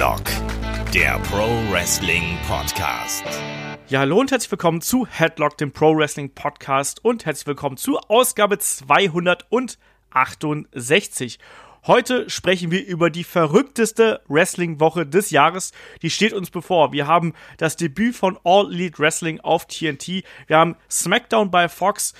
Headlock, der Pro Wrestling Podcast. Ja, hallo und herzlich willkommen zu Headlock, dem Pro Wrestling Podcast und herzlich willkommen zu Ausgabe 268. Heute sprechen wir über die verrückteste Wrestling-Woche des Jahres. Die steht uns bevor. Wir haben das Debüt von All Elite Wrestling auf TNT. Wir haben SmackDown bei Fox.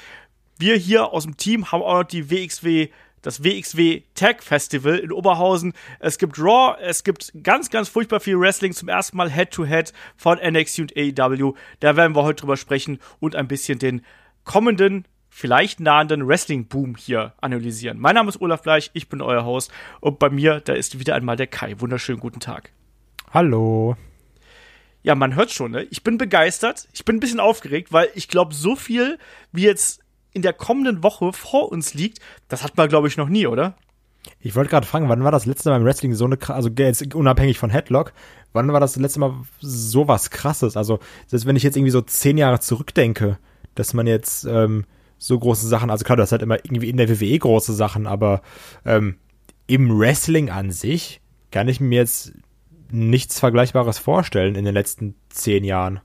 Wir hier aus dem Team haben auch noch die WXW das WXW Tag Festival in Oberhausen. Es gibt Raw, es gibt ganz, ganz furchtbar viel Wrestling zum ersten Mal Head-to-Head -Head von NXT und AEW. Da werden wir heute drüber sprechen und ein bisschen den kommenden, vielleicht nahenden Wrestling-Boom hier analysieren. Mein Name ist Olaf Bleich, ich bin euer Host und bei mir, da ist wieder einmal der Kai. Wunderschönen guten Tag. Hallo. Ja, man hört schon, ne? Ich bin begeistert. Ich bin ein bisschen aufgeregt, weil ich glaube, so viel wie jetzt in der kommenden Woche vor uns liegt, das hat man, glaube ich, noch nie, oder? Ich wollte gerade fragen, wann war das letzte Mal im Wrestling so eine, also jetzt unabhängig von Headlock, wann war das letzte Mal so was krasses? Also, selbst wenn ich jetzt irgendwie so zehn Jahre zurückdenke, dass man jetzt ähm, so große Sachen, also klar, das halt immer irgendwie in der WWE große Sachen, aber ähm, im Wrestling an sich kann ich mir jetzt nichts Vergleichbares vorstellen in den letzten zehn Jahren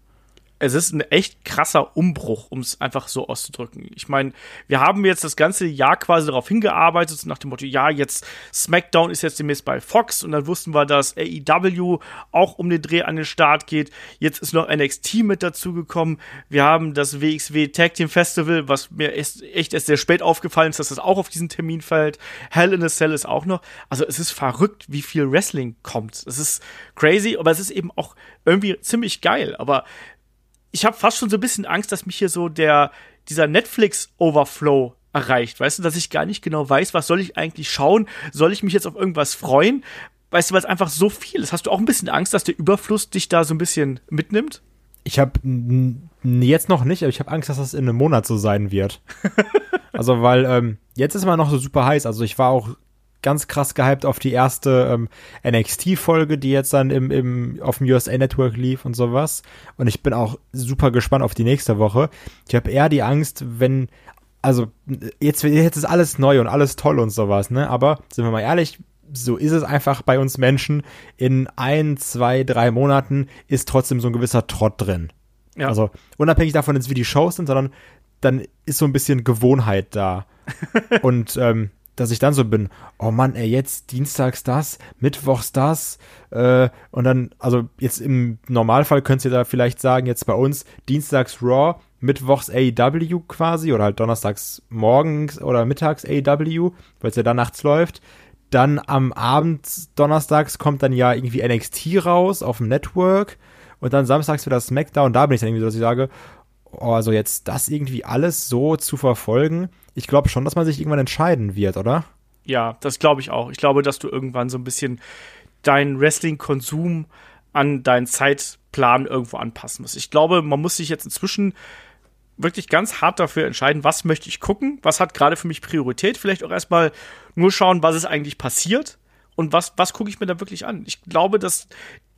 es ist ein echt krasser Umbruch, um es einfach so auszudrücken. Ich meine, wir haben jetzt das ganze Jahr quasi darauf hingearbeitet, nach dem Motto, ja, jetzt SmackDown ist jetzt demnächst bei Fox und dann wussten wir, dass AEW auch um den Dreh an den Start geht. Jetzt ist noch NXT mit dazugekommen. Wir haben das WXW Tag Team Festival, was mir echt, echt erst sehr spät aufgefallen ist, dass das auch auf diesen Termin fällt. Hell in a Cell ist auch noch. Also es ist verrückt, wie viel Wrestling kommt. Es ist crazy, aber es ist eben auch irgendwie ziemlich geil. Aber ich habe fast schon so ein bisschen Angst, dass mich hier so der, dieser Netflix-Overflow erreicht. Weißt du, dass ich gar nicht genau weiß, was soll ich eigentlich schauen? Soll ich mich jetzt auf irgendwas freuen? Weißt du, weil es einfach so viel ist. Hast du auch ein bisschen Angst, dass der Überfluss dich da so ein bisschen mitnimmt? Ich habe jetzt noch nicht, aber ich habe Angst, dass das in einem Monat so sein wird. also, weil ähm, jetzt ist man noch so super heiß. Also, ich war auch ganz krass gehypt auf die erste ähm, NXT-Folge, die jetzt dann im, im, auf dem USA Network lief und sowas. Und ich bin auch super gespannt auf die nächste Woche. Ich habe eher die Angst, wenn, also jetzt, jetzt ist alles neu und alles toll und sowas, ne? Aber sind wir mal ehrlich, so ist es einfach bei uns Menschen. In ein, zwei, drei Monaten ist trotzdem so ein gewisser Trott drin. Ja. Also unabhängig davon, wie die Shows sind, sondern dann ist so ein bisschen Gewohnheit da. und ähm, dass ich dann so bin, oh Mann, ey, jetzt dienstags das, mittwochs das, äh, und dann, also jetzt im Normalfall könnt ihr da vielleicht sagen, jetzt bei uns dienstags Raw, mittwochs AEW quasi, oder halt donnerstags morgens oder mittags AEW, weil es ja dann nachts läuft. Dann am Abend donnerstags kommt dann ja irgendwie NXT raus auf dem Network und dann samstags wieder SmackDown. Da bin ich dann irgendwie so, dass ich sage, also jetzt das irgendwie alles so zu verfolgen, ich glaube schon, dass man sich irgendwann entscheiden wird, oder? Ja, das glaube ich auch. Ich glaube, dass du irgendwann so ein bisschen deinen Wrestling-Konsum an deinen Zeitplan irgendwo anpassen musst. Ich glaube, man muss sich jetzt inzwischen wirklich ganz hart dafür entscheiden, was möchte ich gucken, was hat gerade für mich Priorität. Vielleicht auch erstmal nur schauen, was ist eigentlich passiert und was, was gucke ich mir da wirklich an. Ich glaube, dass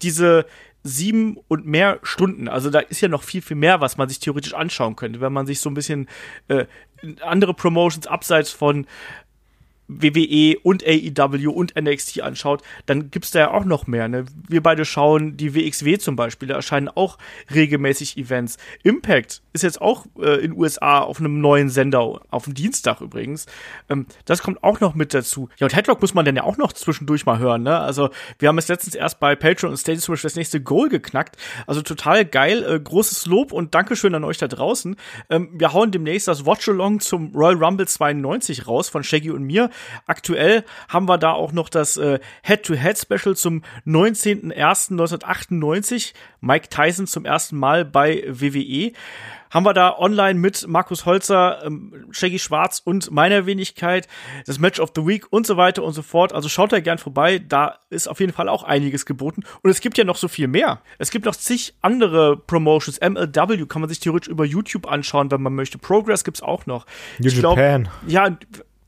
diese sieben und mehr Stunden. Also da ist ja noch viel, viel mehr, was man sich theoretisch anschauen könnte, wenn man sich so ein bisschen äh, andere Promotions abseits von WWE und AEW und NXT anschaut, dann gibt's da ja auch noch mehr. Ne? Wir beide schauen die WXW zum Beispiel, da erscheinen auch regelmäßig Events. Impact ist jetzt auch äh, in USA auf einem neuen Sender, auf dem Dienstag übrigens. Ähm, das kommt auch noch mit dazu. Ja, und Headlock muss man dann ja auch noch zwischendurch mal hören. Ne? Also wir haben es letztens erst bei Patreon und Stadia zum Beispiel das nächste Goal geknackt. Also total geil, äh, großes Lob und Dankeschön an euch da draußen. Ähm, wir hauen demnächst das Watch-Along zum Royal Rumble 92 raus von Shaggy und mir. Aktuell haben wir da auch noch das äh, Head-to-Head-Special zum 19.01.1998. Mike Tyson zum ersten Mal bei WWE haben wir da online mit Markus Holzer, ähm, Shaggy Schwarz und meiner Wenigkeit das Match of the Week und so weiter und so fort. Also schaut da gern vorbei, da ist auf jeden Fall auch einiges geboten. Und es gibt ja noch so viel mehr. Es gibt noch zig andere Promotions. MLW kann man sich theoretisch über YouTube anschauen, wenn man möchte. Progress gibt's auch noch. New ich glaub, Japan. Ja,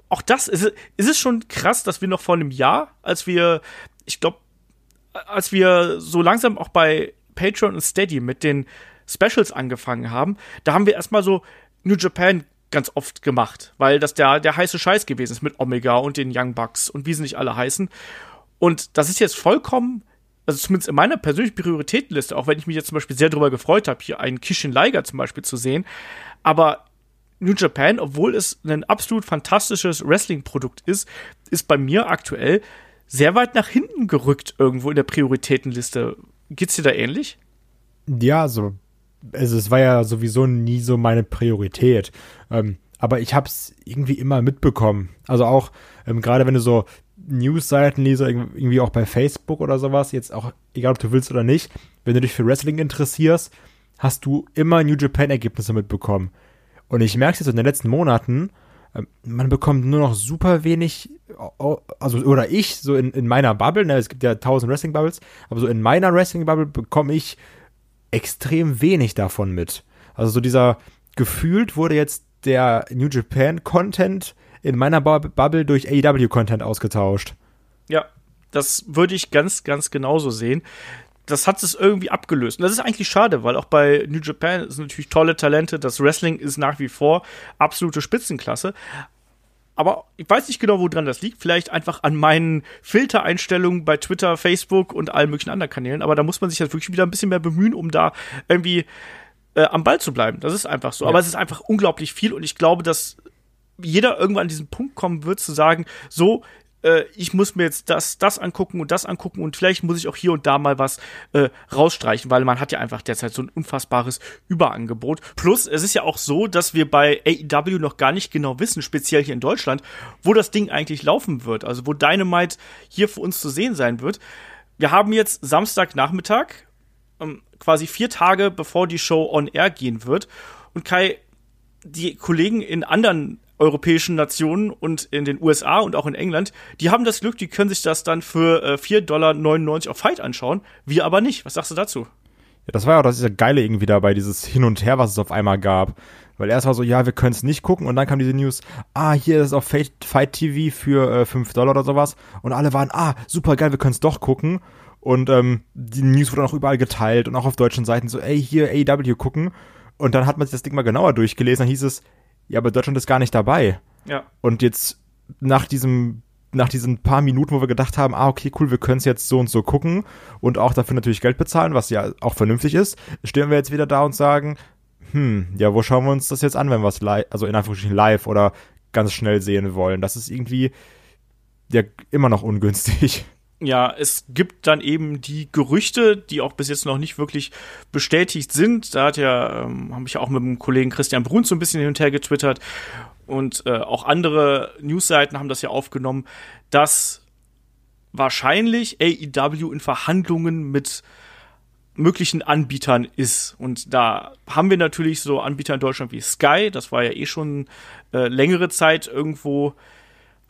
auch das ist, ist es schon krass, dass wir noch vor einem Jahr, als wir, ich glaube, als wir so langsam auch bei Patreon und Steady mit den Specials angefangen haben, da haben wir erstmal so New Japan ganz oft gemacht, weil das der, der heiße Scheiß gewesen ist mit Omega und den Young Bucks und wie sie nicht alle heißen. Und das ist jetzt vollkommen also zumindest in meiner persönlichen Prioritätenliste, auch wenn ich mich jetzt zum Beispiel sehr darüber gefreut habe, hier einen Kishin Liger zum Beispiel zu sehen, aber New Japan, obwohl es ein absolut fantastisches Wrestling-Produkt ist, ist bei mir aktuell sehr weit nach hinten gerückt irgendwo in der Prioritätenliste. Geht's dir da ähnlich? Ja, so. Also es war ja sowieso nie so meine Priorität. Ähm, aber ich hab's irgendwie immer mitbekommen. Also auch, ähm, gerade wenn du so Newsseiten liest, irgendwie auch bei Facebook oder sowas, jetzt auch, egal ob du willst oder nicht, wenn du dich für Wrestling interessierst, hast du immer New Japan-Ergebnisse mitbekommen. Und ich merke es jetzt in den letzten Monaten, ähm, man bekommt nur noch super wenig, also, oder ich, so in, in meiner Bubble, ne, es gibt ja tausend Wrestling-Bubbles, aber so in meiner Wrestling-Bubble bekomme ich extrem wenig davon mit. Also so dieser, gefühlt wurde jetzt der New Japan-Content in meiner Bubble durch AEW-Content ausgetauscht. Ja, das würde ich ganz, ganz genauso sehen das hat es irgendwie abgelöst. Und das ist eigentlich schade, weil auch bei New Japan sind natürlich tolle Talente. Das Wrestling ist nach wie vor absolute Spitzenklasse. Aber ich weiß nicht genau, woran das liegt. Vielleicht einfach an meinen Filtereinstellungen bei Twitter, Facebook und allen möglichen anderen Kanälen. Aber da muss man sich halt wirklich wieder ein bisschen mehr bemühen, um da irgendwie äh, am Ball zu bleiben. Das ist einfach so. Ja. Aber es ist einfach unglaublich viel und ich glaube, dass jeder irgendwann an diesen Punkt kommen wird, zu sagen, so, äh, ich muss mir jetzt das, das angucken und das angucken und vielleicht muss ich auch hier und da mal was äh, rausstreichen, weil man hat ja einfach derzeit so ein unfassbares Überangebot. Plus, es ist ja auch so, dass wir bei AEW noch gar nicht genau wissen, speziell hier in Deutschland, wo das Ding eigentlich laufen wird, also wo Dynamite hier für uns zu sehen sein wird. Wir haben jetzt Samstagnachmittag, ähm, quasi vier Tage bevor die Show on air gehen wird. Und Kai, die Kollegen in anderen europäischen Nationen und in den USA und auch in England, die haben das Glück, die können sich das dann für äh, 4,99 Dollar auf Fight anschauen. Wir aber nicht. Was sagst du dazu? Ja, das war ja auch das Geile irgendwie dabei, dieses Hin und Her, was es auf einmal gab. Weil erst war so, ja, wir können es nicht gucken und dann kam diese News, ah, hier ist es auf Fight, Fight TV für äh, 5 Dollar oder sowas. Und alle waren, ah, super geil, wir können es doch gucken. Und ähm, die News wurde auch überall geteilt und auch auf deutschen Seiten so, ey, hier AEW gucken. Und dann hat man sich das Ding mal genauer durchgelesen, dann hieß es, ja, aber Deutschland ist gar nicht dabei. Ja. Und jetzt nach diesem nach diesen paar Minuten, wo wir gedacht haben, ah, okay, cool, wir können es jetzt so und so gucken und auch dafür natürlich Geld bezahlen, was ja auch vernünftig ist, stehen wir jetzt wieder da und sagen, hm, ja, wo schauen wir uns das jetzt an, wenn wir es live, also in Anführungsstrichen live oder ganz schnell sehen wollen? Das ist irgendwie ja immer noch ungünstig ja, es gibt dann eben die Gerüchte, die auch bis jetzt noch nicht wirklich bestätigt sind. Da hat ja, ähm, habe ich auch mit dem Kollegen Christian Brun so ein bisschen hin und her getwittert und äh, auch andere Newsseiten haben das ja aufgenommen, dass wahrscheinlich AEW in Verhandlungen mit möglichen Anbietern ist. Und da haben wir natürlich so Anbieter in Deutschland wie Sky, das war ja eh schon äh, längere Zeit irgendwo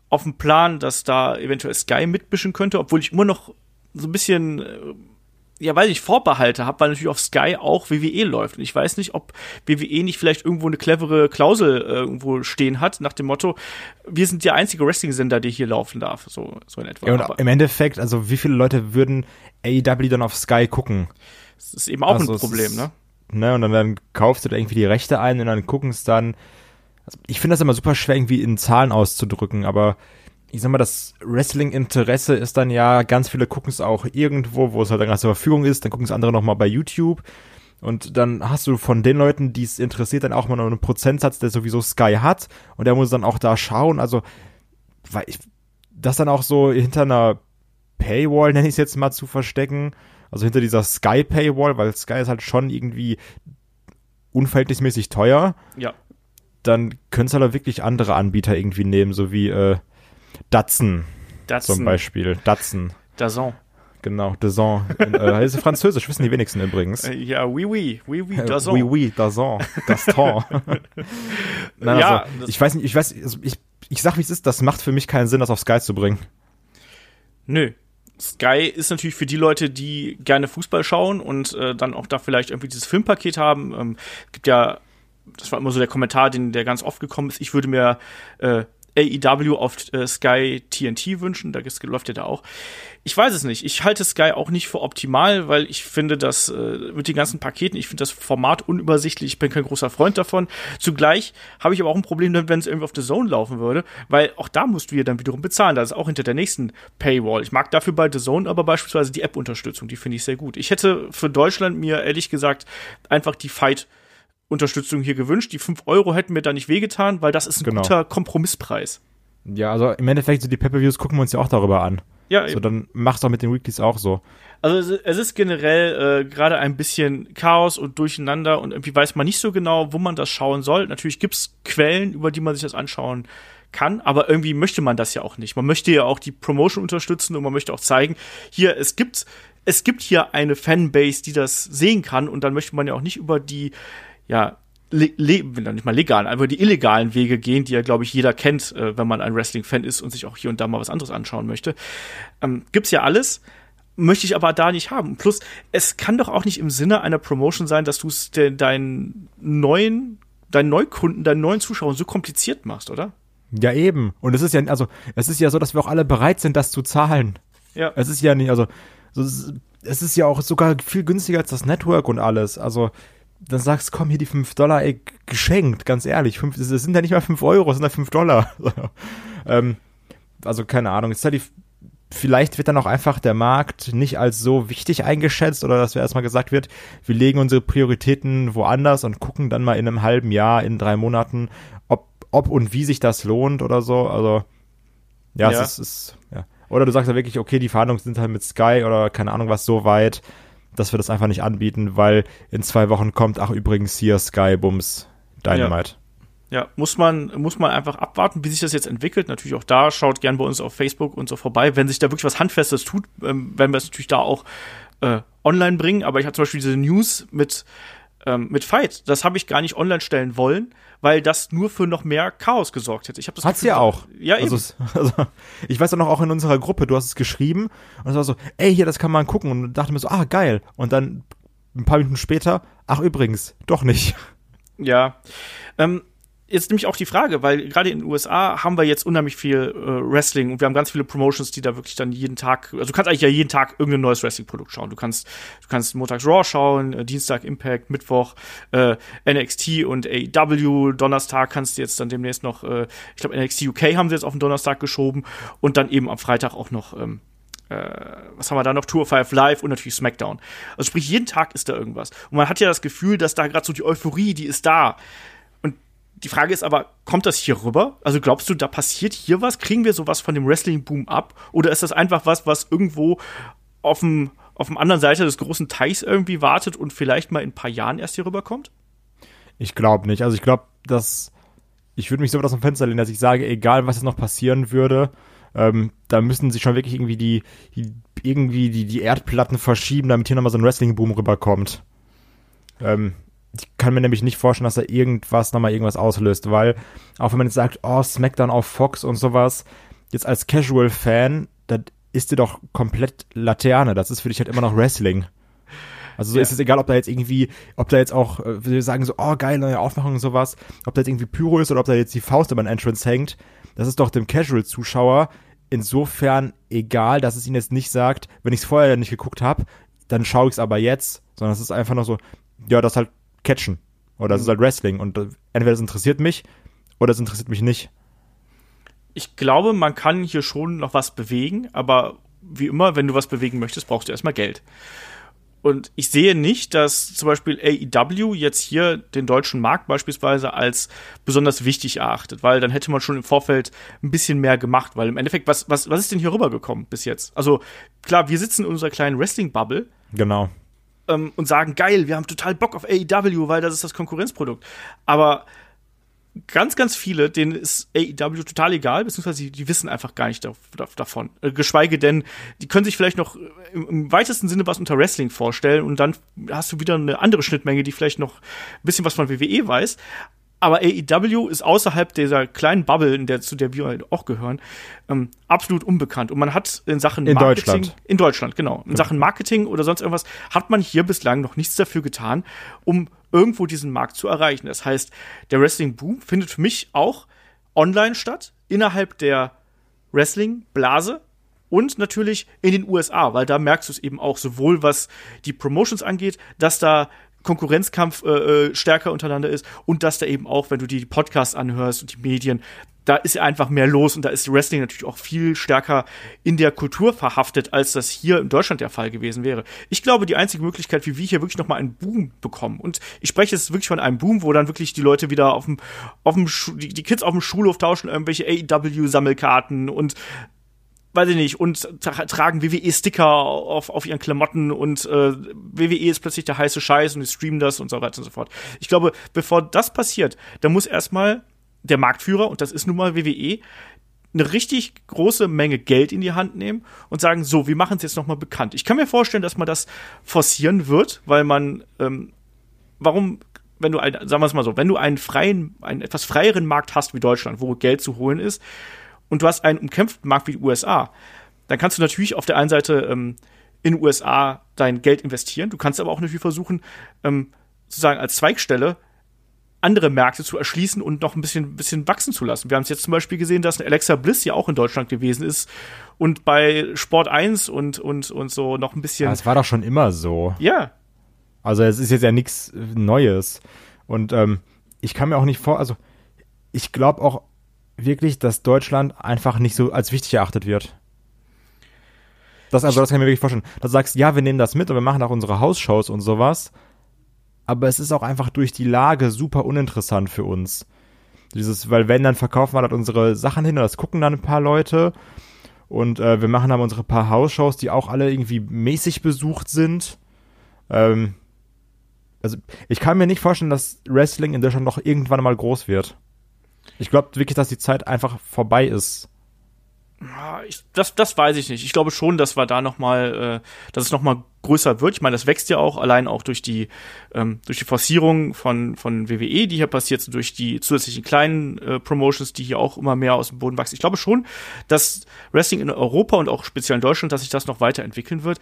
auf dem Plan, dass da eventuell Sky mitmischen könnte, obwohl ich immer noch so ein bisschen, äh, ja, weiß ich, Vorbehalte habe, weil natürlich auf Sky auch WWE läuft. Und ich weiß nicht, ob WWE nicht vielleicht irgendwo eine clevere Klausel äh, irgendwo stehen hat, nach dem Motto, wir sind der einzige Wrestling-Sender, der hier laufen darf, so, so in etwa. Ja, und Aber im Endeffekt, also wie viele Leute würden AEW dann auf Sky gucken? Das ist eben auch also ein Problem, ne? Ne, und dann, dann kaufst du da irgendwie die Rechte ein und dann gucken es dann ich finde das immer super schwer, irgendwie in Zahlen auszudrücken, aber ich sag mal, das Wrestling-Interesse ist dann ja, ganz viele gucken es auch irgendwo, wo es halt dann zur Verfügung ist, dann gucken es andere nochmal bei YouTube. Und dann hast du von den Leuten, die es interessiert, dann auch mal noch einen Prozentsatz, der sowieso Sky hat. Und der muss dann auch da schauen. Also, weil ich, das dann auch so hinter einer Paywall, nenne ich es jetzt mal, zu verstecken. Also hinter dieser Sky-Paywall, weil Sky ist halt schon irgendwie unverhältnismäßig teuer. Ja dann können es halt wirklich andere Anbieter irgendwie nehmen, so wie äh, Datsun, Datsun zum Beispiel. Datsun. Dazon. Genau, Dazon. äh, das ist französisch, wissen die wenigsten übrigens. Äh, ja, oui, oui, oui, oui, Dazon. Oui, oui, Dazon. Daston. Nein, ja, also, ich weiß nicht, ich weiß, also ich, ich sag, wie es ist, das macht für mich keinen Sinn, das auf Sky zu bringen. Nö. Sky ist natürlich für die Leute, die gerne Fußball schauen und äh, dann auch da vielleicht irgendwie dieses Filmpaket haben. Ähm, gibt ja das war immer so der Kommentar, den, der ganz oft gekommen ist, ich würde mir äh, AEW auf äh, Sky TNT wünschen, da läuft ja da auch. Ich weiß es nicht. Ich halte Sky auch nicht für optimal, weil ich finde, dass äh, mit den ganzen Paketen, ich finde das Format unübersichtlich. Ich bin kein großer Freund davon. Zugleich habe ich aber auch ein Problem damit, wenn es irgendwie auf The Zone laufen würde, weil auch da musst du ja dann wiederum bezahlen. Das ist auch hinter der nächsten Paywall. Ich mag dafür bei The Zone aber beispielsweise die App-Unterstützung, die finde ich sehr gut. Ich hätte für Deutschland mir ehrlich gesagt einfach die Fight Unterstützung hier gewünscht. Die 5 Euro hätten mir da nicht wehgetan, weil das ist ein genau. guter Kompromisspreis. Ja, also im Endeffekt, so die Pay-Per-Views gucken wir uns ja auch darüber an. Ja, so, dann mach's doch mit den Weeklies auch so. Also es ist generell äh, gerade ein bisschen Chaos und Durcheinander und irgendwie weiß man nicht so genau, wo man das schauen soll. Natürlich gibt's Quellen, über die man sich das anschauen kann, aber irgendwie möchte man das ja auch nicht. Man möchte ja auch die Promotion unterstützen und man möchte auch zeigen, hier, es gibt, es gibt hier eine Fanbase, die das sehen kann und dann möchte man ja auch nicht über die, ja, le nicht mal legalen, aber die illegalen Wege gehen, die ja, glaube ich, jeder kennt, äh, wenn man ein Wrestling-Fan ist und sich auch hier und da mal was anderes anschauen möchte. Ähm, gibt's ja alles möchte ich aber da nicht haben. Plus, es kann doch auch nicht im Sinne einer Promotion sein, dass du es deinen neuen, deinen Neukunden, deinen neuen Zuschauern so kompliziert machst, oder? Ja, eben. Und es ist ja, also, es ist ja so, dass wir auch alle bereit sind, das zu zahlen. Ja. Es ist ja nicht, also, so, es ist ja auch sogar viel günstiger als das Network und alles. Also, dann sagst, komm, hier die 5 Dollar, ey, geschenkt, ganz ehrlich. Fünf, das sind ja nicht mal 5 Euro, das sind ja 5 Dollar. ähm, also, keine Ahnung. Ist ja die, vielleicht wird dann auch einfach der Markt nicht als so wichtig eingeschätzt oder dass wir erstmal gesagt wird, wir legen unsere Prioritäten woanders und gucken dann mal in einem halben Jahr, in drei Monaten, ob, ob und wie sich das lohnt oder so. Also, ja, ja. es ist, ist ja. Oder du sagst ja wirklich, okay, die Verhandlungen sind halt mit Sky oder keine Ahnung was so weit dass wir das einfach nicht anbieten, weil in zwei Wochen kommt, ach übrigens hier Sky Bums Dynamite. Ja. Ja, muss man, muss man einfach abwarten, wie sich das jetzt entwickelt. Natürlich auch da, schaut gern bei uns auf Facebook und so vorbei. Wenn sich da wirklich was Handfestes tut, ähm, werden wir es natürlich da auch äh, online bringen. Aber ich hatte zum Beispiel diese News mit, ähm, mit Fight. Das habe ich gar nicht online stellen wollen, weil das nur für noch mehr Chaos gesorgt hätte. Ich habe das Hat's ja auch. Ja, eben. Also, also, ich weiß auch noch auch in unserer Gruppe, du hast es geschrieben und es war so, ey, hier, das kann man gucken und dachte mir so, ah, geil. Und dann ein paar Minuten später, ach übrigens, doch nicht. Ja. Ähm, jetzt nämlich auch die Frage, weil gerade in den USA haben wir jetzt unheimlich viel äh, Wrestling und wir haben ganz viele Promotions, die da wirklich dann jeden Tag, also du kannst eigentlich ja jeden Tag irgendein neues Wrestling-Produkt schauen. Du kannst, du kannst montags Raw schauen, äh, Dienstag Impact, Mittwoch äh, NXT und AEW, Donnerstag kannst du jetzt dann demnächst noch, äh, ich glaube NXT UK haben sie jetzt auf den Donnerstag geschoben und dann eben am Freitag auch noch ähm, äh, was haben wir da noch? Tour 5 Live und natürlich SmackDown. Also sprich, jeden Tag ist da irgendwas. Und man hat ja das Gefühl, dass da gerade so die Euphorie, die ist da. Die Frage ist aber, kommt das hier rüber? Also glaubst du, da passiert hier was? Kriegen wir sowas von dem Wrestling-Boom ab? Oder ist das einfach was, was irgendwo auf dem, auf dem anderen Seite des großen Teichs irgendwie wartet und vielleicht mal in ein paar Jahren erst hier rüberkommt? Ich glaube nicht. Also ich glaube, dass ich würde mich so aus dem Fenster lehnen, dass ich sage, egal was jetzt noch passieren würde, ähm, da müssen sich schon wirklich irgendwie die, die irgendwie die, die Erdplatten verschieben, damit hier nochmal so ein Wrestling-Boom rüberkommt. Ähm, ich kann mir nämlich nicht vorstellen, dass da irgendwas nochmal irgendwas auslöst, weil auch wenn man jetzt sagt, oh, SmackDown auf Fox und sowas, jetzt als Casual-Fan, das ist dir doch komplett Laterne. Das ist für dich halt immer noch Wrestling. Also so ja. ist es egal, ob da jetzt irgendwie, ob da jetzt auch, äh, wir sagen so, oh geil, neue Aufmachung und sowas, ob da jetzt irgendwie Pyro ist oder ob da jetzt die Faust über den Entrance hängt, das ist doch dem Casual-Zuschauer insofern egal, dass es ihn jetzt nicht sagt, wenn ich es vorher nicht geguckt habe, dann schaue ich es aber jetzt, sondern es ist einfach nur so, ja, das halt catchen. Oder es ist mhm. halt Wrestling. Und äh, entweder es interessiert mich oder es interessiert mich nicht. Ich glaube, man kann hier schon noch was bewegen, aber wie immer, wenn du was bewegen möchtest, brauchst du erstmal Geld. Und ich sehe nicht, dass zum Beispiel AEW jetzt hier den deutschen Markt beispielsweise als besonders wichtig erachtet, weil dann hätte man schon im Vorfeld ein bisschen mehr gemacht, weil im Endeffekt, was, was, was ist denn hier rübergekommen bis jetzt? Also klar, wir sitzen in unserer kleinen Wrestling-Bubble. Genau ähm, und sagen, geil, wir haben total Bock auf AEW, weil das ist das Konkurrenzprodukt. Aber ganz, ganz viele, denen ist AEW total egal, beziehungsweise die, die wissen einfach gar nicht davon. Äh, geschweige denn, die können sich vielleicht noch im, im, weitesten Sinne was unter Wrestling vorstellen und dann hast du wieder eine andere Schnittmenge, die vielleicht noch ein bisschen was von WWE weiß. Aber AEW ist außerhalb dieser kleinen Bubble, in der, zu der wir auch gehören, ähm, absolut unbekannt. Und man hat in Sachen in Marketing. Deutschland. In Deutschland, genau. In Sachen Marketing oder sonst irgendwas hat man hier bislang noch nichts dafür getan, um irgendwo diesen Markt zu erreichen. Das heißt, der Wrestling-Boom findet für mich auch online statt, innerhalb der Wrestling-Blase und natürlich in den USA, weil da merkst du es eben auch sowohl was die Promotions angeht, dass da Konkurrenzkampf äh, äh, stärker untereinander ist und dass da eben auch, wenn du die Podcasts anhörst und die Medien, da ist einfach mehr los und da ist Wrestling natürlich auch viel stärker in der Kultur verhaftet, als das hier in Deutschland der Fall gewesen wäre. Ich glaube, die einzige Möglichkeit, wie wir hier wirklich nochmal einen Boom bekommen, und ich spreche jetzt wirklich von einem Boom, wo dann wirklich die Leute wieder auf dem, auf dem die, die Kids auf dem Schulhof tauschen irgendwelche AEW-Sammelkarten und weiß ich nicht, und tra tragen WWE-Sticker auf, auf ihren Klamotten und äh, WWE ist plötzlich der heiße Scheiß und die streamen das und so weiter und so fort. Ich glaube, bevor das passiert, da muss erstmal der Marktführer, und das ist nun mal WWE, eine richtig große Menge Geld in die Hand nehmen und sagen, so, wir machen es jetzt nochmal bekannt. Ich kann mir vorstellen, dass man das forcieren wird, weil man, ähm, warum, wenn du ein, sagen wir es mal so, wenn du einen freien, einen etwas freieren Markt hast wie Deutschland, wo Geld zu holen ist, und du hast einen umkämpften Markt wie die USA, dann kannst du natürlich auf der einen Seite ähm, in den USA dein Geld investieren. Du kannst aber auch natürlich versuchen, ähm, sozusagen als Zweigstelle andere Märkte zu erschließen und noch ein bisschen, bisschen wachsen zu lassen. Wir haben es jetzt zum Beispiel gesehen, dass Alexa Bliss ja auch in Deutschland gewesen ist und bei Sport 1 und, und, und so noch ein bisschen. Das war doch schon immer so. Ja. Also es ist jetzt ja nichts Neues. Und ähm, ich kann mir auch nicht vor, also ich glaube auch wirklich, dass Deutschland einfach nicht so als wichtig erachtet wird. Das, also, das kann ich mir wirklich vorstellen. Dass du sagst, ja, wir nehmen das mit und wir machen auch unsere Hausshows und sowas. Aber es ist auch einfach durch die Lage super uninteressant für uns. Dieses, weil wenn, dann verkaufen wir halt unsere Sachen hin und das gucken dann ein paar Leute. Und äh, wir machen dann unsere paar Hausshows, die auch alle irgendwie mäßig besucht sind. Ähm, also ich kann mir nicht vorstellen, dass Wrestling in Deutschland noch irgendwann mal groß wird. Ich glaube wirklich, dass die Zeit einfach vorbei ist. Ich, das, das weiß ich nicht. Ich glaube schon, dass wir da noch mal, äh, dass es noch mal größer wird. Ich meine, das wächst ja auch allein auch durch die ähm, durch die Forcierung von von WWE, die hier passiert, durch die zusätzlichen kleinen äh, Promotions, die hier auch immer mehr aus dem Boden wachsen. Ich glaube schon, dass Wrestling in Europa und auch speziell in Deutschland, dass sich das noch weiterentwickeln wird.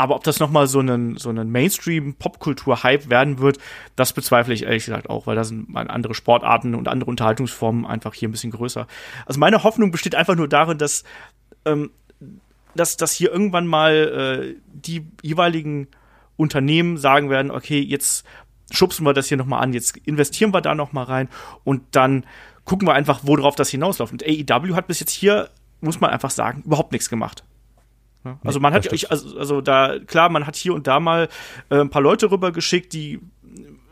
Aber ob das nochmal so ein, so ein Mainstream-Popkultur-Hype werden wird, das bezweifle ich ehrlich gesagt auch, weil da sind andere Sportarten und andere Unterhaltungsformen einfach hier ein bisschen größer. Also meine Hoffnung besteht einfach nur darin, dass, ähm, dass, dass hier irgendwann mal äh, die jeweiligen Unternehmen sagen werden, okay, jetzt schubsen wir das hier nochmal an, jetzt investieren wir da nochmal rein und dann gucken wir einfach, worauf das hinausläuft. Und AEW hat bis jetzt hier, muss man einfach sagen, überhaupt nichts gemacht. Also man hat, ich, also, also da, klar, man hat hier und da mal äh, ein paar Leute rübergeschickt, die,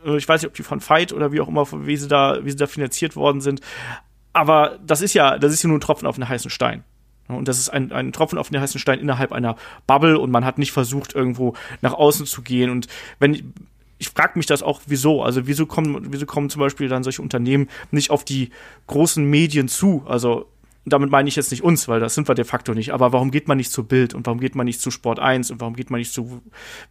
äh, ich weiß nicht, ob die von Fight oder wie auch immer, wie sie da, wie sie da finanziert worden sind. Aber das ist ja, das ist ja nur ein Tropfen auf einen heißen Stein. Und das ist ein, ein Tropfen auf den heißen Stein innerhalb einer Bubble und man hat nicht versucht, irgendwo nach außen zu gehen. Und wenn, ich frage mich das auch, wieso. Also wieso kommen, wieso kommen zum Beispiel dann solche Unternehmen nicht auf die großen Medien zu? Also damit meine ich jetzt nicht uns, weil das sind wir de facto nicht, aber warum geht man nicht zu Bild und warum geht man nicht zu Sport 1 und warum geht man nicht zu,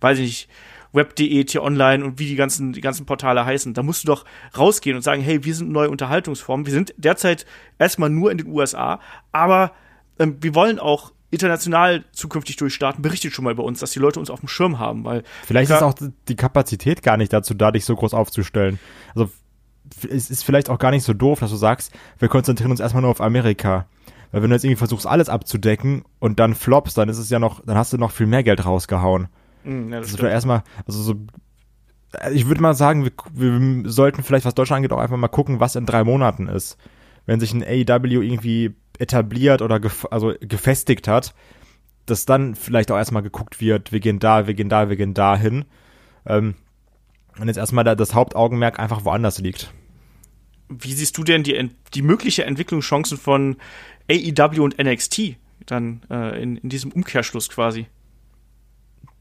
weiß ich nicht, web.de, T-Online und wie die ganzen, die ganzen Portale heißen. Da musst du doch rausgehen und sagen, hey, wir sind neue Unterhaltungsformen. Wir sind derzeit erstmal nur in den USA, aber ähm, wir wollen auch international zukünftig durchstarten, berichtet schon mal über uns, dass die Leute uns auf dem Schirm haben, weil vielleicht ist auch die Kapazität gar nicht dazu da, dich so groß aufzustellen. Also es ist vielleicht auch gar nicht so doof, dass du sagst, wir konzentrieren uns erstmal nur auf Amerika. Weil wenn du jetzt irgendwie versuchst, alles abzudecken und dann flops, dann ist es ja noch, dann hast du noch viel mehr Geld rausgehauen. Mm, ja, das das ist erstmal, also so, ich würde mal sagen, wir, wir sollten vielleicht, was Deutschland angeht, auch einfach mal gucken, was in drei Monaten ist. Wenn sich ein AEW irgendwie etabliert oder gef also gefestigt hat, dass dann vielleicht auch erstmal geguckt wird, wir gehen da, wir gehen da, wir gehen da hin. Ähm, und jetzt erstmal da das Hauptaugenmerk einfach woanders liegt. Wie siehst du denn die, die mögliche Entwicklungschancen von AEW und NXT dann äh, in, in diesem Umkehrschluss quasi?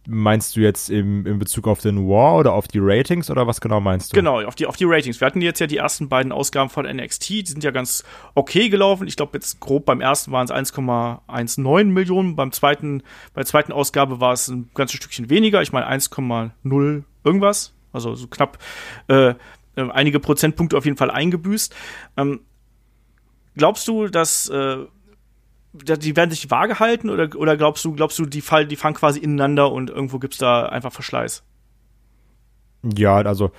Meinst du jetzt im, in Bezug auf den War oder auf die Ratings oder was genau meinst du? Genau, auf die, auf die Ratings. Wir hatten jetzt ja die ersten beiden Ausgaben von NXT, die sind ja ganz okay gelaufen. Ich glaube, jetzt grob beim ersten waren es 1,19 Millionen, beim zweiten, bei der zweiten Ausgabe war es ein ganzes Stückchen weniger, ich meine 1,0 irgendwas, also so knapp äh, äh, einige Prozentpunkte auf jeden Fall eingebüßt. Ähm, glaubst du, dass äh, die werden sich vage halten oder, oder glaubst du, glaubst du, die, fall, die fangen quasi ineinander und irgendwo gibt es da einfach Verschleiß? Ja, also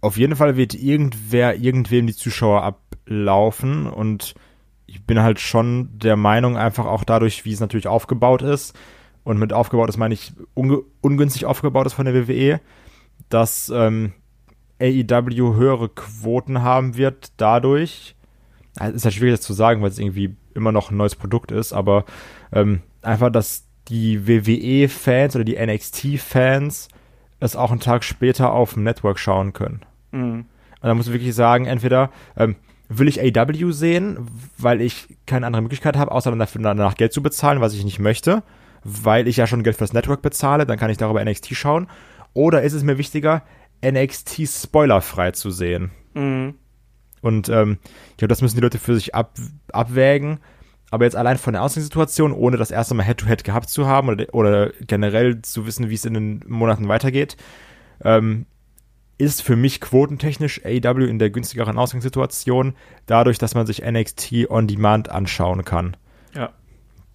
auf jeden Fall wird irgendwer irgendwem die Zuschauer ablaufen und ich bin halt schon der Meinung, einfach auch dadurch, wie es natürlich aufgebaut ist, und mit aufgebaut ist meine ich ungünstig aufgebaut ist von der WWE, dass ähm, AEW höhere Quoten haben wird dadurch. Also ist ja schwierig das zu sagen, weil es irgendwie immer noch ein neues Produkt ist, aber ähm, einfach, dass die WWE-Fans oder die NXT-Fans es auch einen Tag später auf dem Network schauen können. Mhm. Und da muss ich wirklich sagen, entweder ähm, will ich AW sehen, weil ich keine andere Möglichkeit habe, außer dafür danach Geld zu bezahlen, was ich nicht möchte, weil ich ja schon Geld fürs Network bezahle, dann kann ich darüber NXT schauen. Oder ist es mir wichtiger, NXT spoilerfrei zu sehen? Mhm. Und ähm, ich glaube, das müssen die Leute für sich ab, abwägen. Aber jetzt allein von der Ausgangssituation, ohne das erste Mal Head-to-Head -Head gehabt zu haben oder, oder generell zu wissen, wie es in den Monaten weitergeht, ähm, ist für mich quotentechnisch AEW in der günstigeren Ausgangssituation, dadurch, dass man sich NXT on Demand anschauen kann. Ja.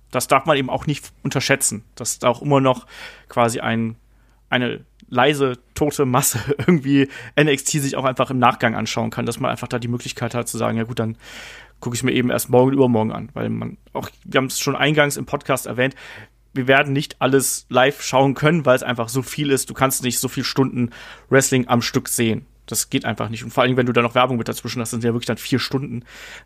Das darf man eben auch nicht unterschätzen, dass da auch immer noch quasi ein, eine leise, tote Masse irgendwie NXT sich auch einfach im Nachgang anschauen kann, dass man einfach da die Möglichkeit hat zu sagen, ja gut, dann gucke ich mir eben erst morgen übermorgen an, weil man auch, wir haben es schon eingangs im Podcast erwähnt, wir werden nicht alles live schauen können, weil es einfach so viel ist. Du kannst nicht so viele Stunden Wrestling am Stück sehen. Das geht einfach nicht. Und vor allem, wenn du da noch Werbung mit dazwischen hast, sind ja wirklich dann vier Stunden.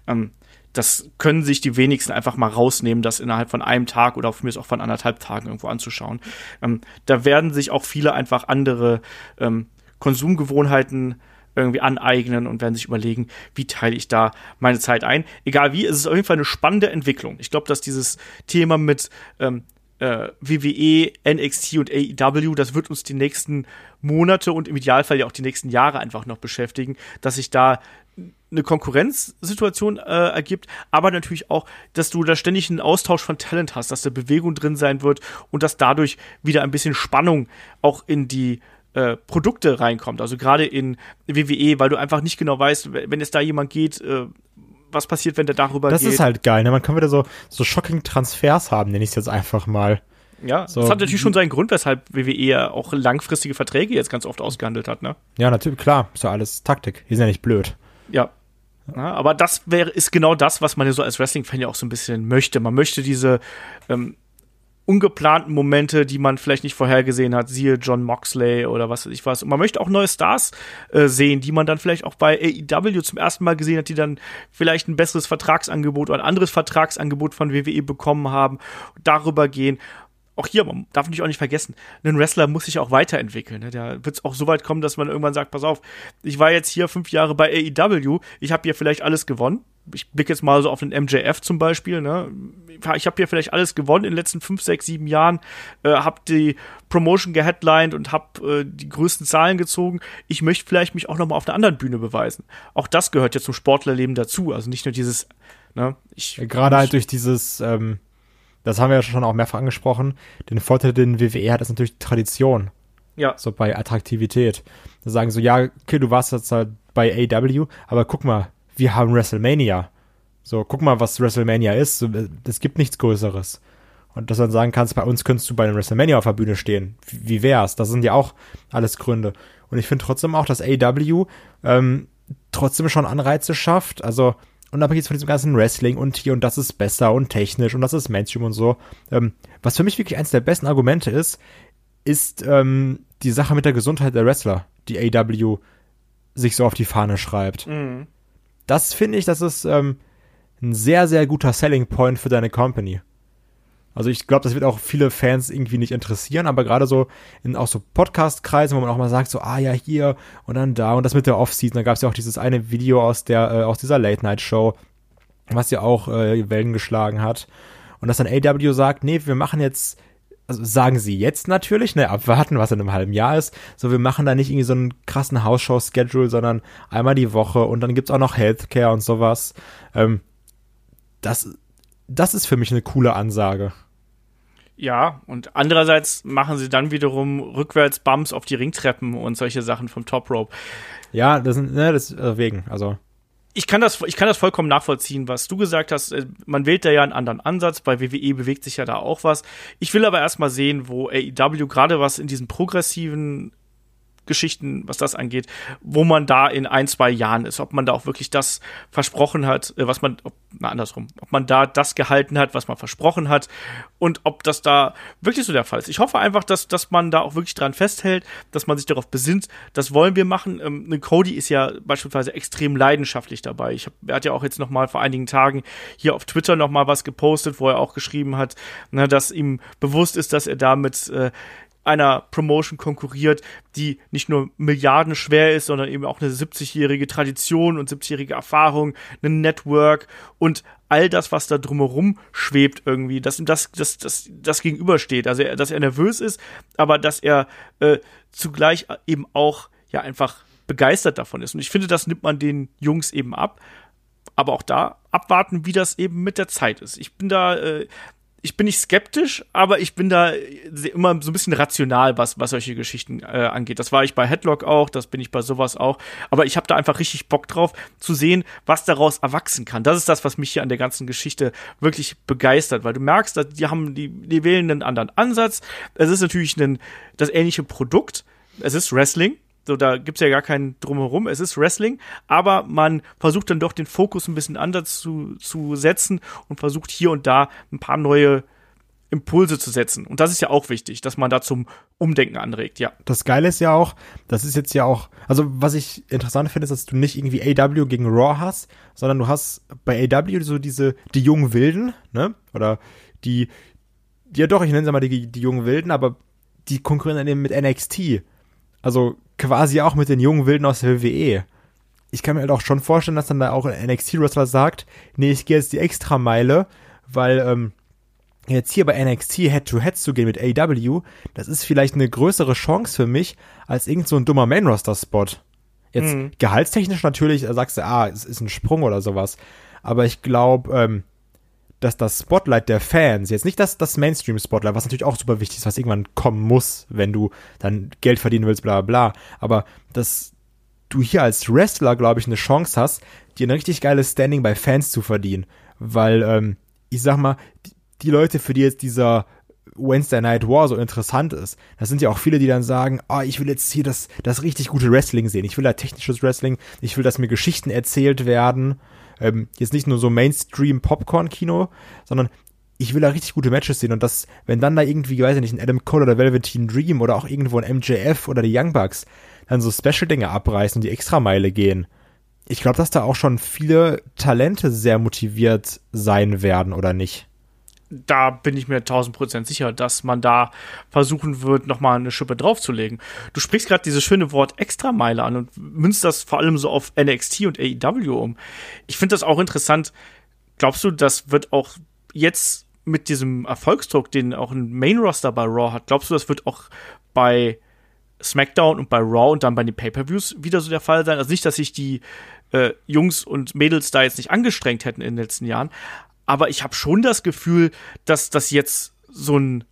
Ähm, das können sich die wenigsten einfach mal rausnehmen, das innerhalb von einem Tag oder von mir ist auch von anderthalb Tagen irgendwo anzuschauen. Ähm, da werden sich auch viele einfach andere ähm, Konsumgewohnheiten irgendwie aneignen und werden sich überlegen, wie teile ich da meine Zeit ein. Egal wie, es ist auf jeden Fall eine spannende Entwicklung. Ich glaube, dass dieses Thema mit ähm, äh, WWE, NXT und AEW, das wird uns die nächsten Monate und im Idealfall ja auch die nächsten Jahre einfach noch beschäftigen, dass sich da eine Konkurrenzsituation äh, ergibt, aber natürlich auch, dass du da ständig einen Austausch von Talent hast, dass da Bewegung drin sein wird und dass dadurch wieder ein bisschen Spannung auch in die äh, Produkte reinkommt. Also gerade in WWE, weil du einfach nicht genau weißt, wenn es da jemand geht, äh, was passiert, wenn der darüber das geht. Das ist halt geil, ne? Man kann wieder so, so shocking Transfers haben, nenne ich es jetzt einfach mal. Ja, so. das hat natürlich schon seinen Grund, weshalb WWE ja auch langfristige Verträge jetzt ganz oft ausgehandelt hat, ne? Ja, natürlich, klar. Ist ja alles Taktik. Die sind ja nicht blöd. Ja. Ja aber das wäre, ist genau das, was man ja so als Wrestling-Fan ja auch so ein bisschen möchte. Man möchte diese ähm, ungeplanten Momente, die man vielleicht nicht vorhergesehen hat, siehe John Moxley oder was weiß ich was. Und man möchte auch neue Stars äh, sehen, die man dann vielleicht auch bei AEW zum ersten Mal gesehen hat, die dann vielleicht ein besseres Vertragsangebot oder ein anderes Vertragsangebot von WWE bekommen haben, darüber gehen auch hier, man darf natürlich auch nicht vergessen, ein Wrestler muss sich auch weiterentwickeln. Ne? Da wird es auch so weit kommen, dass man irgendwann sagt, pass auf, ich war jetzt hier fünf Jahre bei AEW, ich habe hier vielleicht alles gewonnen. Ich blicke jetzt mal so auf den MJF zum Beispiel. Ne? Ich habe hier vielleicht alles gewonnen in den letzten fünf, sechs, sieben Jahren, äh, habe die Promotion geheadlined und habe äh, die größten Zahlen gezogen. Ich möchte vielleicht mich auch noch mal auf einer anderen Bühne beweisen. Auch das gehört ja zum Sportlerleben dazu. Also nicht nur dieses Ne? Ich, Gerade halt durch dieses ähm, das haben wir ja schon auch mehrfach angesprochen, den Vorteil, den WWE hat, ist natürlich Tradition. Ja. So bei Attraktivität. Da sagen so, ja, okay, du warst jetzt halt bei AW, aber guck mal, wir haben WrestleMania. So, guck mal, was WrestleMania ist. Es gibt nichts Größeres. Und dass du dann sagen kannst, bei uns könntest du bei einem WrestleMania auf der Bühne stehen. Wie wär's? Das sind ja auch alles Gründe. Und ich finde trotzdem auch, dass AW ähm, trotzdem schon Anreize schafft. Also, unabhängig von diesem ganzen Wrestling und hier und das ist besser und technisch und das ist Mainstream und so. Ähm, was für mich wirklich eines der besten Argumente ist, ist ähm, die Sache mit der Gesundheit der Wrestler, die AW sich so auf die Fahne schreibt. Mhm. Das finde ich, das ist ähm, ein sehr, sehr guter Selling Point für deine Company. Also ich glaube, das wird auch viele Fans irgendwie nicht interessieren, aber gerade so in auch so Podcast-Kreisen, wo man auch mal sagt, so, ah ja, hier und dann da und das mit der Off-Season, da gab es ja auch dieses eine Video aus der, äh, aus dieser Late-Night-Show, was ja auch äh, Wellen geschlagen hat. Und dass dann AW sagt, nee, wir machen jetzt, also sagen sie jetzt natürlich, ne, abwarten, was in einem halben Jahr ist. So, wir machen da nicht irgendwie so einen krassen Hausshow-Schedule, sondern einmal die Woche und dann gibt's auch noch Healthcare und sowas. Ähm, das, das ist für mich eine coole Ansage. Ja, und andererseits machen sie dann wiederum rückwärts Bumps auf die Ringtreppen und solche Sachen vom Top Rope. Ja, das, ne, deswegen, äh, also. Ich kann, das, ich kann das vollkommen nachvollziehen, was du gesagt hast. Äh, man wählt da ja einen anderen Ansatz. Bei WWE bewegt sich ja da auch was. Ich will aber erstmal sehen, wo AEW gerade was in diesen progressiven Geschichten, was das angeht, wo man da in ein, zwei Jahren ist, ob man da auch wirklich das versprochen hat, äh, was man, ob, na andersrum, ob man da das gehalten hat, was man versprochen hat und ob das da wirklich so der Fall ist. Ich hoffe einfach, dass, dass man da auch wirklich dran festhält, dass man sich darauf besinnt, das wollen wir machen. Ähm, Cody ist ja beispielsweise extrem leidenschaftlich dabei. Ich hab, er hat ja auch jetzt noch mal vor einigen Tagen hier auf Twitter noch mal was gepostet, wo er auch geschrieben hat, ne, dass ihm bewusst ist, dass er damit äh, einer Promotion konkurriert, die nicht nur milliardenschwer ist, sondern eben auch eine 70-jährige Tradition und 70-jährige Erfahrung, ein Network und all das, was da drumherum schwebt irgendwie, dass ihm das, das, das, das gegenübersteht. Also, dass er nervös ist, aber dass er äh, zugleich eben auch ja einfach begeistert davon ist. Und ich finde, das nimmt man den Jungs eben ab. Aber auch da abwarten, wie das eben mit der Zeit ist. Ich bin da, äh, ich bin nicht skeptisch, aber ich bin da immer so ein bisschen rational, was, was solche Geschichten äh, angeht. Das war ich bei Headlock auch, das bin ich bei sowas auch. Aber ich habe da einfach richtig Bock drauf, zu sehen, was daraus erwachsen kann. Das ist das, was mich hier an der ganzen Geschichte wirklich begeistert, weil du merkst, dass die haben, die, die wählen einen anderen Ansatz. Es ist natürlich ein, das ähnliche Produkt. Es ist Wrestling, so, da gibt's ja gar keinen drumherum. Es ist Wrestling, aber man versucht dann doch den Fokus ein bisschen anders zu, zu setzen und versucht hier und da ein paar neue Impulse zu setzen. Und das ist ja auch wichtig, dass man da zum Umdenken anregt, ja. Das Geile ist ja auch, das ist jetzt ja auch, also was ich interessant finde, ist, dass du nicht irgendwie AW gegen Raw hast, sondern du hast bei AW so diese, die jungen Wilden, ne? Oder die, ja doch, ich nenne sie mal die, die jungen Wilden, aber die konkurrieren dann eben mit NXT. Also quasi auch mit den jungen Wilden aus der WWE. Ich kann mir halt auch schon vorstellen, dass dann da auch ein NXT-Wrestler sagt, nee, ich gehe jetzt die Extrameile, weil ähm, jetzt hier bei NXT Head-to-Head zu gehen mit AW, das ist vielleicht eine größere Chance für mich als irgend so ein dummer Main-Roster-Spot. Jetzt mhm. gehaltstechnisch natürlich, da sagst du, ah, es ist ein Sprung oder sowas. Aber ich glaube, ähm, dass das Spotlight der Fans, jetzt nicht das, das Mainstream-Spotlight, was natürlich auch super wichtig ist, was irgendwann kommen muss, wenn du dann Geld verdienen willst, bla bla, aber dass du hier als Wrestler, glaube ich, eine Chance hast, dir ein richtig geiles Standing bei Fans zu verdienen. Weil, ähm, ich sag mal, die, die Leute, für die jetzt dieser Wednesday Night War so interessant ist. Das sind ja auch viele, die dann sagen, ah, oh, ich will jetzt hier das, das richtig gute Wrestling sehen. Ich will da technisches Wrestling. Ich will, dass mir Geschichten erzählt werden ähm, jetzt nicht nur so Mainstream-Popcorn-Kino, sondern ich will da richtig gute Matches sehen und das, wenn dann da irgendwie, weiß ich nicht, ein Adam Cole oder Velveteen Dream oder auch irgendwo ein MJF oder die Young Bucks dann so Special-Dinge abreißen und die Extrameile gehen. Ich glaube, dass da auch schon viele Talente sehr motiviert sein werden, oder nicht? Da bin ich mir tausend Prozent sicher, dass man da versuchen wird, nochmal eine Schippe draufzulegen. Du sprichst gerade dieses schöne Wort Extrameile an und münzt das vor allem so auf NXT und AEW um. Ich finde das auch interessant. Glaubst du, das wird auch jetzt mit diesem Erfolgsdruck, den auch ein Main Roster bei Raw hat, glaubst du, das wird auch bei SmackDown und bei Raw und dann bei den Pay-per-Views wieder so der Fall sein? Also nicht, dass sich die äh, Jungs und Mädels da jetzt nicht angestrengt hätten in den letzten Jahren, aber ich habe schon das Gefühl, dass das jetzt so ein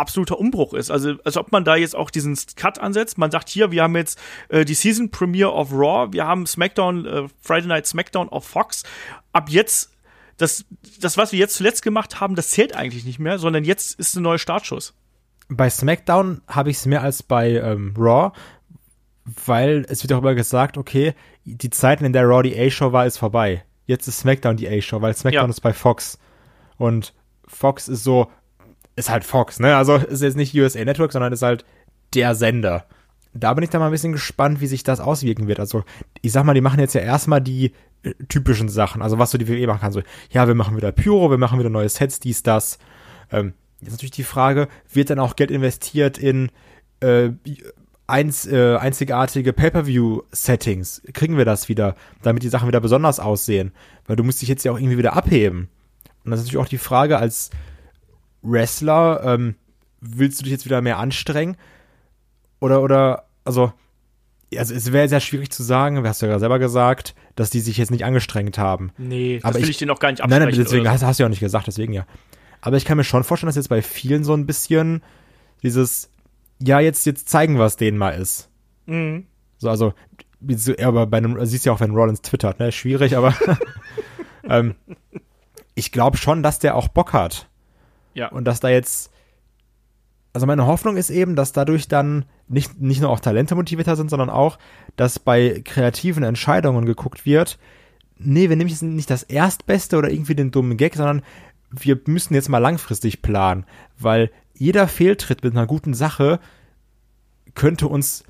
absoluter Umbruch ist. Also als ob man da jetzt auch diesen Cut ansetzt. Man sagt hier, wir haben jetzt äh, die Season Premiere of Raw, wir haben SmackDown, äh, Friday Night SmackDown auf Fox. Ab jetzt, das, das, was wir jetzt zuletzt gemacht haben, das zählt eigentlich nicht mehr, sondern jetzt ist ein neuer Startschuss. Bei SmackDown habe ich es mehr als bei ähm, Raw, weil es wird darüber gesagt, okay, die Zeiten, in der Raw die A-Show war, ist vorbei jetzt ist SmackDown die A-Show, weil SmackDown ja. ist bei Fox. Und Fox ist so, ist halt Fox, ne? Also ist jetzt nicht USA Network, sondern ist halt der Sender. Da bin ich dann mal ein bisschen gespannt, wie sich das auswirken wird. Also, ich sag mal, die machen jetzt ja erstmal die äh, typischen Sachen, also was so die WWE machen kann. So, ja, wir machen wieder Pyro, wir machen wieder neue Sets, dies, das. Ähm, jetzt natürlich die Frage, wird dann auch Geld investiert in äh, einz, äh, einzigartige Pay-per-view-Settings. Kriegen wir das wieder, damit die Sachen wieder besonders aussehen? Weil du musst dich jetzt ja auch irgendwie wieder abheben. Und das ist natürlich auch die Frage als Wrestler, ähm, willst du dich jetzt wieder mehr anstrengen? Oder, oder, also, also es wäre sehr schwierig zu sagen, hast du ja selber gesagt, dass die sich jetzt nicht angestrengt haben. Nee, das Aber will ich, ich denen auch gar nicht absprechen. Nein, nein, deswegen hast, hast du ja auch nicht gesagt, deswegen ja. Aber ich kann mir schon vorstellen, dass jetzt bei vielen so ein bisschen dieses, ja, jetzt, jetzt zeigen wir es denen mal ist. Mhm. So, also, aber bei einem, siehst ja auch, wenn Rollins twittert, ne? Schwierig, aber ähm, ich glaube schon, dass der auch Bock hat. Ja. Und dass da jetzt also meine Hoffnung ist eben, dass dadurch dann nicht, nicht nur auch Talente motivierter sind, sondern auch, dass bei kreativen Entscheidungen geguckt wird, nee, wir nehmen jetzt nicht das Erstbeste oder irgendwie den dummen Gag, sondern wir müssen jetzt mal langfristig planen, weil jeder Fehltritt mit einer guten Sache könnte uns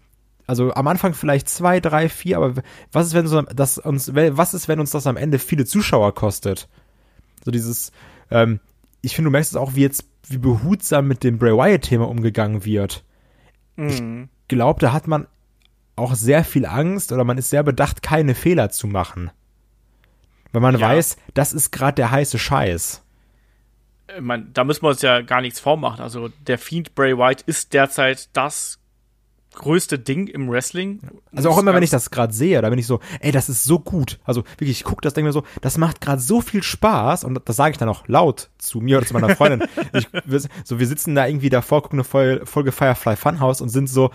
also am Anfang vielleicht zwei, drei, vier, aber was ist, wenn so, das uns, was ist, wenn uns das am Ende viele Zuschauer kostet? So dieses, ähm, ich finde, du merkst es auch, wie jetzt, wie behutsam mit dem Bray Wyatt-Thema umgegangen wird. Mhm. Ich glaube, da hat man auch sehr viel Angst oder man ist sehr bedacht, keine Fehler zu machen. Weil man ja. weiß, das ist gerade der heiße Scheiß. Ich mein, da müssen wir uns ja gar nichts vormachen. Also der Fiend Bray Wyatt ist derzeit das größte Ding im Wrestling. Also auch immer, wenn ich das gerade sehe, da bin ich so, ey, das ist so gut. Also wirklich, ich gucke das, denke mir so, das macht gerade so viel Spaß und das sage ich dann auch laut zu mir oder zu meiner Freundin. ich, so, wir sitzen da irgendwie davor, gucken eine Folge, Firefly Funhouse und sind so,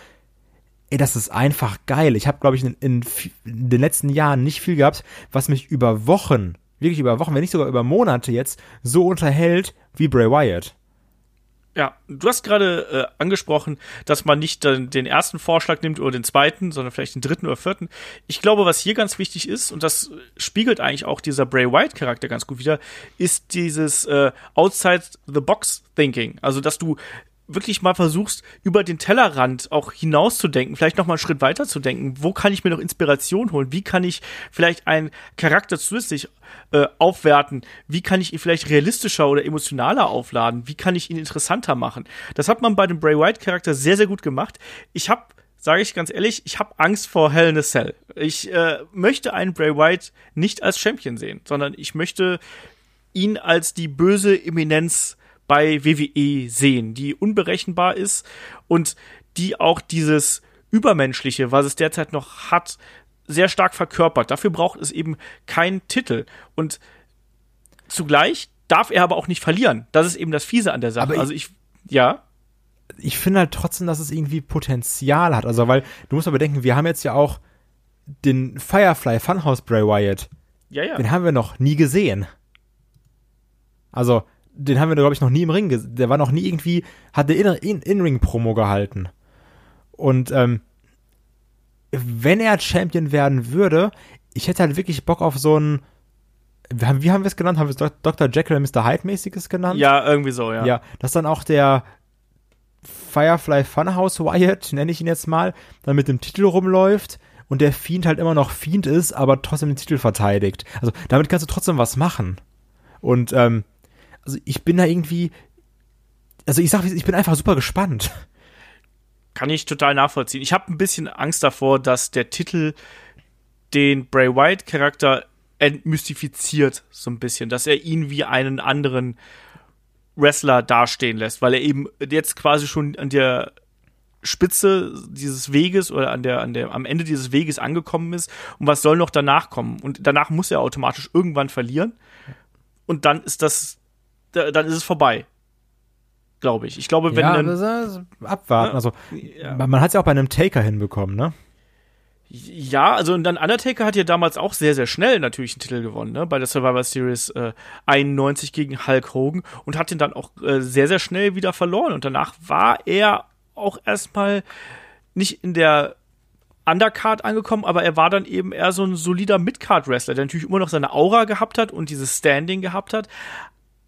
ey, das ist einfach geil. Ich habe, glaube ich, in, in, in den letzten Jahren nicht viel gehabt, was mich über Wochen, wirklich über Wochen, wenn nicht sogar über Monate jetzt, so unterhält wie Bray Wyatt. Ja, du hast gerade äh, angesprochen, dass man nicht den, den ersten Vorschlag nimmt oder den zweiten, sondern vielleicht den dritten oder vierten. Ich glaube, was hier ganz wichtig ist, und das spiegelt eigentlich auch dieser Bray White-Charakter ganz gut wieder, ist dieses äh, Outside the Box Thinking. Also, dass du wirklich mal versuchst, über den Tellerrand auch hinauszudenken, vielleicht noch mal einen Schritt weiter zu denken. Wo kann ich mir noch Inspiration holen? Wie kann ich vielleicht einen Charakter zusätzlich äh, aufwerten? Wie kann ich ihn vielleicht realistischer oder emotionaler aufladen? Wie kann ich ihn interessanter machen? Das hat man bei dem Bray White Charakter sehr, sehr gut gemacht. Ich habe sage ich ganz ehrlich, ich habe Angst vor Hell in a Cell. Ich äh, möchte einen Bray White nicht als Champion sehen, sondern ich möchte ihn als die böse Eminenz bei WWE sehen, die unberechenbar ist und die auch dieses Übermenschliche, was es derzeit noch hat, sehr stark verkörpert. Dafür braucht es eben keinen Titel. Und zugleich darf er aber auch nicht verlieren. Das ist eben das Fiese an der Sache. Ich, also ich, ja. Ich finde halt trotzdem, dass es irgendwie Potenzial hat. Also, weil du musst aber denken, wir haben jetzt ja auch den Firefly Funhouse Bray Wyatt. Ja, ja. Den haben wir noch nie gesehen. Also, den haben wir, glaube ich, noch nie im Ring gesehen. Der war noch nie irgendwie, hat eine In-Ring-Promo gehalten. Und ähm, wenn er Champion werden würde, ich hätte halt wirklich Bock auf so ein, wie haben, wie haben wir es genannt? Haben wir es Dr. Jekyll und Mr. Hyde-mäßiges genannt? Ja, irgendwie so, ja. Ja, dass dann auch der Firefly Funhouse Wyatt, nenne ich ihn jetzt mal, dann mit dem Titel rumläuft und der Fiend halt immer noch Fiend ist, aber trotzdem den Titel verteidigt. Also damit kannst du trotzdem was machen. Und ähm, also ich bin da irgendwie, also ich sag, ich bin einfach super gespannt. Kann ich total nachvollziehen. Ich habe ein bisschen Angst davor, dass der Titel den Bray Wyatt Charakter entmystifiziert so ein bisschen, dass er ihn wie einen anderen Wrestler dastehen lässt, weil er eben jetzt quasi schon an der Spitze dieses Weges oder an der, an der, am Ende dieses Weges angekommen ist. Und was soll noch danach kommen? Und danach muss er automatisch irgendwann verlieren. Und dann ist das dann ist es vorbei. Glaube ich. Ich glaube, wenn. Ja, dann, das abwarten. Ne? Also, ja. man hat es ja auch bei einem Taker hinbekommen, ne? Ja, also und dann Undertaker hat ja damals auch sehr, sehr schnell natürlich einen Titel gewonnen, ne? Bei der Survivor Series äh, 91 gegen Hulk Hogan und hat den dann auch äh, sehr, sehr schnell wieder verloren. Und danach war er auch erstmal nicht in der Undercard angekommen, aber er war dann eben eher so ein solider Midcard-Wrestler, der natürlich immer noch seine Aura gehabt hat und dieses Standing gehabt hat,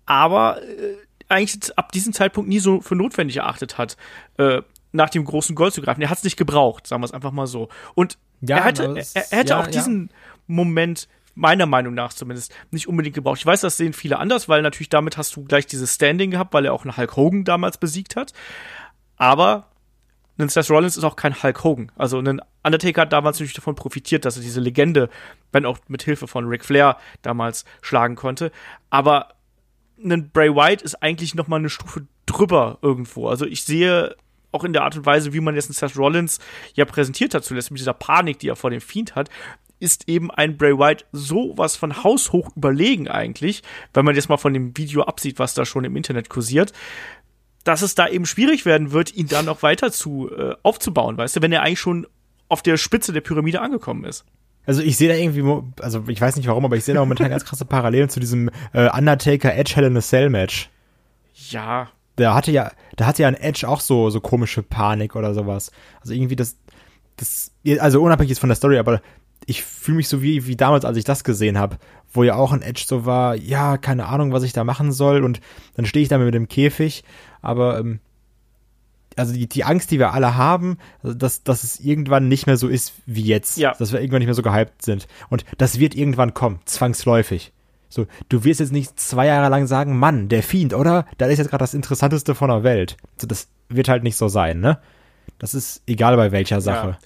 aber äh, eigentlich ab diesem Zeitpunkt nie so für notwendig erachtet hat, äh, nach dem großen Gold zu greifen. Er hat es nicht gebraucht, sagen wir es einfach mal so. Und ja, er, hätte, er, er, hätte ja, auch diesen ja. Moment meiner Meinung nach zumindest nicht unbedingt gebraucht. Ich weiß, das sehen viele anders, weil natürlich damit hast du gleich dieses Standing gehabt, weil er auch einen Hulk Hogan damals besiegt hat. Aber ein Seth Rollins ist auch kein Hulk Hogan. Also ein Undertaker hat damals natürlich davon profitiert, dass er diese Legende, wenn auch mit Hilfe von Ric Flair damals schlagen konnte. Aber ein Bray White ist eigentlich noch mal eine Stufe drüber irgendwo. Also ich sehe auch in der Art und Weise, wie man jetzt einen Seth Rollins ja präsentiert hat zuletzt, mit dieser Panik, die er vor dem Fiend hat, ist eben ein Bray White sowas von haushoch überlegen eigentlich, wenn man jetzt mal von dem Video absieht, was da schon im Internet kursiert, dass es da eben schwierig werden wird, ihn dann noch weiter zu äh, aufzubauen, weißt du, wenn er eigentlich schon auf der Spitze der Pyramide angekommen ist. Also ich sehe da irgendwie, also ich weiß nicht warum, aber ich sehe da momentan ganz krasse Parallelen zu diesem äh, Undertaker Edge Hell in a Cell Match. Ja. da hatte ja, da hatte ja ein Edge auch so, so komische Panik oder sowas. Also irgendwie das, das, also unabhängig jetzt von der Story, aber ich fühle mich so wie, wie damals, als ich das gesehen habe, wo ja auch ein Edge so war, ja, keine Ahnung, was ich da machen soll und dann stehe ich da mit dem Käfig, aber ähm, also die, die Angst, die wir alle haben, dass, dass es irgendwann nicht mehr so ist wie jetzt, Ja. dass wir irgendwann nicht mehr so gehypt sind und das wird irgendwann kommen, zwangsläufig. So, du wirst jetzt nicht zwei Jahre lang sagen, Mann, der Fiend, oder? Das ist jetzt gerade das Interessanteste von der Welt. So, das wird halt nicht so sein, ne? Das ist egal bei welcher Sache.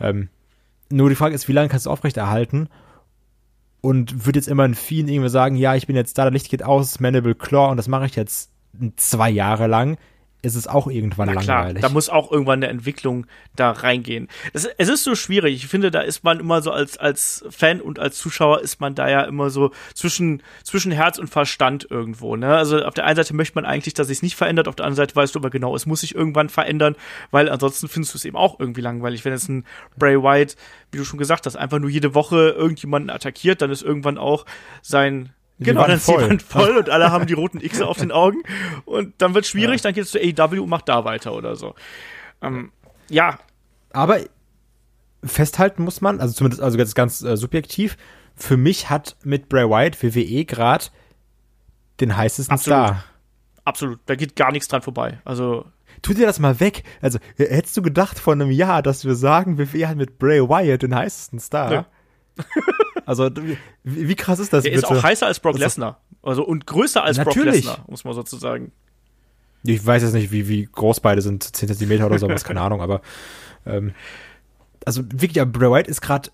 Ähm, nur die Frage ist, wie lange kannst du aufrechterhalten? Und wird jetzt immer ein Fiend irgendwie sagen, ja, ich bin jetzt da, das Licht geht aus, Mandible Claw und das mache ich jetzt zwei Jahre lang, ist es auch irgendwann Na klar, langweilig. da muss auch irgendwann eine Entwicklung da reingehen. Das, es ist so schwierig. Ich finde, da ist man immer so als, als Fan und als Zuschauer ist man da ja immer so zwischen, zwischen Herz und Verstand irgendwo. Ne? Also auf der einen Seite möchte man eigentlich, dass es nicht verändert, auf der anderen Seite weißt du aber genau, es muss sich irgendwann verändern, weil ansonsten findest du es eben auch irgendwie langweilig. Wenn jetzt ein Bray Wyatt, wie du schon gesagt hast, einfach nur jede Woche irgendjemanden attackiert, dann ist irgendwann auch sein Genau, dann ist die voll. Wand voll und alle haben die roten X auf den Augen. Und dann wird schwierig, dann geht es zu AEW und macht da weiter oder so. Ähm, ja, Aber festhalten muss man, also zumindest also jetzt ganz äh, subjektiv, für mich hat mit Bray Wyatt WWE gerade den heißesten Absolut. Star. absolut. Da geht gar nichts dran vorbei. Also, Tu dir das mal weg. Also, äh, hättest du gedacht vor einem Jahr, dass wir sagen, WWE hat mit Bray Wyatt den heißesten Star? Nö. Also, wie, krass ist das der bitte? ist auch heißer als Brock Lesnar. Also, und größer als Brock Natürlich. Lesnar, muss man sozusagen. Ich weiß jetzt nicht, wie, wie groß beide sind, 10 Zentimeter oder sowas, keine Ahnung, aber ähm, also wirklich, ja, Bray Wyatt ist gerade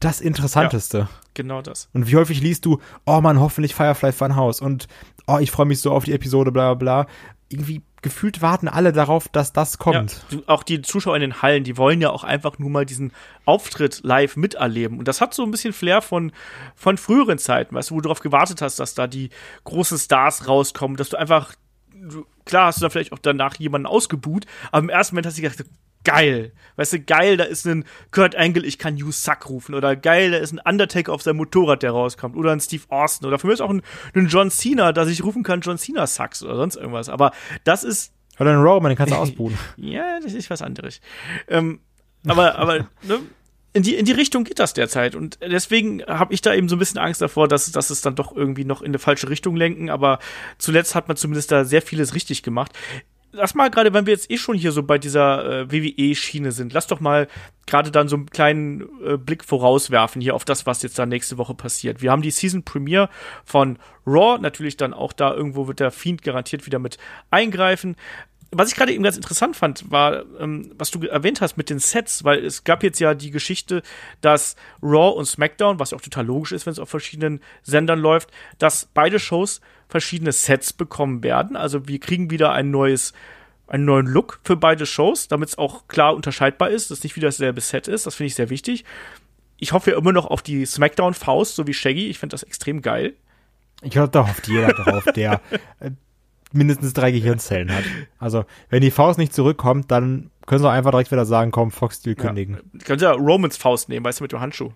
das Interessanteste. Genau das. Und wie häufig liest du, oh man, hoffentlich Firefly Funhouse und oh, ich freue mich so auf die Episode, bla bla bla. Irgendwie gefühlt warten alle darauf, dass das kommt. Ja, auch die Zuschauer in den Hallen, die wollen ja auch einfach nur mal diesen Auftritt live miterleben. Und das hat so ein bisschen Flair von, von früheren Zeiten, weißt du, wo du darauf gewartet hast, dass da die großen Stars rauskommen, dass du einfach, klar hast du dann vielleicht auch danach jemanden ausgebuht, aber im ersten Moment hast du gedacht, geil, weißt du, geil, da ist ein Kurt Angle, ich kann You Suck rufen, oder geil, da ist ein Undertaker auf seinem Motorrad, der rauskommt, oder ein Steve Austin, oder für mich ist auch ein, ein John Cena, dass ich rufen kann, John Cena Sucks, oder sonst irgendwas, aber das ist Oder ein Roman, den kannst du ausbuhen. ja, das ist was anderes. Ähm, aber, aber ne, in, die, in die Richtung geht das derzeit. Und deswegen habe ich da eben so ein bisschen Angst davor, dass, dass es dann doch irgendwie noch in eine falsche Richtung lenken. Aber zuletzt hat man zumindest da sehr vieles richtig gemacht. Lass mal gerade, wenn wir jetzt eh schon hier so bei dieser äh, WWE-Schiene sind, lass doch mal gerade dann so einen kleinen äh, Blick vorauswerfen hier auf das, was jetzt da nächste Woche passiert. Wir haben die Season Premiere von Raw, natürlich dann auch da irgendwo wird der Fiend garantiert wieder mit eingreifen was ich gerade eben ganz interessant fand, war, ähm, was du erwähnt hast mit den Sets, weil es gab jetzt ja die Geschichte, dass Raw und SmackDown, was ja auch total logisch ist, wenn es auf verschiedenen Sendern läuft, dass beide Shows verschiedene Sets bekommen werden. Also wir kriegen wieder ein neues, einen neuen Look für beide Shows, damit es auch klar unterscheidbar ist, dass nicht wieder dasselbe Set ist. Das finde ich sehr wichtig. Ich hoffe ja immer noch auf die SmackDown-Faust, so wie Shaggy. Ich finde das extrem geil. Ich glaube, da hofft jeder drauf, der äh, mindestens drei Gehirnzellen hat. Also, wenn die Faust nicht zurückkommt, dann können sie einfach direkt wieder sagen, komm, Fox Steel kündigen. Ja. Könnt ihr Romans Faust nehmen, weißt du, mit dem Handschuh.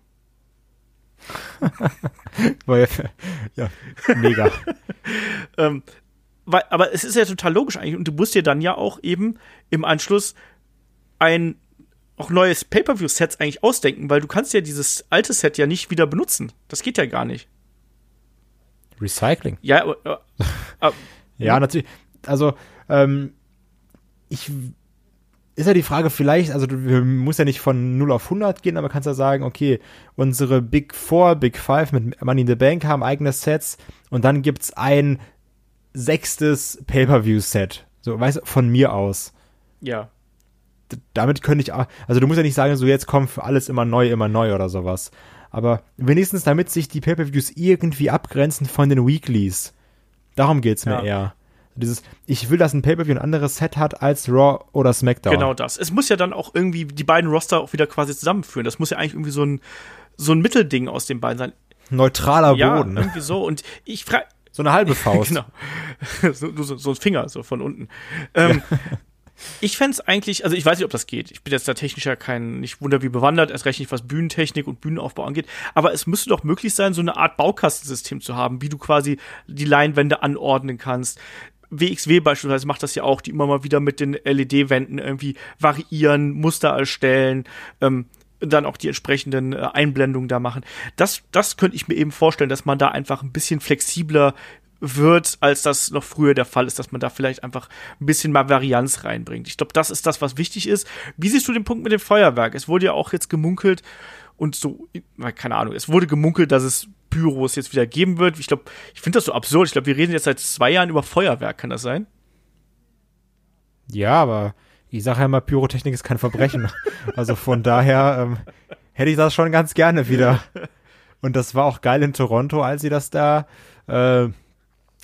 Weil, ja, mega. Ähm, weil, aber es ist ja total logisch eigentlich. Und du musst dir dann ja auch eben im Anschluss ein auch neues Pay-Per-View-Sets eigentlich ausdenken, weil du kannst ja dieses alte Set ja nicht wieder benutzen. Das geht ja gar nicht. Recycling. Ja, aber, aber Ja, natürlich. Also, ähm, ich ist ja die Frage vielleicht, also du wir- muss ja nicht von 0 auf 100 gehen, aber kannst ja sagen, okay, unsere Big Four, Big Five mit Money in the Bank haben eigene Sets und dann gibt's ein sechstes Pay-Per-View-Set. So, weißt du, von mir aus. ja. D- Damit könnte ich, auch- also du musst ja nicht sagen, so jetzt kommt für alles immer neu, immer neu oder sowas. Aber wenigstens damit sich die Pay-Per-Views irgendwie abgrenzen von den Weeklies. Darum geht's mir Ja. eher. Dieses, ich will, dass ein Pay-Per-View ein anderes Set hat als Raw oder SmackDown. Genau das. Es muss ja dann auch irgendwie die beiden Roster auch wieder quasi zusammenführen. Das muss ja eigentlich irgendwie so ein, so ein Mittelding aus den beiden sein. Neutraler Ja, Boden. ne? irgendwie so. Und ich frage, So eine halbe Faust. Genau. So, so, so ein Finger, so von unten. Ähm, Ich fände eigentlich, also ich weiß nicht, ob das geht. Ich bin jetzt da technisch ja kein, nicht wunder wie bewandert, erst recht nicht, was Bühnentechnik und Bühnenaufbau angeht. Aber es müsste doch möglich sein, so eine Art Baukastensystem zu haben, wie du quasi die Leinwände anordnen kannst, WXW beispielsweise macht das ja auch, die immer mal wieder mit den LED-Wänden irgendwie variieren, Muster erstellen, ähm, dann auch die entsprechenden äh, Einblendungen da machen. Das, das könnte ich mir eben vorstellen, dass man da einfach ein bisschen flexibler wird, als das noch früher der Fall ist, dass man da vielleicht einfach ein bisschen mal Varianz reinbringt. Ich glaube, das ist das, was wichtig ist. Wie siehst du den Punkt mit dem Feuerwerk? Es wurde ja auch jetzt gemunkelt und so, keine Ahnung, es wurde gemunkelt, dass es Pyros jetzt wieder geben wird. Ich glaube, ich finde das so absurd. Ich glaube, wir reden jetzt seit zwei Jahren über Feuerwerk, kann das sein? Ja, aber ich sage ja immer, Pyrotechnik ist kein Verbrechen. also von daher ähm, hätte ich das schon ganz gerne wieder. Und das war auch geil in Toronto, als sie das da äh,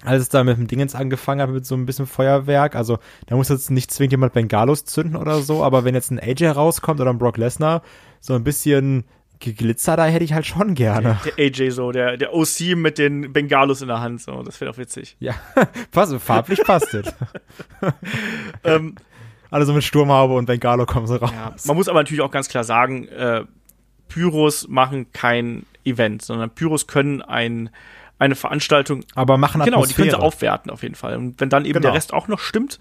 als es da mit dem Dingens angefangen hat, mit so ein bisschen Feuerwerk, also da muss jetzt nicht zwingend jemand Bengalos zünden oder so, aber wenn jetzt ein AJ rauskommt oder ein Brock Lesnar, so ein bisschen Glitzer da hätte ich halt schon gerne. Der, AJ so, der, der OC mit den Bengalos in der Hand, so, das wäre doch witzig. Ja, passt, farblich passt es. ähm, Alle so mit Sturmhaube und Bengalo kommen so raus. Ja, man muss aber natürlich auch ganz klar sagen, äh, Pyros machen kein Event, sondern Pyros können ein eine Veranstaltung. Aber machen Atmosphäre. Genau, die können sie aufwerten auf jeden Fall. Und wenn dann eben genau. der Rest auch noch stimmt,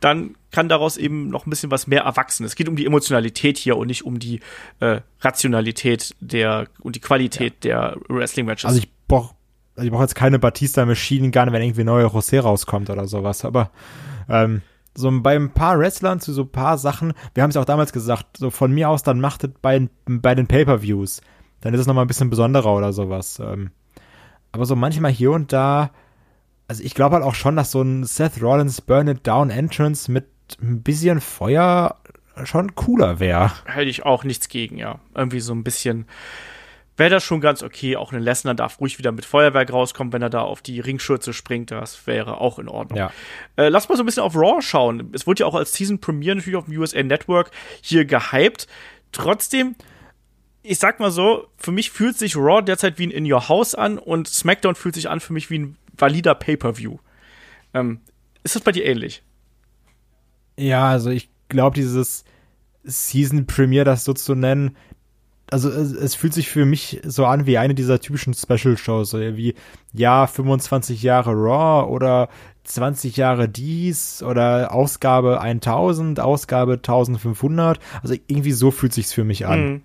dann kann daraus eben noch ein bisschen was mehr erwachsen. Es geht um die Emotionalität hier und nicht um die äh, Rationalität der und die Qualität ja. der Wrestling-Matches. Also ich brauche also ich brauche jetzt keine Batista Machine Gun, wenn irgendwie neue José rauskommt oder sowas, aber ähm, so bei ein paar Wrestlern zu so ein paar Sachen, wir haben es ja auch damals gesagt, so von mir aus, dann macht es bei, bei den Pay-Per-Views. Dann ist es nochmal ein bisschen besonderer oder sowas. Ähm, aber so manchmal hier und da, also ich glaube halt auch schon, dass so ein Seth Rollins Burn It Down Entrance mit ein bisschen Feuer schon cooler wäre. Hätte ich auch nichts gegen, ja. Irgendwie so ein bisschen wäre das schon ganz okay. Auch ein Lesnar darf ruhig wieder mit Feuerwerk rauskommen, wenn er da auf die Ringschürze springt. Das wäre auch in Ordnung. Ja. Äh, lass mal so ein bisschen auf Raw schauen. Es wurde ja auch als Season Premiere natürlich auf dem USA Network hier gehypt. Trotzdem ich sag mal so, für mich fühlt sich Raw derzeit wie ein In Your House an und SmackDown fühlt sich an für mich wie ein valider Pay-Per-View. Ähm, ist das bei dir ähnlich? Ja, also ich glaube, dieses Season Premiere, das so zu nennen, also es, es, fühlt sich für mich so an wie eine dieser typischen Special Shows, so wie ja 25 Jahre Raw oder 20 Jahre dies oder Ausgabe 1000, Ausgabe 1500. Also irgendwie so fühlt sich's für mich an. Mhm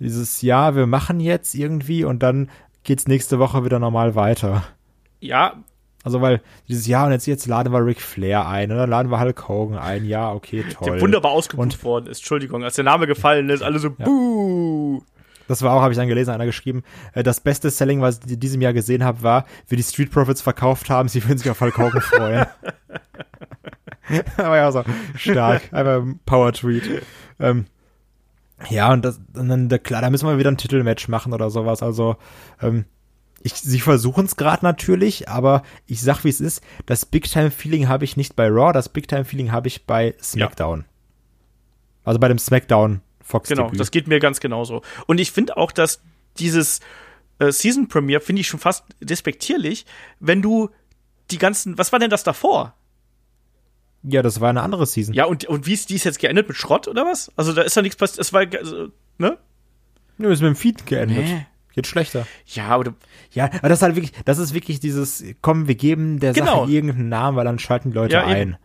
dieses Ja, wir machen jetzt irgendwie und dann geht's nächste Woche wieder normal weiter. Ja. Also weil dieses Ja und jetzt, jetzt laden wir Ric Flair ein oder laden wir Hulk Hogan ein. Ja, okay, toll. Der wunderbar ausgebucht worden ist. Entschuldigung, als der Name gefallen ist, alle so ja. Buh. Das war auch, habe ich dann gelesen, einer geschrieben, äh, das beste Selling, was ich in diesem Jahr gesehen habe, war, wie die Street Profits verkauft haben, sie würden sich auf Hulk Hogan freuen. Aber ja, so stark. Einfach ein Power-Tweet. Ähm, ja, und, das, und dann, klar, da müssen wir wieder ein Titelmatch machen oder sowas. Also, ähm, ich, sie versuchen es gerade natürlich, aber ich sag, wie es ist. Das Big-Time-Feeling habe ich nicht bei Raw, das Big-Time-Feeling habe ich bei SmackDown. Ja. Also bei dem SmackDown Fox. Genau, Debüt. das geht mir ganz genauso. Und ich finde auch, dass dieses äh, Season Premiere finde ich schon fast despektierlich, wenn du die ganzen, was war denn das davor? Ja, das war eine andere Season. Ja, und, und wie ist dies jetzt geendet? Mit Schrott oder was? Also da ist ja nichts passiert. Es war, also, ne? Nö, ist mit dem Feed geendet. Nee. Geht schlechter. Ja, aber Ja, aber das ist halt wirklich, das ist wirklich dieses, komm, wir geben der genau. Sache irgendeinen Namen, weil dann schalten die Leute ja, ein. Eben.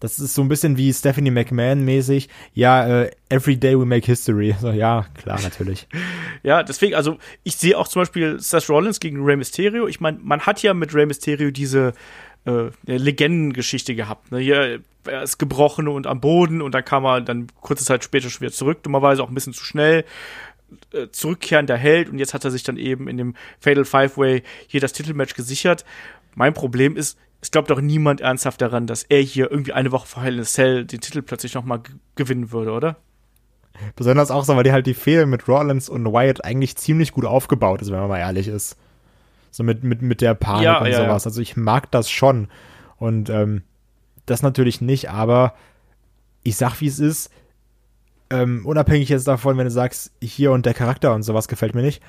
Das ist so ein bisschen wie Stephanie McMahon mäßig. Ja, äh, every day we make history. So, ja, klar, natürlich. ja, deswegen, also ich sehe auch zum Beispiel Seth Rollins gegen Rey Mysterio. Ich meine, man hat ja mit Rey Mysterio diese äh, Legendengeschichte gehabt. Ne? Hier, er ist gebrochen und am Boden und dann kam er dann kurze Zeit später schon wieder zurück, dummerweise auch ein bisschen zu schnell. Äh, zurückkehrender Held und jetzt hat er sich dann eben in dem Fatal Five Way hier das Titelmatch gesichert. Mein Problem ist, es glaubt doch niemand ernsthaft daran, dass er hier irgendwie eine Woche vor Hell in a Cell den Titel plötzlich nochmal gewinnen würde, oder? Besonders auch so, weil die halt die Fehlen mit Rollins und Wyatt eigentlich ziemlich gut aufgebaut ist, wenn man mal ehrlich ist. So mit, mit, mit der Panik ja, und ja, sowas. Ja. Also ich mag das schon. Und ähm, das natürlich nicht, aber ich sag, wie es ist. Ähm, unabhängig jetzt davon, wenn du sagst, hier und der Charakter und sowas gefällt mir nicht.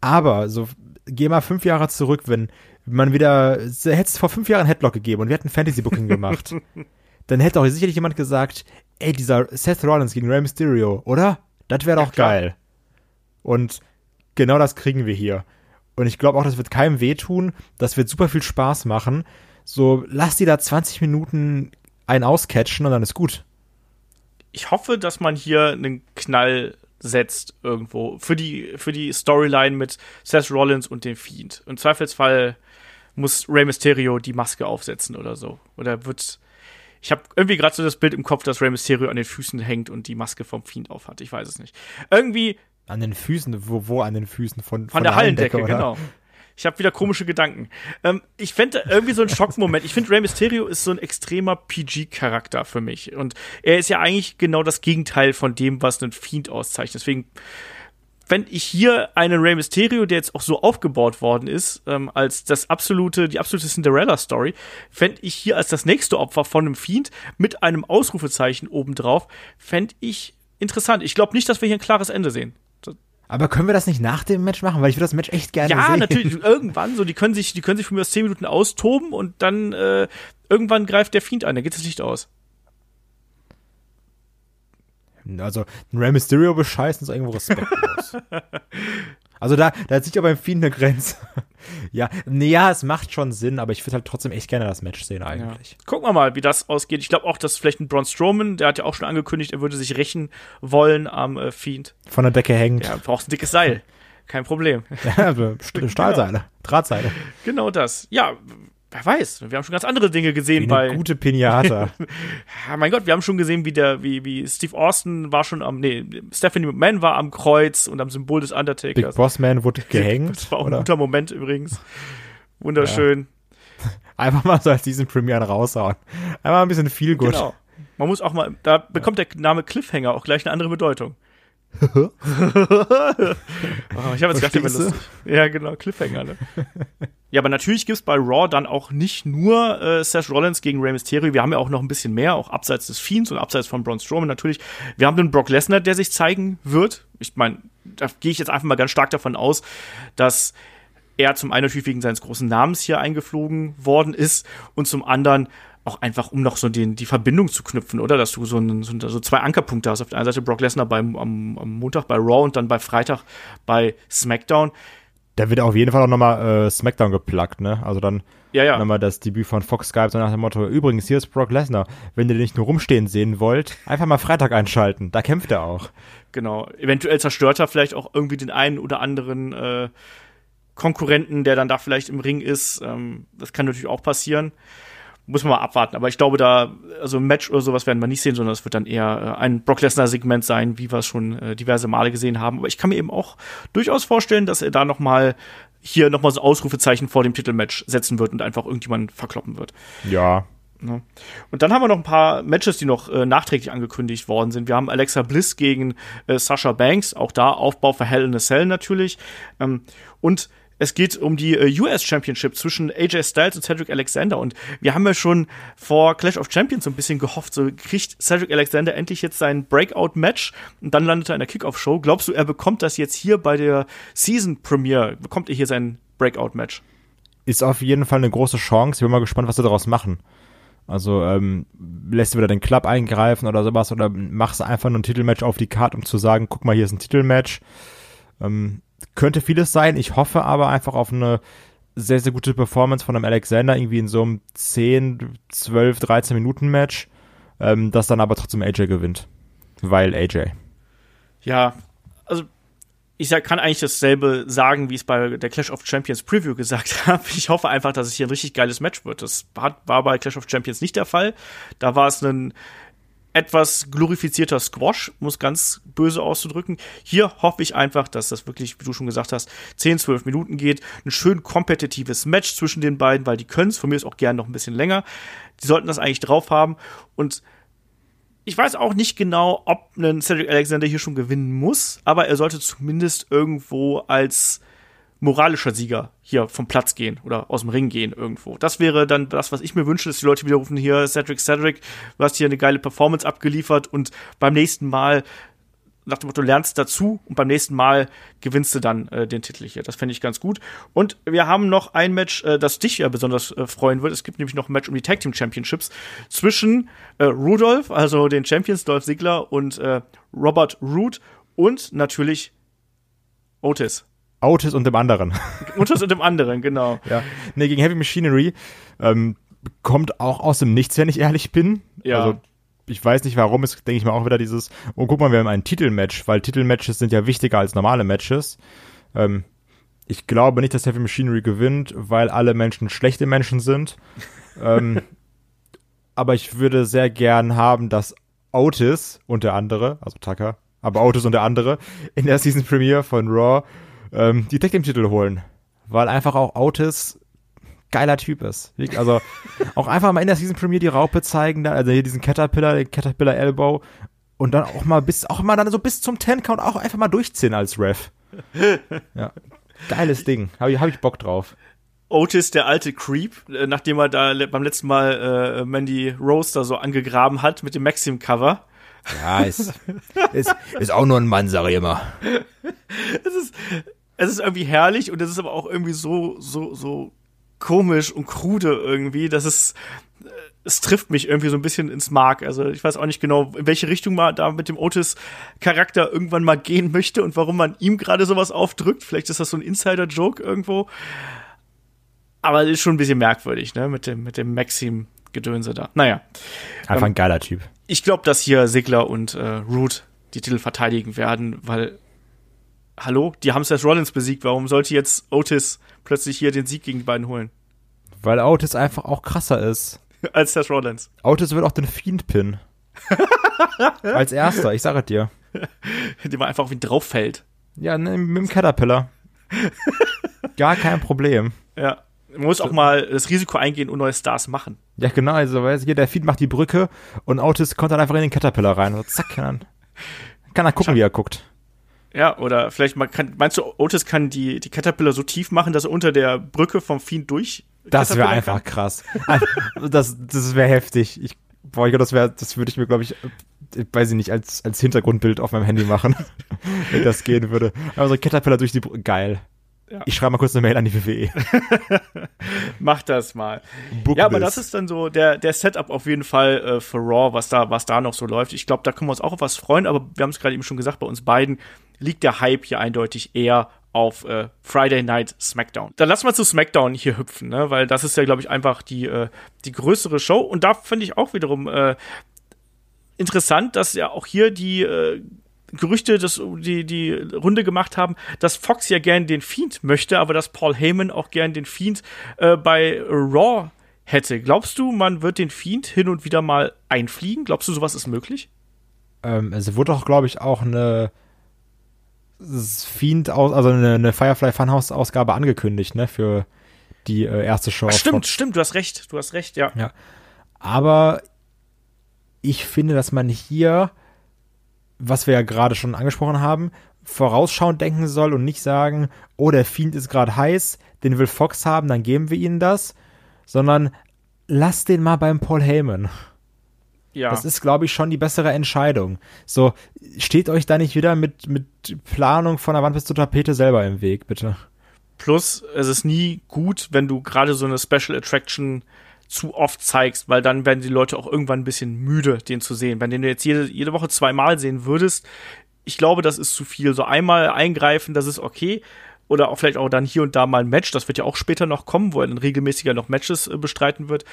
Aber so, geh mal fünf Jahre zurück, wenn man wieder, hätte es vor fünf Jahren Headlock gegeben und wir hätten Fantasy Booking gemacht, dann hätte auch sicherlich jemand gesagt, ey, dieser Seth Rollins gegen Rey Mysterio, oder? Das wäre doch ja, geil. Und genau das kriegen wir hier. Und ich glaube auch, das wird keinem wehtun. Das wird super viel Spaß machen. So, lass die da 20 Minuten einen auscatchen und dann ist gut. Ich hoffe, dass man hier einen Knall setzt irgendwo für die, für die Storyline mit Seth Rollins und dem Fiend. Im Zweifelsfall muss Rey Mysterio die Maske aufsetzen oder so. Oder wird. Ich habe irgendwie gerade so das Bild im Kopf, dass Rey Mysterio an den Füßen hängt und die Maske vom Fiend aufhat. Ich weiß es nicht. Irgendwie. An den Füßen? Wo, wo an den Füßen? Von, von, von der, der Hallendecke, Hallendecke genau. Ich habe wieder komische Gedanken. Ähm, ich fände irgendwie so ein Schockmoment. Ich finde, Rey Mysterio ist so ein extremer PG-Charakter für mich. Und er ist ja eigentlich genau das Gegenteil von dem, was einen Fiend auszeichnet. Deswegen wenn ich hier einen Rey Mysterio, der jetzt auch so aufgebaut worden ist, ähm, als das absolute, die absolute Cinderella-Story, fände ich hier als das nächste Opfer von einem Fiend mit einem Ausrufezeichen obendrauf, fände ich interessant. Ich glaube nicht, dass wir hier ein klares Ende sehen. Aber können wir das nicht nach dem Match machen? Weil ich würde das Match echt gerne ja, sehen. Ja, natürlich. Irgendwann, so, die können sich, die können sich von mir aus zehn Minuten austoben und dann äh, irgendwann greift der Fiend ein, dann geht das Licht aus. Also, ein Rey Mysterio bescheißen ist irgendwo respektlos. Also, da, da sich aber beim Fiend eine Grenze. ja, nee, ja, es macht schon Sinn, aber ich würde halt trotzdem echt gerne das Match sehen, eigentlich. Ja. Gucken wir mal, wie das ausgeht. Ich glaube auch, dass vielleicht ein Braun Strowman, der hat ja auch schon angekündigt, er würde sich rächen wollen am äh, Fiend. Von der Decke hängt. Ja, brauchst ein dickes Seil. Kein Problem. ja, also Stahlseile, genau. Drahtseile. Genau das. Ja, wer weiß, wir haben schon ganz andere Dinge gesehen wie bei. Eine gute Pinata. ja, mein Gott, wir haben schon gesehen, wie der, wie, wie Steve Austin war schon am, nee, Stephanie McMahon war am Kreuz und am Symbol des Undertakers. Big Boss Man wurde gehängt. Das war auch oder? ein guter Moment übrigens. Wunderschön. Ja. Einfach mal so als diesen Premieren raushauen. Einmal ein bisschen viel gut. Genau. Man muss auch mal, da bekommt der Name Cliffhanger auch gleich eine andere Bedeutung. oh, ich habe jetzt gedacht, lustig. Ja, genau, Cliffhanger, ne? Ja, aber natürlich gibt es bei Raw dann auch nicht nur äh, Seth Rollins gegen Rey Mysterio. Wir haben ja auch noch ein bisschen mehr, auch abseits des Fiends und abseits von Braun Strowman natürlich. Wir haben den Brock Lesnar, der sich zeigen wird. Ich meine, da gehe ich jetzt einfach mal ganz stark davon aus, dass er zum einen natürlich wegen seines großen Namens hier eingeflogen worden ist und zum anderen auch einfach, um noch so den, die Verbindung zu knüpfen, oder? Dass du so, einen, so, zwei Ankerpunkte hast. Auf der einen Seite Brock Lesnar beim, am, am Montag bei Raw und dann bei Freitag bei SmackDown. Da wird auf jeden Fall auch nochmal äh, SmackDown geplagt, ne? Also dann ja, ja. nochmal das Debüt von Fox Skype, so nach dem Motto, übrigens, hier ist Brock Lesnar. Wenn ihr den nicht nur rumstehen sehen wollt, einfach mal Freitag einschalten. Da kämpft er auch. Genau. Eventuell zerstört er vielleicht auch irgendwie den einen oder anderen äh, Konkurrenten, der dann da vielleicht im Ring ist. Ähm, das kann natürlich auch passieren muss man mal abwarten. Aber ich glaube, da, also ein Match oder sowas werden wir nicht sehen, sondern es wird dann eher äh, ein Brock Lesnar-Segment sein, wie wir es schon äh, diverse Male gesehen haben. Aber ich kann mir eben auch durchaus vorstellen, dass er da noch mal hier noch mal so Ausrufezeichen vor dem Titelmatch setzen wird und einfach irgendjemand verkloppen wird. Ja. ja. Und dann haben wir noch ein paar Matches, die noch äh, nachträglich angekündigt worden sind. Wir haben Alexa Bliss gegen äh, Sasha Banks, auch da Aufbau für Hell in a Cell natürlich. Ähm, und es geht um die äh, US Championship zwischen AJ Styles und Cedric Alexander. Und wir haben ja schon vor Clash of Champions so ein bisschen gehofft, so kriegt Cedric Alexander endlich jetzt sein Breakout-Match und dann landet er in der Kickoff-Show. Glaubst du, er bekommt das jetzt hier bei der Season Premiere? Bekommt er hier sein Breakout-Match? Ist auf jeden Fall eine große Chance. Ich bin mal gespannt, was sie daraus machen. Also ähm, lässt du wieder den Club eingreifen oder sowas oder machst einfach nur ein Titelmatch auf die Karte, um zu sagen, guck mal, hier ist ein Titelmatch. Ähm, könnte vieles sein. Ich hoffe aber einfach auf eine sehr, sehr gute Performance von einem Alexander, irgendwie in so einem 10, 12, 13 Minuten Match, ähm, das dann aber trotzdem AJ gewinnt. Weil AJ. Ja, also ich kann eigentlich dasselbe sagen, wie ich es bei der Clash of Champions Preview gesagt habe. Ich hoffe einfach, dass es hier ein richtig geiles Match wird. Das war bei Clash of Champions nicht der Fall. Da war es ein etwas glorifizierter Squash, muss ganz böse auszudrücken. Hier hoffe ich einfach, dass das wirklich, wie du schon gesagt hast, 10, 12 Minuten geht. Ein schön kompetitives Match zwischen den beiden, weil die können es. Von mir ist auch gern noch ein bisschen länger. Die sollten das eigentlich drauf haben. Und ich weiß auch nicht genau, ob ein Cedric Alexander hier schon gewinnen muss, aber er sollte zumindest irgendwo als moralischer Sieger hier vom Platz gehen oder aus dem Ring gehen irgendwo. Das wäre dann das, was ich mir wünsche, dass die Leute wieder rufen, hier, Cedric, Cedric, du hast hier eine geile Performance abgeliefert und beim nächsten Mal nach dem Motto, lernst dazu und beim nächsten Mal gewinnst du dann äh, den Titel hier. Das fände ich ganz gut. Und wir haben noch ein Match, äh, das dich ja besonders äh, freuen wird. Es gibt nämlich noch ein Match um die Tag Team Championships zwischen äh, Rudolph, also den Champions Dolph Ziggler und äh, Robert Root und natürlich Otis. Otis und dem anderen. Otis und dem anderen, genau. Ja. Nee, gegen Heavy Machinery. Ähm, kommt auch aus dem Nichts, wenn ich ehrlich bin. Ja. Also, ich weiß nicht warum, ist, denke ich mal auch wieder dieses, oh, guck mal, wir haben ein Titelmatch, weil Titelmatches sind ja wichtiger als normale Matches. Ähm, ich glaube nicht, dass Heavy Machinery gewinnt, weil alle Menschen schlechte Menschen sind. ähm, aber ich würde sehr gern haben, dass Otis und der andere, also Tucker, aber Otis und der andere in der Season Premiere von Raw ähm, die Tag Team Titel holen, weil einfach auch Otis geiler Typ ist. Also auch einfach mal in der Season Premiere die Raupe zeigen, da, also hier diesen Caterpillar, den Caterpillar Elbow und dann auch mal bis auch mal dann so bis zum Ten Count auch einfach mal durchziehen als Ref. Ja. Geiles Ding. Habe ich, hab ich Bock drauf. Otis, der alte Creep, äh, nachdem er da beim letzten Mal äh, Mandy Rose da so angegraben hat mit dem Maxim-Cover. Ja, ist, ist, ist auch nur ein Mann, sag ich immer. Es ist irgendwie herrlich und es ist aber auch irgendwie so, so, so komisch und krude irgendwie, dass es, äh, es trifft mich irgendwie so ein bisschen ins Mark. Also ich weiß auch nicht genau, in welche Richtung man da mit dem Otis-Charakter irgendwann mal gehen möchte und warum man ihm gerade sowas aufdrückt. Vielleicht ist das so ein Insider-Joke irgendwo. Aber es ist schon ein bisschen merkwürdig, ne, mit dem, mit dem Maxim-Gedönse da. Naja. Einfach ein geiler Typ. Ich glaube, dass hier Sigler und äh, Root die Titel verteidigen werden, weil Hallo, die haben Seth Rollins besiegt. Warum sollte jetzt Otis plötzlich hier den Sieg gegen die beiden holen? Weil Otis einfach auch krasser ist. Als Seth Rollins. Otis wird auch den Fiend pinnen. Als erster, ich sage dir. Dem man einfach auf ihn drauf fällt. Ja, ne, mit dem Caterpillar. Gar kein Problem. Ja. Man muss auch mal das Risiko eingehen und neue Stars machen. Ja, genau, also weißt du, hier der Fiend macht die Brücke und Otis kommt dann einfach in den Caterpillar rein. Und zack, kann, kann er gucken, wie er guckt. Ja, oder vielleicht mal kann, meinst du, Otis kann die, die Caterpillar so tief machen, dass er unter der Brücke vom Fiend durch. Das wäre einfach kann? krass. Das, das wäre heftig. Ich, boah, ich glaub, das wäre, das würde ich mir, glaube ich, weiß ich nicht, als, als Hintergrundbild auf meinem Handy machen, wenn das gehen würde. Aber so Caterpillar durch die Brücke, geil. Ja. Ich schreibe mal kurz eine Mail an die WWE. Mach das mal. Book Ja, aber das ist dann so der, der Setup auf jeden Fall äh, für Raw, was da, was da noch so läuft. Ich glaube, da können wir uns auch auf was freuen, aber wir haben es gerade eben schon gesagt, bei uns beiden liegt der Hype hier eindeutig eher auf äh, Friday Night SmackDown. Dann lass mal zu SmackDown hier hüpfen, ne? weil das ist ja, glaube ich, einfach die, äh, die größere Show. Und da finde ich auch wiederum äh, interessant, dass ja auch hier die äh, Gerüchte, das, die, die Runde gemacht haben, dass Fox ja gern den Fiend möchte, aber dass Paul Heyman auch gern den Fiend äh, bei Raw hätte. Glaubst du, man wird den Fiend hin und wieder mal einfliegen? Glaubst du, sowas ist möglich? Ähm, es wurde doch, glaube ich, auch eine Fiend, aus, also eine, eine Firefly Funhouse Ausgabe angekündigt, ne, für die äh, erste Show. Ach, stimmt, Fox. stimmt, du hast recht, du hast recht, ja. Ja. Aber ich finde, dass man hier, was wir ja gerade schon angesprochen haben, vorausschauend denken soll und nicht sagen, oh, der Fiend ist gerade heiß, den will Fox haben, dann geben wir ihnen das, sondern lass den mal beim Paul Heyman. Ja, Das ist, glaube ich, schon die bessere Entscheidung. So, steht euch da nicht wieder mit, mit Planung von der Wand bis zur Tapete selber im Weg, bitte. plus es ist nie gut, wenn du gerade so eine Special Attraction zu oft zeigst, weil dann werden die Leute auch irgendwann ein bisschen müde, den zu sehen. Wenn den du jetzt jede, jede Woche zweimal sehen würdest, ich glaube, das ist zu viel. So einmal eingreifen, das ist okay. Oder auch vielleicht auch dann hier und da mal ein Match. Das wird ja auch später noch kommen, wo er dann regelmäßiger noch Matches äh, bestreiten wird.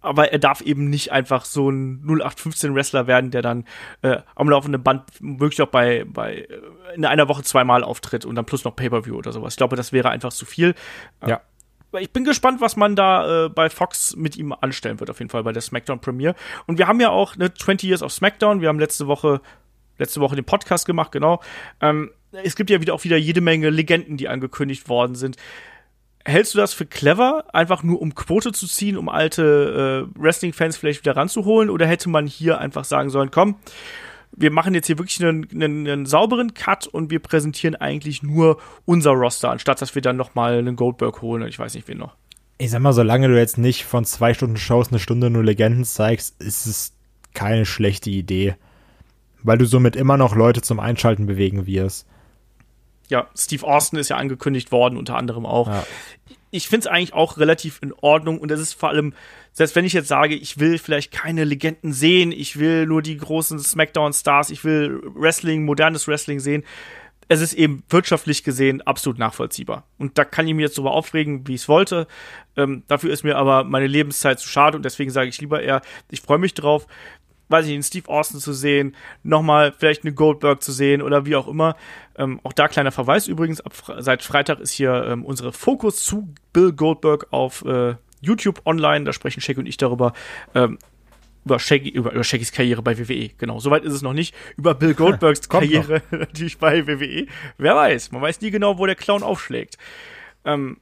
Aber er darf eben nicht einfach so ein 0815-Wrestler werden, der dann äh, am laufenden Band wirklich auch bei, bei äh, in einer Woche zweimal auftritt und dann plus noch Pay-Per-View oder sowas. Ich glaube, das wäre einfach zu viel. Ja. Ich bin gespannt, was man da äh, bei Fox mit ihm anstellen wird, auf jeden Fall bei der SmackDown Premiere. Und wir haben ja auch eine 20 Years of SmackDown. Wir haben letzte Woche, letzte Woche den Podcast gemacht, genau. Ähm, es gibt ja wieder auch wieder jede Menge Legenden, die angekündigt worden sind. Hältst du das für clever, einfach nur um Quote zu ziehen, um alte äh, Wrestling-Fans vielleicht wieder ranzuholen? Oder hätte man hier einfach sagen sollen, komm, wir machen jetzt hier wirklich einen, einen, einen sauberen Cut und wir präsentieren eigentlich nur unser Roster, anstatt dass wir dann noch mal einen Goldberg holen und ich weiß nicht wen noch. Ich sag mal, solange du jetzt nicht von zwei Stunden Shows eine Stunde nur Legenden zeigst, ist es keine schlechte Idee. Weil du somit immer noch Leute zum Einschalten bewegen wirst. Ja, Steve Austin ist ja angekündigt worden, unter anderem auch. Ja. Ich finde es eigentlich auch relativ in Ordnung und es ist vor allem, selbst wenn ich jetzt sage, ich will vielleicht keine Legenden sehen, ich will nur die großen Smackdown-Stars, ich will Wrestling, modernes Wrestling sehen, es ist eben wirtschaftlich gesehen absolut nachvollziehbar. Und da kann ich mir jetzt so aufregen, wie ich es wollte. Ähm, dafür ist mir aber meine Lebenszeit zu schade und deswegen sage ich lieber eher, ich freue mich drauf, weiß ich, einen Steve Austin zu sehen, nochmal vielleicht eine Goldberg zu sehen oder wie auch immer. Ähm, auch da kleiner Verweis übrigens, ab, seit Freitag ist hier ähm, unsere Fokus zu Bill Goldberg auf äh, YouTube online. Da sprechen Shaggy und ich darüber. Ähm, über, Shaggy, über, über Shaggys Karriere bei WWE. Genau, soweit ist es noch nicht. Über Bill Goldbergs Karriere natürlich bei WWE. Wer weiß, man weiß nie genau, wo der Clown aufschlägt. Ähm,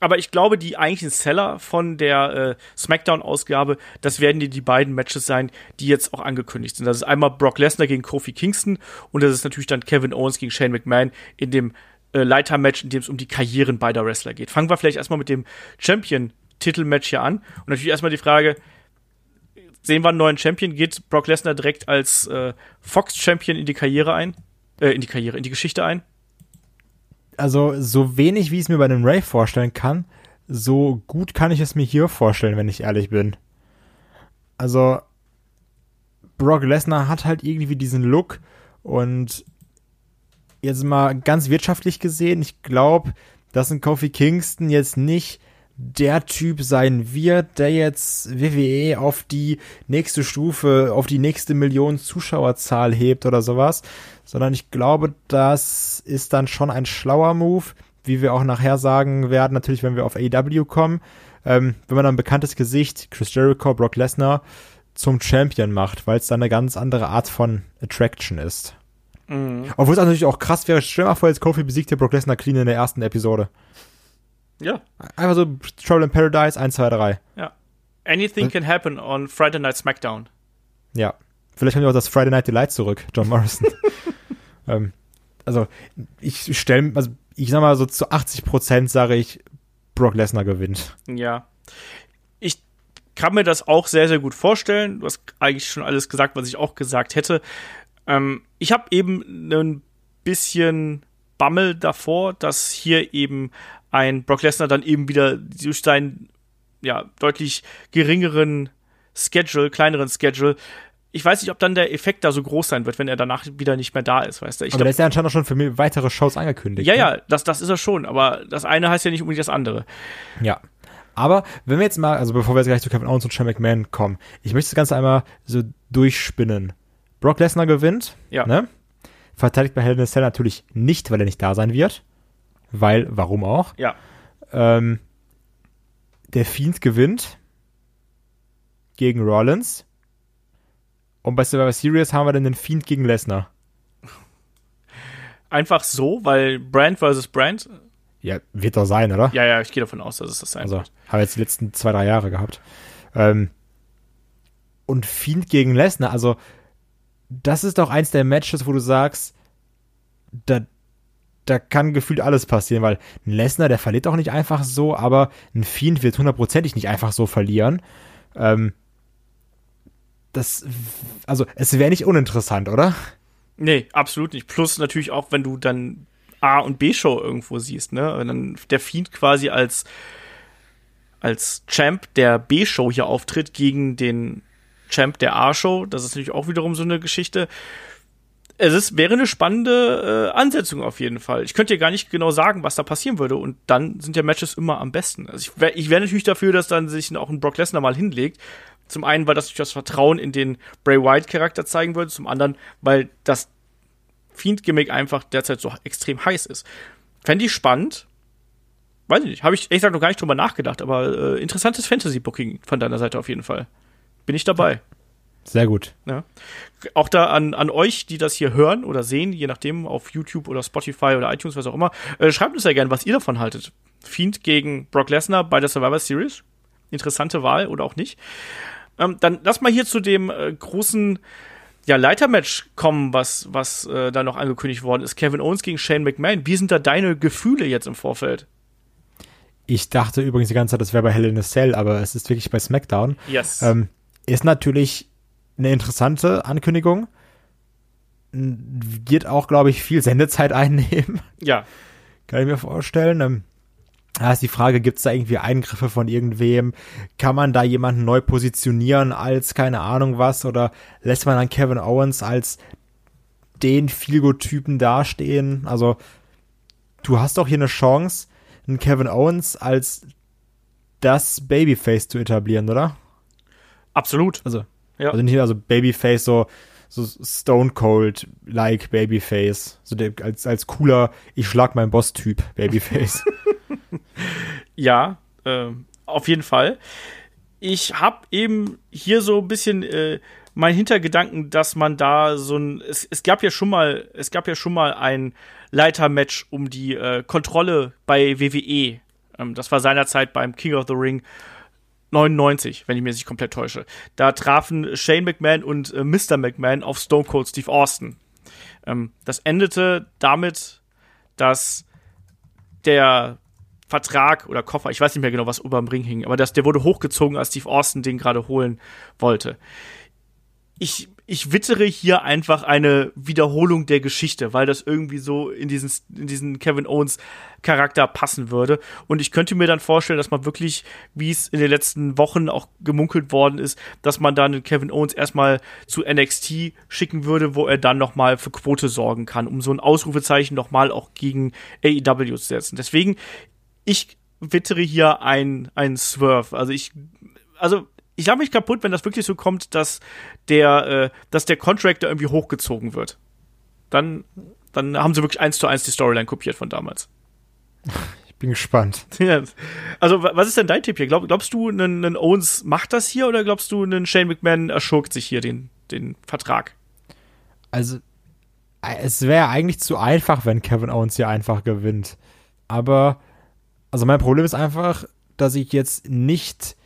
aber ich glaube, die eigentlichen Seller von der äh, SmackDown-Ausgabe, das werden die, die beiden Matches sein, die jetzt auch angekündigt sind. Das ist einmal Brock Lesnar gegen Kofi Kingston und das ist natürlich dann Kevin Owens gegen Shane McMahon in dem äh, Leiter-Match, in dem es um die Karrieren beider Wrestler geht. Fangen wir vielleicht erstmal mit dem Champion-Titelmatch hier an. Und natürlich erstmal die Frage, sehen wir einen neuen Champion? Geht Brock Lesnar direkt als äh, Fox-Champion in die Karriere ein? Äh, in die Karriere, in die Geschichte ein? also so wenig, wie ich es mir bei einem Ray vorstellen kann, so gut kann ich es mir hier vorstellen, wenn ich ehrlich bin. Also Brock Lesnar hat halt irgendwie diesen Look und jetzt mal ganz wirtschaftlich gesehen, ich glaube, dass ein Kofi Kingston jetzt nicht der Typ sein wird, der jetzt WWE auf die nächste Stufe, auf die nächste Million Zuschauerzahl hebt oder sowas, sondern ich glaube, das ist dann schon ein schlauer Move, wie wir auch nachher sagen werden, natürlich, wenn wir auf AEW kommen, ähm, wenn man ein bekanntes Gesicht, Chris Jericho, Brock Lesnar, zum Champion macht, weil es dann eine ganz andere Art von Attraction ist. Mhm. Obwohl es natürlich auch krass wäre, stell mal vor, jetzt Kofi besiegt der Brock Lesnar clean in der ersten Episode. Ja. Einfach so Trouble in Paradise 1, 2, 3. Ja. Anything can happen on Friday Night SmackDown. Ja. Vielleicht kommt ja auch das Friday Night Delight zurück, John Morrison. ähm, also, ich stelle, also ich sag mal so zu 80 Prozent sage ich, Brock Lesnar gewinnt. Ja. Ich kann mir das auch sehr, sehr gut vorstellen. Du hast eigentlich schon alles gesagt, was ich auch gesagt hätte. Ähm, ich habe eben ein bisschen Bammel davor, dass hier eben ein Brock Lesnar dann eben wieder durch seinen ja, deutlich geringeren Schedule, kleineren Schedule, ich weiß nicht, ob dann der Effekt da so groß sein wird, wenn er danach wieder nicht mehr da ist, weißt du? Ich aber glaub, der ist ja anscheinend auch schon für weitere Shows angekündigt. Ja, ne? ja, das, das ist er schon, aber das eine heißt ja nicht unbedingt das andere. Ja. Aber wenn wir jetzt mal, also bevor wir jetzt gleich zu Kevin Owens und Shane McMahon kommen, ich möchte das Ganze einmal so durchspinnen. Brock Lesnar gewinnt, ja. ne? Verteidigt bei Hell in a Cell natürlich nicht, weil er nicht da sein wird weil, warum auch? Ja. Ähm, der Fiend gewinnt gegen Rollins. Und bei Survivor Series haben wir dann den Fiend gegen Lesnar. Einfach so, weil Brand versus Brand. Ja, wird doch sein, oder? Ja, ja, ich gehe davon aus, dass es das sein also, wird. Haben wir jetzt die letzten zwei, drei Jahre gehabt. Ähm, und Fiend gegen Lesnar, also das ist doch eins der Matches, wo du sagst, da, da kann gefühlt alles passieren, weil ein Lesnar, der verliert auch nicht einfach so, aber ein Fiend wird hundertprozentig nicht einfach so verlieren. Ähm, das, also, es wäre nicht uninteressant, oder? Nee, absolut nicht. Plus natürlich auch, wenn du dann A- und B-Show irgendwo siehst, ne? Wenn dann der Fiend quasi als, als Champ der B-Show hier auftritt gegen den Champ der A-Show. Das ist natürlich auch wiederum so eine Geschichte es ist, wäre eine spannende äh, Ansetzung auf jeden Fall. Ich könnte dir gar nicht genau sagen, was da passieren würde. Und dann sind ja Matches immer am besten. Also ich wäre ich wär natürlich dafür, dass dann sich auch ein Brock Lesnar mal hinlegt. Zum einen, weil das durch das Vertrauen in den Bray Wyatt-Charakter zeigen würde. Zum anderen, weil das Fiend-Gimmick einfach derzeit so extrem heiß ist. Fände ich spannend. Weiß ich nicht. Habe ich ehrlich gesagt noch gar nicht drüber nachgedacht. Aber äh, interessantes Fantasy-Booking von deiner Seite auf jeden Fall. Bin ich dabei. Sehr gut. Ja. Auch da an, an euch, die das hier hören oder sehen, je nachdem, auf YouTube oder Spotify oder iTunes, was auch immer, äh, schreibt uns ja gerne, was ihr davon haltet. Fiend gegen Brock Lesnar bei der Survivor Series. Interessante Wahl oder auch nicht. Ähm, dann lass mal hier zu dem äh, großen ja, Leitermatch kommen, was, was äh, da noch angekündigt worden ist. Kevin Owens gegen Shane McMahon. Wie sind da deine Gefühle jetzt im Vorfeld? Ich dachte übrigens die ganze Zeit, das wäre bei Hell in a Cell, aber es ist wirklich bei SmackDown. Yes. Ähm, ist natürlich eine interessante Ankündigung. Wird auch, glaube ich, viel Sendezeit einnehmen. Ja. Kann ich mir vorstellen. Ähm, da ist die Frage, gibt es da irgendwie Eingriffe von irgendwem? Kann man da jemanden neu positionieren als keine Ahnung was? Oder lässt man dann Kevin Owens als den Feelgood-Typen dastehen. Also, du hast doch hier eine Chance, einen Kevin Owens als das Babyface zu etablieren, oder? Absolut. Also, ja. also nicht also Babyface so so Stone Cold like Babyface, so der, als als cooler ich schlag meinen Boss Typ Babyface. ja, äh, auf jeden Fall. Ich habe eben hier so ein bisschen äh, mein Hintergedanken, dass man da so ein es, es gab ja schon mal es gab ja schon mal ein Leitermatch um die äh, Kontrolle bei WWE. Ähm, das war seinerzeit beim King of the Ring 99, wenn ich mich nicht komplett täusche. Da trafen Shane McMahon und äh, Mr. McMahon auf Stone Cold Steve Austin. Ähm, das endete damit, dass der Vertrag oder Koffer, ich weiß nicht mehr genau, was über dem Ring hing, aber das, der wurde hochgezogen, als Steve Austin den gerade holen wollte. Ich ich wittere hier einfach eine Wiederholung der Geschichte, weil das irgendwie so in diesen, in diesen Kevin Owens Charakter passen würde. Und ich könnte mir dann vorstellen, dass man wirklich, wie es in den letzten Wochen auch gemunkelt worden ist, dass man dann Kevin Owens erstmal zu NXT schicken würde, wo er dann nochmal für Quote sorgen kann, um so ein Ausrufezeichen nochmal auch gegen AEW zu setzen. Deswegen, ich wittere hier ein, ein Swerve. Also ich, also ich habe mich kaputt, wenn das wirklich so kommt, dass der, äh, dass der Contractor irgendwie hochgezogen wird. Dann, dann haben sie wirklich eins zu eins die Storyline kopiert von damals. Ich bin gespannt. Also, was ist denn dein Tipp hier? Glaub, glaubst du, ein Owens macht das hier oder glaubst du, ein Shane McMahon erschurkt sich hier den, den Vertrag? Also, es wäre eigentlich zu einfach, wenn Kevin Owens hier einfach gewinnt. Aber, also mein Problem ist einfach, dass ich jetzt nicht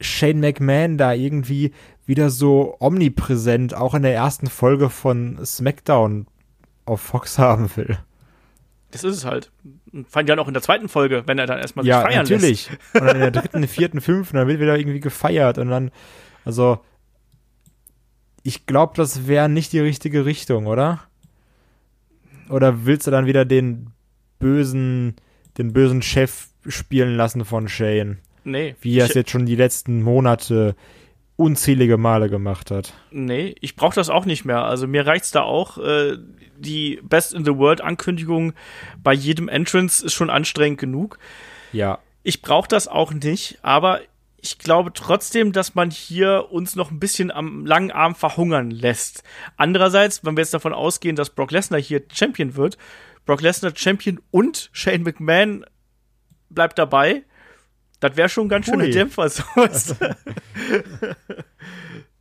Shane McMahon da irgendwie wieder so omnipräsent auch in der ersten Folge von SmackDown auf Fox haben will. Das ist es halt. Fand ja noch in der zweiten Folge, wenn er dann erstmal ja, sich feiern natürlich. lässt. Und dann in der dritten, vierten, fünften, dann wird wieder irgendwie gefeiert und dann, also, ich glaube, das wäre nicht die richtige Richtung, oder? Oder willst du dann wieder den bösen, den bösen Chef spielen lassen von Shane? Nee. Wie er es jetzt schon die letzten Monate unzählige Male gemacht hat. Nee, ich brauche das auch nicht mehr. Also mir reicht's da auch. Äh, die Best in the World Ankündigung bei jedem Entrance ist schon anstrengend genug. Ja. Ich brauche das auch nicht, aber ich glaube trotzdem, dass man hier uns noch ein bisschen am langen Arm verhungern lässt. Andererseits, wenn wir jetzt davon ausgehen, dass Brock Lesnar hier Champion wird, Brock Lesnar Champion und Shane McMahon bleibt dabei, das wäre schon ein ganz schöner Dämpfer, sowas.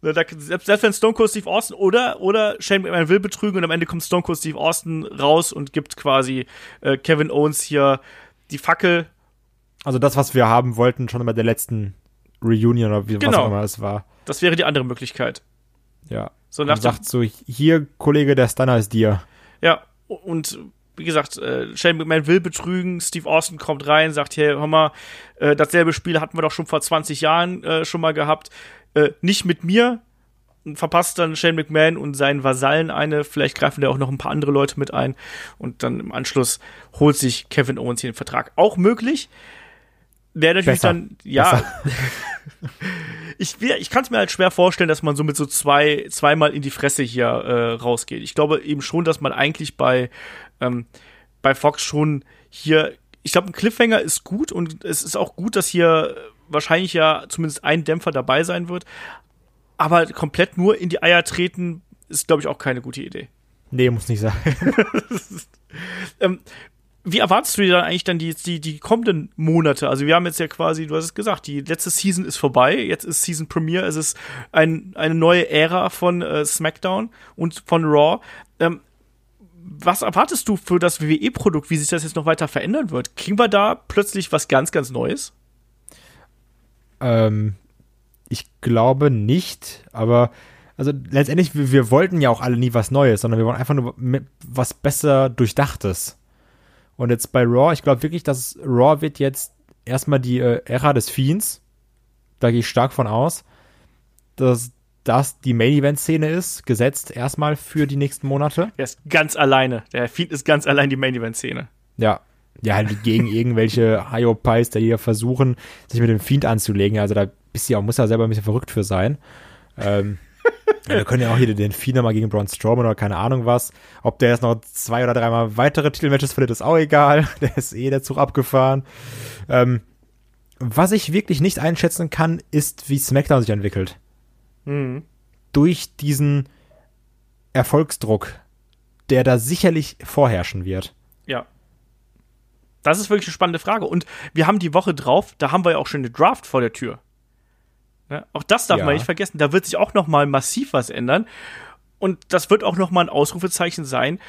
Selbst, selbst wenn Stone Cold Steve Austin oder, oder Shane McMahon will betrügen und am Ende kommt Stone Cold Steve Austin raus und gibt quasi äh, Kevin Owens hier die Fackel. Also das, was wir haben wollten, schon bei der letzten Reunion oder wie, genau. was auch immer es war. Das wäre die andere Möglichkeit. Ja. So nach sagt so, hier, Kollege, der Stunner ist dir. Ja, und wie gesagt, äh, Shane McMahon will betrügen, Steve Austin kommt rein, sagt, hey, hör mal, äh, dasselbe Spiel hatten wir doch schon vor 20 Jahren äh, schon mal gehabt. Äh, nicht mit mir. Verpasst dann Shane McMahon und seinen Vasallen eine. Vielleicht greifen da auch noch ein paar andere Leute mit ein. Und dann im Anschluss holt sich Kevin Owens hier den Vertrag. Auch möglich. Wäre natürlich Besser. dann, ja. ich ich kann es mir halt schwer vorstellen, dass man so mit so zwei, zweimal in die Fresse hier äh, rausgeht. Ich glaube eben schon, dass man eigentlich bei ähm, bei Fox schon hier, ich glaube, ein Cliffhanger ist gut und es ist auch gut, dass hier wahrscheinlich ja zumindest ein Dämpfer dabei sein wird. Aber komplett nur in die Eier treten ist, glaube ich, auch keine gute Idee. Nee, muss nicht sein. ähm, wie erwartest du dir dann eigentlich dann die, die, die kommenden Monate? Also wir haben jetzt ja quasi, du hast es gesagt, die letzte Season ist vorbei, jetzt ist Season Premiere, es ist ein, eine neue Ära von äh, SmackDown und von Raw. Ähm, was erwartest du für das WWE-Produkt, wie sich das jetzt noch weiter verändern wird? Kriegen wir da plötzlich was ganz, ganz Neues? Ähm, ich glaube nicht, aber also letztendlich, wir, wir, wollten ja auch alle nie was Neues, sondern wir wollen einfach nur was besser Durchdachtes. Und jetzt bei Raw, ich glaube wirklich, dass Raw wird jetzt erstmal die äh, Ära des Fiends. Da gehe ich stark von aus. Dass das die Main-Event-Szene ist, gesetzt erstmal für die nächsten Monate. Er ist ganz alleine. Der Feed ist ganz allein die Main-Event-Szene. Ja. Ja, halt gegen irgendwelche Hyopies, die hier versuchen, sich mit dem Fiend anzulegen. Also da bist du auch, muss ja selber ein bisschen verrückt für sein. Ähm, Ja, wir können ja auch hier den Vieh nochmal gegen Braun Strowman oder keine Ahnung was. Ob der jetzt noch zwei oder dreimal weitere Titelmatches verliert, ist auch egal. Der ist eh der Zug abgefahren. Ähm, was ich wirklich nicht einschätzen kann, ist, wie SmackDown sich entwickelt. Mhm. Durch diesen Erfolgsdruck, der da sicherlich vorherrschen wird. Ja. Das ist wirklich eine spannende Frage. Und wir haben die Woche drauf, da haben wir ja auch schon eine Draft vor der Tür. Ne? Auch das darf Ja. man nicht vergessen. Da wird sich auch noch mal massiv was ändern. Und das wird auch noch mal ein Ausrufezeichen sein,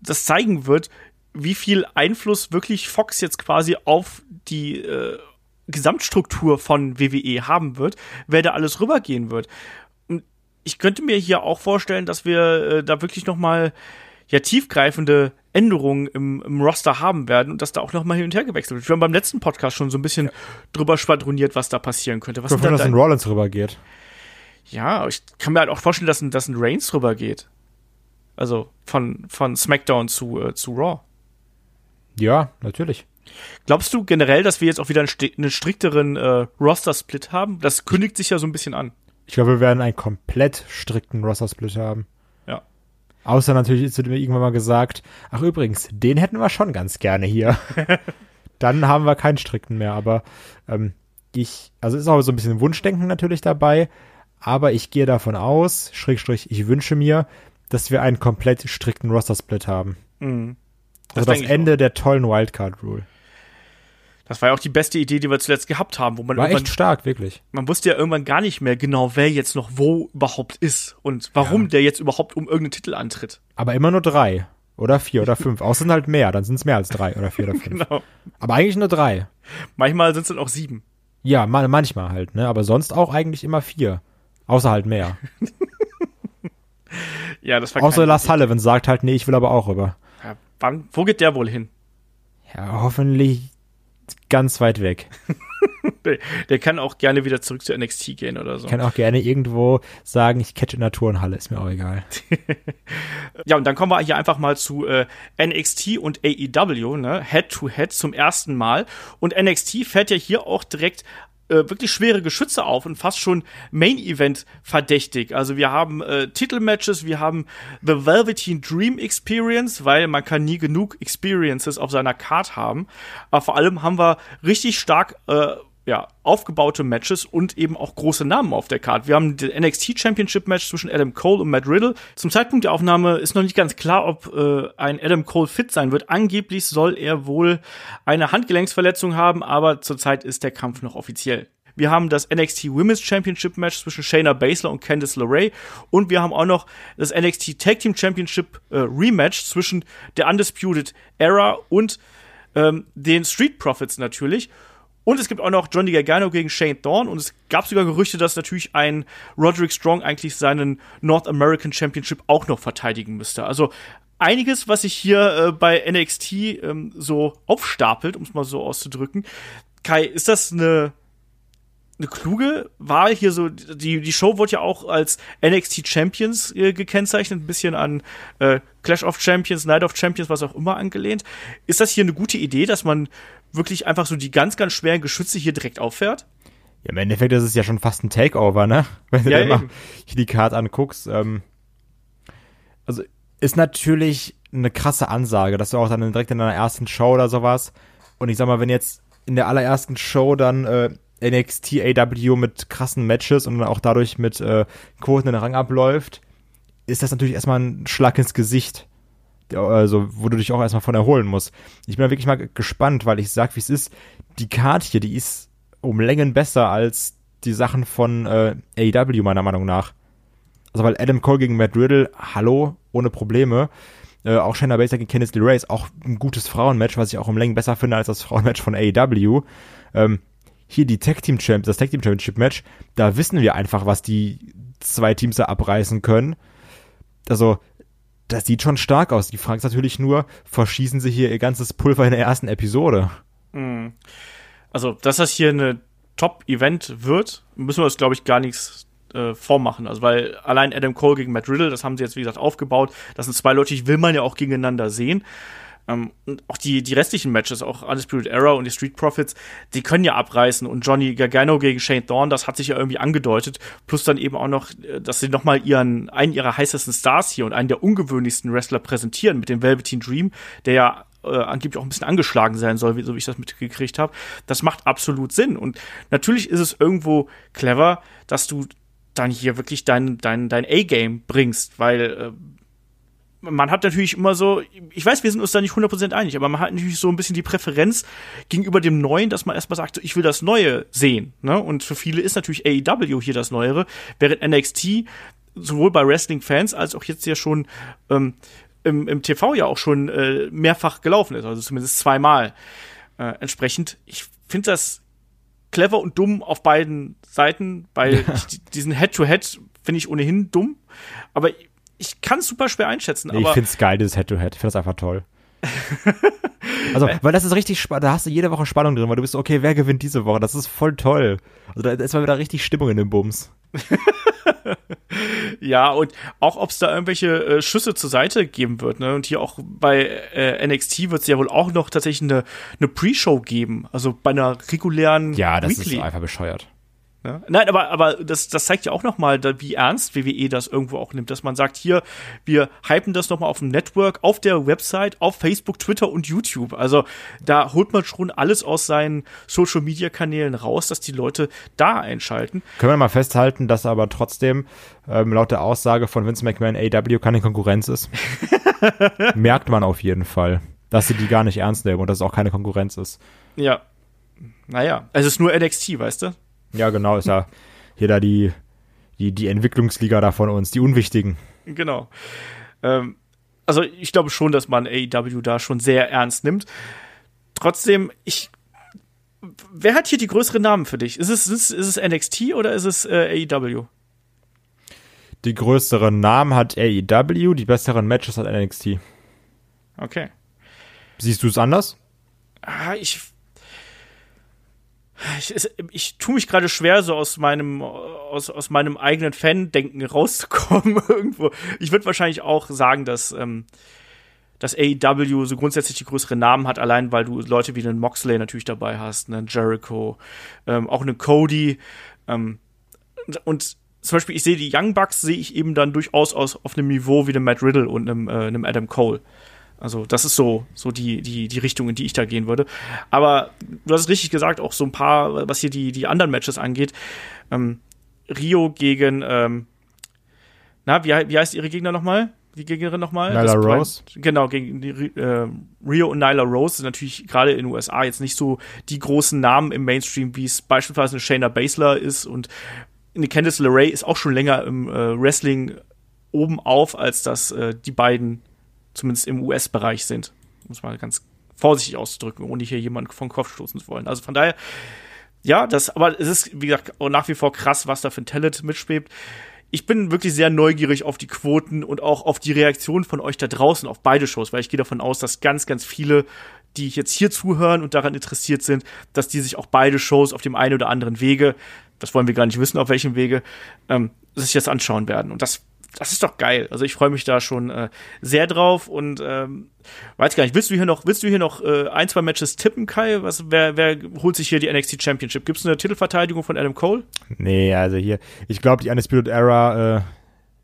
das zeigen wird, wie viel Einfluss wirklich Fox jetzt quasi auf die äh, Gesamtstruktur von WWE haben wird, wer da alles rübergehen wird. Ich könnte mir hier auch vorstellen, dass wir äh, da wirklich noch mal ja tiefgreifende Änderungen im, im Roster haben werden und dass da auch noch mal hin und her gewechselt wird. Wir haben beim letzten Podcast schon so ein bisschen drüber schwadroniert, was da passieren könnte. Was da dass ein Rollins rübergeht. ja, ich kann mir halt auch vorstellen, dass ein, dass ein Reigns rübergeht. Also von, von SmackDown zu, äh, zu Raw. Ja, natürlich. Glaubst du generell, dass wir jetzt auch wieder einen, einen strikteren äh, Roster-Split haben? Das kündigt sich ja so ein bisschen an. Ich glaube, wir werden einen komplett strikten Roster-Split haben. Ja. Außer natürlich ist mir irgendwann mal gesagt, ach übrigens, den hätten wir schon ganz gerne hier. Dann haben wir keinen strikten mehr, aber ähm, ich, also ist auch so ein bisschen Wunschdenken natürlich dabei, aber ich gehe davon aus, Schrägstrich, ich wünsche mir, dass wir einen komplett strikten Roster-Split haben. Mhm. Also das, denke ich Ende der tollen Wildcard-Rule. Das war ja auch die beste Idee, die wir zuletzt gehabt haben, wo man War echt stark, wirklich. man wusste ja irgendwann gar nicht mehr genau, wer jetzt noch wo überhaupt ist und warum Ja. der jetzt überhaupt um irgendeinen Titel antritt. Aber immer nur drei. Oder vier oder fünf. Außer sind halt mehr, dann sind es mehr als drei oder vier oder fünf. Genau. Aber eigentlich nur drei. Manchmal sind es dann auch sieben. Ja, ma manchmal halt, ne? Aber sonst auch eigentlich immer vier. Außer halt mehr. Ja, das war Außer Lars Sullivan sagt halt, nee, ich will aber auch rüber. ja, wann, Wo geht der wohl hin? Ja, hoffentlich ganz weit weg. Der, kann auch gerne wieder zurück zu NXT gehen oder so. Kann auch gerne irgendwo sagen, ich catch in der Turnhalle, ist mir auch egal. Ja, und dann kommen wir hier einfach mal zu äh, NXT und AEW, ne? Head to Head zum ersten Mal. Und NXT fährt ja hier auch direkt äh, wirklich schwere Geschütze auf und fast schon Main Event verdächtig. Also wir haben äh, Titelmatches, wir haben The Velveteen Dream Experience, weil man kann nie genug Experiences auf seiner Card haben. Aber vor allem haben wir richtig stark äh, ja, aufgebaute Matches und eben auch große Namen auf der Card. Wir haben den NXT Championship Match zwischen Adam Cole und Matt Riddle. Zum Zeitpunkt der Aufnahme ist noch nicht ganz klar, ob äh, ein Adam Cole fit sein wird. Angeblich soll er wohl eine Handgelenksverletzung haben, aber zurzeit ist der Kampf noch offiziell. Wir haben das NXT Women's Championship Match zwischen Shayna Baszler und Candice LeRae und wir haben auch noch das NXT Tag Team Championship äh, Rematch zwischen der Undisputed Era und ähm, den Street Profits natürlich. Und es gibt auch noch Johnny Gargano gegen Shane Thorne. Und es gab sogar Gerüchte, dass natürlich ein Roderick Strong eigentlich seinen North American Championship auch noch verteidigen müsste. Also einiges, was sich hier äh, bei NXT ähm, so aufstapelt, um es mal so auszudrücken. Kai, ist das eine eine kluge Wahl hier so die die Show wurde ja auch als NXT Champions äh, gekennzeichnet, ein bisschen an äh, Clash of Champions, Night of Champions, was auch immer angelehnt. Ist das hier eine gute Idee, dass man wirklich einfach so die ganz ganz schweren Geschütze hier direkt auffährt? Ja, im Endeffekt ist es ja schon fast ein Takeover, ne? Wenn du Ja, dir mal hier die Card anguckst. Ähm, also ist natürlich eine krasse Ansage, dass du auch dann direkt in deiner ersten Show oder sowas. Und ich sag mal, wenn jetzt in der allerersten Show dann äh, NXT AW mit krassen Matches und dann auch dadurch mit äh, Quoten in den Rang abläuft, ist das natürlich erstmal ein Schlag ins Gesicht. Also, wo du dich auch erstmal von erholen musst. Ich bin da wirklich mal gespannt, weil ich sag, wie es ist. Die Card hier, die ist um Längen besser als die Sachen von äh, AEW, meiner Meinung nach. Also, weil Adam Cole gegen Matt Riddle, hallo, ohne Probleme. Äh, auch Shayna Baszler gegen Candice LeRae ist auch ein gutes Frauenmatch, was ich auch um Längen besser finde als das Frauenmatch von AEW. Ähm, hier die Tag Team Champ, das Tag Team Championship Match, da wissen wir einfach, was die zwei Teams da abreißen können. Also, das sieht schon stark aus. Die Frage ist natürlich nur, verschießen sie hier ihr ganzes Pulver in der ersten Episode? Also, dass das hier eine Top-Event wird, müssen wir uns, glaube ich, gar nichts äh, vormachen. Also, weil allein Adam Cole gegen Matt Riddle, das haben sie jetzt, wie gesagt, aufgebaut. Das sind zwei Leute, die will man ja auch gegeneinander sehen. Ähm, und auch die, die restlichen Matches, auch Undisputed Era und die Street Profits, die können ja abreißen. Und Johnny Gargano gegen Shane Thorne, das hat sich ja irgendwie angedeutet. Plus dann eben auch noch, äh, dass sie nochmal ihren, einen ihrer heißesten Stars hier und einen der ungewöhnlichsten Wrestler präsentieren mit dem Velveteen Dream, der ja äh, angeblich auch ein bisschen angeschlagen sein soll, wie, so wie ich das mitgekriegt habe. Das macht absolut Sinn. Und natürlich ist es irgendwo clever, dass du dann hier wirklich dein, dein, dein A-Game bringst, weil äh, man hat natürlich immer so, ich weiß, wir sind uns da nicht 100% einig, aber man hat natürlich so ein bisschen die Präferenz gegenüber dem Neuen, dass man erstmal sagt, so, ich will das Neue sehen. Ne? Und für viele ist natürlich AEW hier das Neuere, während NXT sowohl bei Wrestling-Fans als auch jetzt ja schon ähm, im, im TV ja auch schon äh, mehrfach gelaufen ist, also zumindest zweimal. Äh, entsprechend, ich finde das clever und dumm auf beiden Seiten, weil ja. ich, diesen Head-to-Head finde ich ohnehin dumm. Aber ich kann es super schwer einschätzen. Nee, ich finde es geil, dieses Head-to-Head. Ich finde das einfach toll. also, weil das ist richtig spannend, da hast du jede Woche Spannung drin, weil du bist, okay, wer gewinnt diese Woche? Das ist voll toll. Also da ist mal wieder richtig Stimmung in dem Bums. ja, und auch ob es da irgendwelche äh, Schüsse zur Seite geben wird, ne? Und hier auch bei äh, NXT wird es ja wohl auch noch tatsächlich eine, eine Pre-Show geben. Also bei einer regulären. Ja, das Weekly. ist einfach bescheuert. Ja? Nein, aber, aber das, das zeigt ja auch nochmal, wie ernst WWE das irgendwo auch nimmt, dass man sagt, hier, wir hypen das nochmal auf dem Network, auf der Website, auf Facebook, Twitter und YouTube. Also da holt man schon alles aus seinen Social-Media-Kanälen raus, dass die Leute da einschalten. Können wir mal festhalten, dass aber trotzdem ähm, laut der Aussage von Vince McMahon AW keine Konkurrenz ist. Merkt man auf jeden Fall, dass sie die gar nicht ernst nehmen und dass es auch keine Konkurrenz ist. Ja. Naja, es ist nur NXT, weißt du? Ja, genau, ist ja hier da die, die, die Entwicklungsliga da von uns, die Unwichtigen. Genau. Ähm, also ich glaube schon, dass man AEW da schon sehr ernst nimmt. Trotzdem, ich. Wer hat hier die größeren Namen für dich? Ist es, ist, ist es NXT oder ist es äh, AEW? Die größeren Namen hat AEW, die besseren Matches hat NXT. Okay. Siehst du es anders? Ah, ich ich, ich tue mich gerade schwer, so aus meinem, aus, aus meinem eigenen Fan-Denken rauszukommen irgendwo. Ich würde wahrscheinlich auch sagen, dass, ähm, dass AEW so grundsätzlich die größeren Namen hat, allein weil du Leute wie einen Moxley natürlich dabei hast, einen Jericho, ähm, auch einen Cody. Ähm, und zum Beispiel, ich sehe die Young Bucks, sehe ich eben dann durchaus aus, auf einem Niveau wie einem Matt Riddle und einem, äh, einem Adam Cole. Also das ist so, so die, die, die Richtung, in die ich da gehen würde. Aber du hast es richtig gesagt, auch so ein paar, was hier die, die anderen Matches angeht. Ähm, Rio gegen, ähm, na, wie, wie heißt ihre Gegner nochmal? Die Gegnerin nochmal? Nyla Rose. Genau, gegen die, äh, Rio und Nyla Rose sind natürlich gerade in den USA jetzt nicht so die großen Namen im Mainstream, wie es beispielsweise eine Shayna Baszler ist und eine Candice LeRae ist auch schon länger im äh, Wrestling oben auf, als dass äh, die beiden zumindest im US-Bereich sind. Muss man ganz vorsichtig auszudrücken, ohne hier jemanden vom Kopf stoßen zu wollen. Also von daher, ja, das, aber es ist, wie gesagt, nach wie vor krass, was da für ein Talent mitschwebt. Ich bin wirklich sehr neugierig auf die Quoten und auch auf die Reaktion von euch da draußen auf beide Shows, weil ich gehe davon aus, dass ganz, ganz viele, die jetzt hier zuhören und daran interessiert sind, dass die sich auch beide Shows auf dem einen oder anderen Wege, das wollen wir gar nicht wissen, auf welchem Wege, ähm, sich jetzt anschauen werden. Und das das ist doch geil. Also ich freue mich da schon äh, sehr drauf und ähm, weiß gar nicht, willst du hier noch, willst du hier noch äh, ein, zwei Matches tippen, Kai? Was, wer, wer holt sich hier die NXT Championship? Gibt es eine Titelverteidigung von Adam Cole? Nee, also hier, ich glaube, die Undisputed Era äh,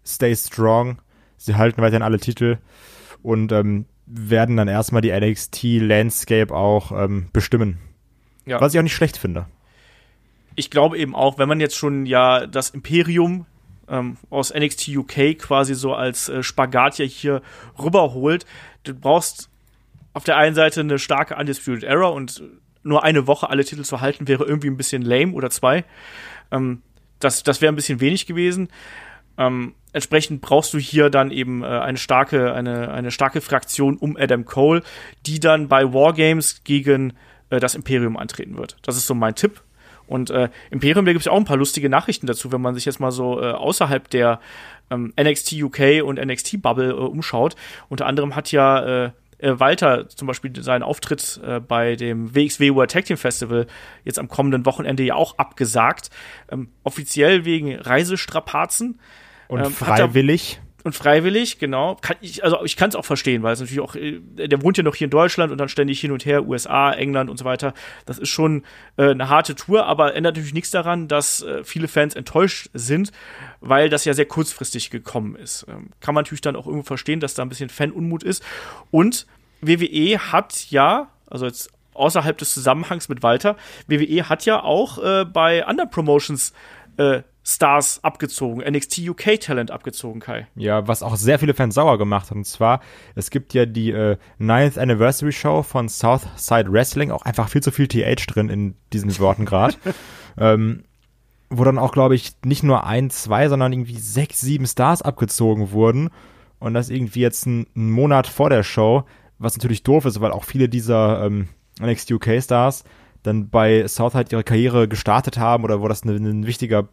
stay strong. Sie halten weiterhin alle Titel und ähm, werden dann erstmal die NXT Landscape auch ähm, bestimmen. Ja. Was ich auch nicht schlecht finde. Ich glaube eben auch, wenn man jetzt schon ja das Imperium ähm, aus NXT UK quasi so als äh, Spagat ja hier rüberholt. Du brauchst auf der einen Seite eine starke Undisputed Era und nur eine Woche alle Titel zu halten wäre irgendwie ein bisschen lame oder zwei. Ähm, das das wäre ein bisschen wenig gewesen. Ähm, entsprechend brauchst du hier dann eben äh, eine starke eine eine starke Fraktion um Adam Cole, die dann bei Wargames gegen äh, das Imperium antreten wird. Das ist so mein Tipp. Und äh, Imperium, da gibt es auch ein paar lustige Nachrichten dazu, wenn man sich jetzt mal so äh, außerhalb der ähm, NXT UK und NXT Bubble äh, umschaut. Unter anderem hat ja äh, äh Walter zum Beispiel seinen Auftritt äh, bei dem WXW World Tag Team Festival jetzt am kommenden Wochenende ja auch abgesagt. Ähm, offiziell wegen Reisestrapazen. Und ähm, freiwillig. Und freiwillig, genau. Kann ich, also ich kann es auch verstehen, weil es natürlich auch, äh, der wohnt ja noch hier in Deutschland und dann ständig hin und her, USA, England und so weiter. Das ist schon äh, eine harte Tour, aber ändert natürlich nichts daran, dass äh, viele Fans enttäuscht sind, weil das ja sehr kurzfristig gekommen ist. Ähm, kann man natürlich dann auch irgendwo verstehen, dass da ein bisschen Fanunmut ist. Und WWE hat ja, also jetzt außerhalb des Zusammenhangs mit Walter, WWE hat ja auch äh, bei anderen Promotions äh, Stars abgezogen, NXT UK Talent abgezogen, Kai. Ja, was auch sehr viele Fans sauer gemacht hat. Und zwar, es gibt ja die äh, 9th Anniversary Show von Southside Wrestling, auch einfach viel zu viel TH drin in diesen Worten gerade. ähm, wo dann auch, glaube ich, nicht nur ein, zwei, sondern irgendwie sechs, sieben Stars abgezogen wurden. Und das irgendwie jetzt ein, ein Monat vor der Show, was natürlich doof ist, weil auch viele dieser ähm, NXT UK Stars dann bei Southside ihre Karriere gestartet haben oder wo das ein, ein wichtiger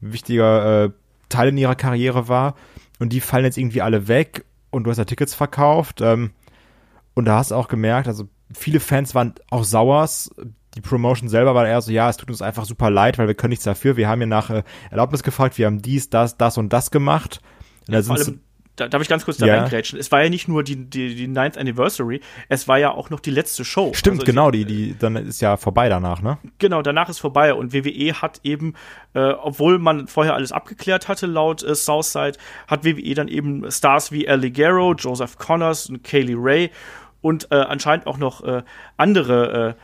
wichtiger äh, Teil in ihrer Karriere war. Und die fallen jetzt irgendwie alle weg und du hast ja Tickets verkauft. Ähm, und da hast du auch gemerkt, also viele Fans waren auch sauer. Die Promotion selber war eher so, ja, es tut uns einfach super leid, weil wir können nichts dafür. Wir haben ja nach äh, Erlaubnis gefragt, wir haben dies, das, das und das gemacht. Und da sind da, darf ich ganz kurz da ja. reingrätschen? Es war ja nicht nur die, die, die Ninth Anniversary, es war ja auch noch die letzte Show. Stimmt, also genau, die, die, dann ist ja vorbei danach, ne? Genau, danach ist vorbei und WWE hat eben, äh, obwohl man vorher alles abgeklärt hatte, laut äh, Southside, hat WWE dann eben Stars wie El Ligero, Joseph Connors und Kaylee Ray und äh, anscheinend auch noch äh, andere äh,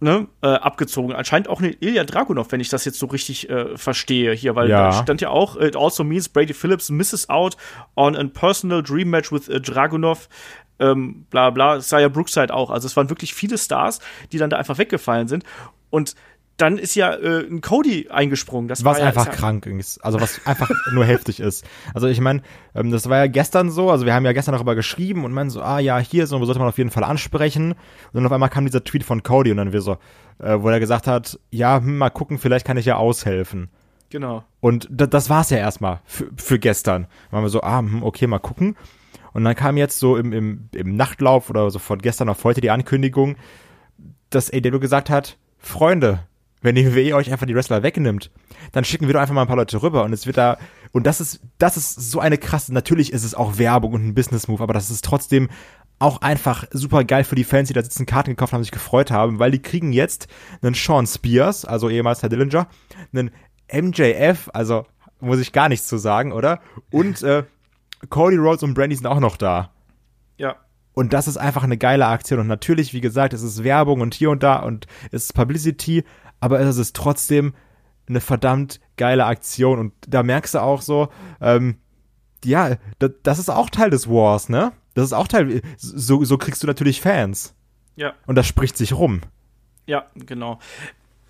ne, äh, abgezogen. Anscheinend auch eine Ilya Dragunov, wenn ich das jetzt so richtig äh, verstehe hier, weil ja. da stand ja auch, it also means Brady Phillips misses out on a personal dream match with uh, Dragunov. Ähm, bla bla, Saya Brookside auch. Also es waren wirklich viele Stars, die dann da einfach weggefallen sind. Und dann ist ja äh, ein Cody eingesprungen. Das was war einfach ja, krank ist, also was einfach nur heftig ist. Also ich meine, ähm, das war ja gestern so, also wir haben ja gestern darüber geschrieben und meinen so, ah ja, hier so sollte man auf jeden Fall ansprechen. Und dann auf einmal kam dieser Tweet von Cody und dann wir so, äh, wo er gesagt hat, ja, hm, mal gucken, vielleicht kann ich ja aushelfen. Genau. Und das war's ja erstmal für, für gestern. Dann waren wir so, ah, hm, okay, mal gucken. Und dann kam jetzt so im, im, im Nachtlauf oder so von gestern auf heute die Ankündigung, dass AW gesagt hat, Freunde, wenn die WWE euch einfach die Wrestler wegnimmt, dann schicken wir doch einfach mal ein paar Leute rüber und es wird da, und das ist, das ist so eine krasse, natürlich ist es auch Werbung und ein Business-Move, aber das ist trotzdem auch einfach super geil für die Fans, die da sitzen, Karten gekauft haben, sich gefreut haben, weil die kriegen jetzt einen Sean Spears, also ehemals Herr Dillinger, einen MJF, also muss ich gar nichts zu sagen, oder? Und äh, Cody Rhodes und Brandy sind auch noch da. Ja. Und das ist einfach eine geile Aktion. Und natürlich, wie gesagt, es ist Werbung und hier und da und es ist Publicity, aber es ist trotzdem eine verdammt geile Aktion und da merkst du auch so, ähm, ja, das, das ist auch Teil des Wars, ne? Das ist auch Teil, so, so kriegst du natürlich Fans. Ja. Und das spricht sich rum. Ja, genau.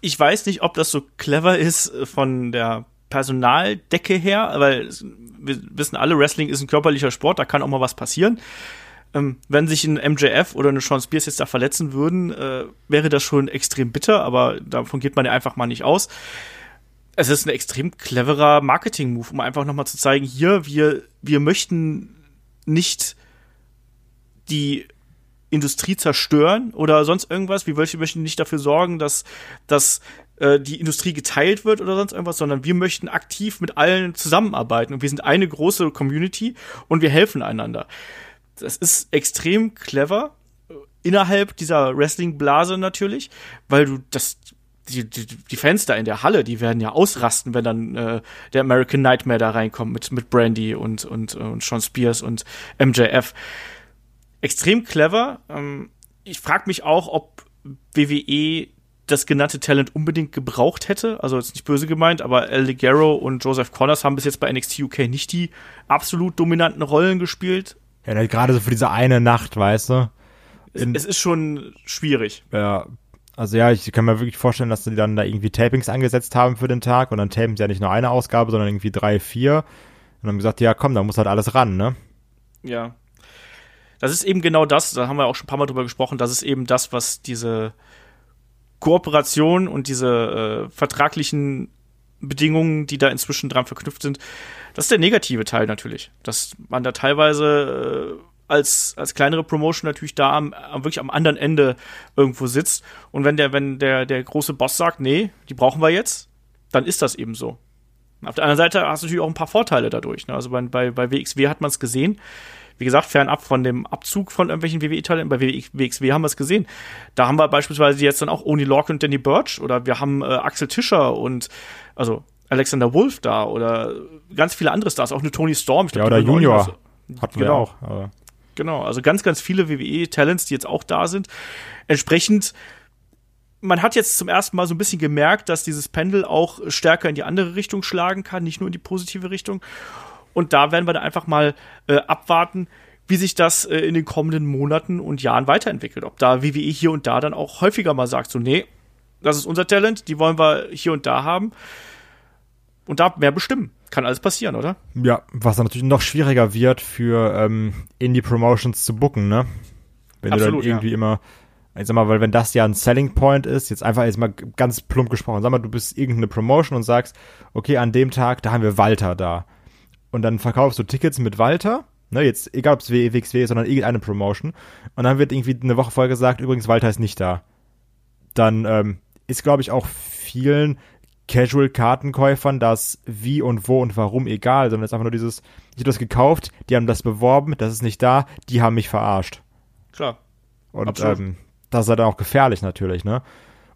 Ich weiß nicht, ob das so clever ist äh, von der Personaldecke her, weil wir wissen alle, Wrestling ist ein körperlicher Sport, da kann auch mal was passieren. Ähm, wenn sich ein MJF oder eine Sean Spears jetzt da verletzen würden, äh, wäre das schon extrem bitter, aber davon geht man ja einfach mal nicht aus. Es ist ein extrem cleverer Marketing-Move, um einfach nochmal zu zeigen, hier, wir, wir möchten nicht die Industrie zerstören oder sonst irgendwas. Wir möchten nicht dafür sorgen, dass, dass äh, die Industrie geteilt wird oder sonst irgendwas, sondern wir möchten aktiv mit allen zusammenarbeiten. Und wir sind eine große Community und wir helfen einander das ist extrem clever innerhalb dieser Wrestling-Blase natürlich, weil du das die, die, die Fans da in der Halle, die werden ja ausrasten, wenn dann äh, der American Nightmare da reinkommt mit, mit Brandy und, und, und Sean Spears und MJF. Extrem clever. Ähm, ich frage mich auch, ob WWE das genannte Talent unbedingt gebraucht hätte. Also jetzt nicht böse gemeint, aber El Ligero und Joseph Connors haben bis jetzt bei NXT UK nicht die absolut dominanten Rollen gespielt. Ja, gerade so für diese eine Nacht, weißt du? In, es, ist schon schwierig. Ja, also ja, ich kann mir wirklich vorstellen, dass sie dann da irgendwie Tapings angesetzt haben für den Tag und dann tapen sie ja nicht nur eine Ausgabe, sondern irgendwie drei, vier. Und haben gesagt, ja komm, da muss halt alles ran, ne? Ja. Das ist eben genau das, da haben wir auch schon ein paar Mal drüber gesprochen, das ist eben das, was diese Kooperation und diese äh, vertraglichen Bedingungen, die da inzwischen dran verknüpft sind, das ist der negative Teil natürlich, dass man da teilweise äh, als, als kleinere Promotion natürlich da am, am, wirklich am anderen Ende irgendwo sitzt. Und wenn der, wenn der, der große Boss sagt, nee, die brauchen wir jetzt, dann ist das eben so. Auf der anderen Seite hast du natürlich auch ein paar Vorteile dadurch. Ne? Also bei, bei, bei WXW hat man es gesehen. Wie gesagt, fernab von dem Abzug von irgendwelchen WWE-Talenten, bei WXW haben wir es gesehen. Da haben wir beispielsweise jetzt dann auch Oni Lorcan und Danny Birch oder wir haben äh, Axel Tischer und also Alexander Wolf da oder ganz viele andere Stars, auch eine Tony Storm. Glaub, ja, oder Junior. Also, hatten genau. wir auch. Aber. Genau, also ganz, ganz viele WWE-Talents, die jetzt auch da sind. Entsprechend man hat jetzt zum ersten Mal so ein bisschen gemerkt, dass dieses Pendel auch stärker in die andere Richtung schlagen kann, nicht nur in die positive Richtung. Und da werden wir dann einfach mal äh, abwarten, wie sich das äh, in den kommenden Monaten und Jahren weiterentwickelt. Ob da WWE hier und da dann auch häufiger mal sagt, so, nee, das ist unser Talent, die wollen wir hier und da haben. Und da mehr bestimmen. Kann alles passieren, oder? Ja, was dann natürlich noch schwieriger wird für ähm, Indie-Promotions zu booken, ne? Wenn Absolut, du dann irgendwie ja. immer ich sag mal, weil wenn das ja ein Selling Point ist, jetzt einfach jetzt mal ganz plump gesprochen, sag mal, du bist irgendeine Promotion und sagst, okay, an dem Tag, da haben wir Walter da. Und dann verkaufst du Tickets mit Walter, ne, jetzt, egal ob es WXW ist, sondern irgendeine Promotion. Und dann wird irgendwie eine Woche vorher gesagt, übrigens, Walter ist nicht da. Dann ähm, ist, glaube ich, auch vielen Casual-Kartenkäufern das wie und wo und warum egal, sondern es ist einfach nur dieses, ich habe das gekauft, die haben das beworben, das ist nicht da, die haben mich verarscht. Klar. Und ähm, das ist halt auch gefährlich natürlich, ne?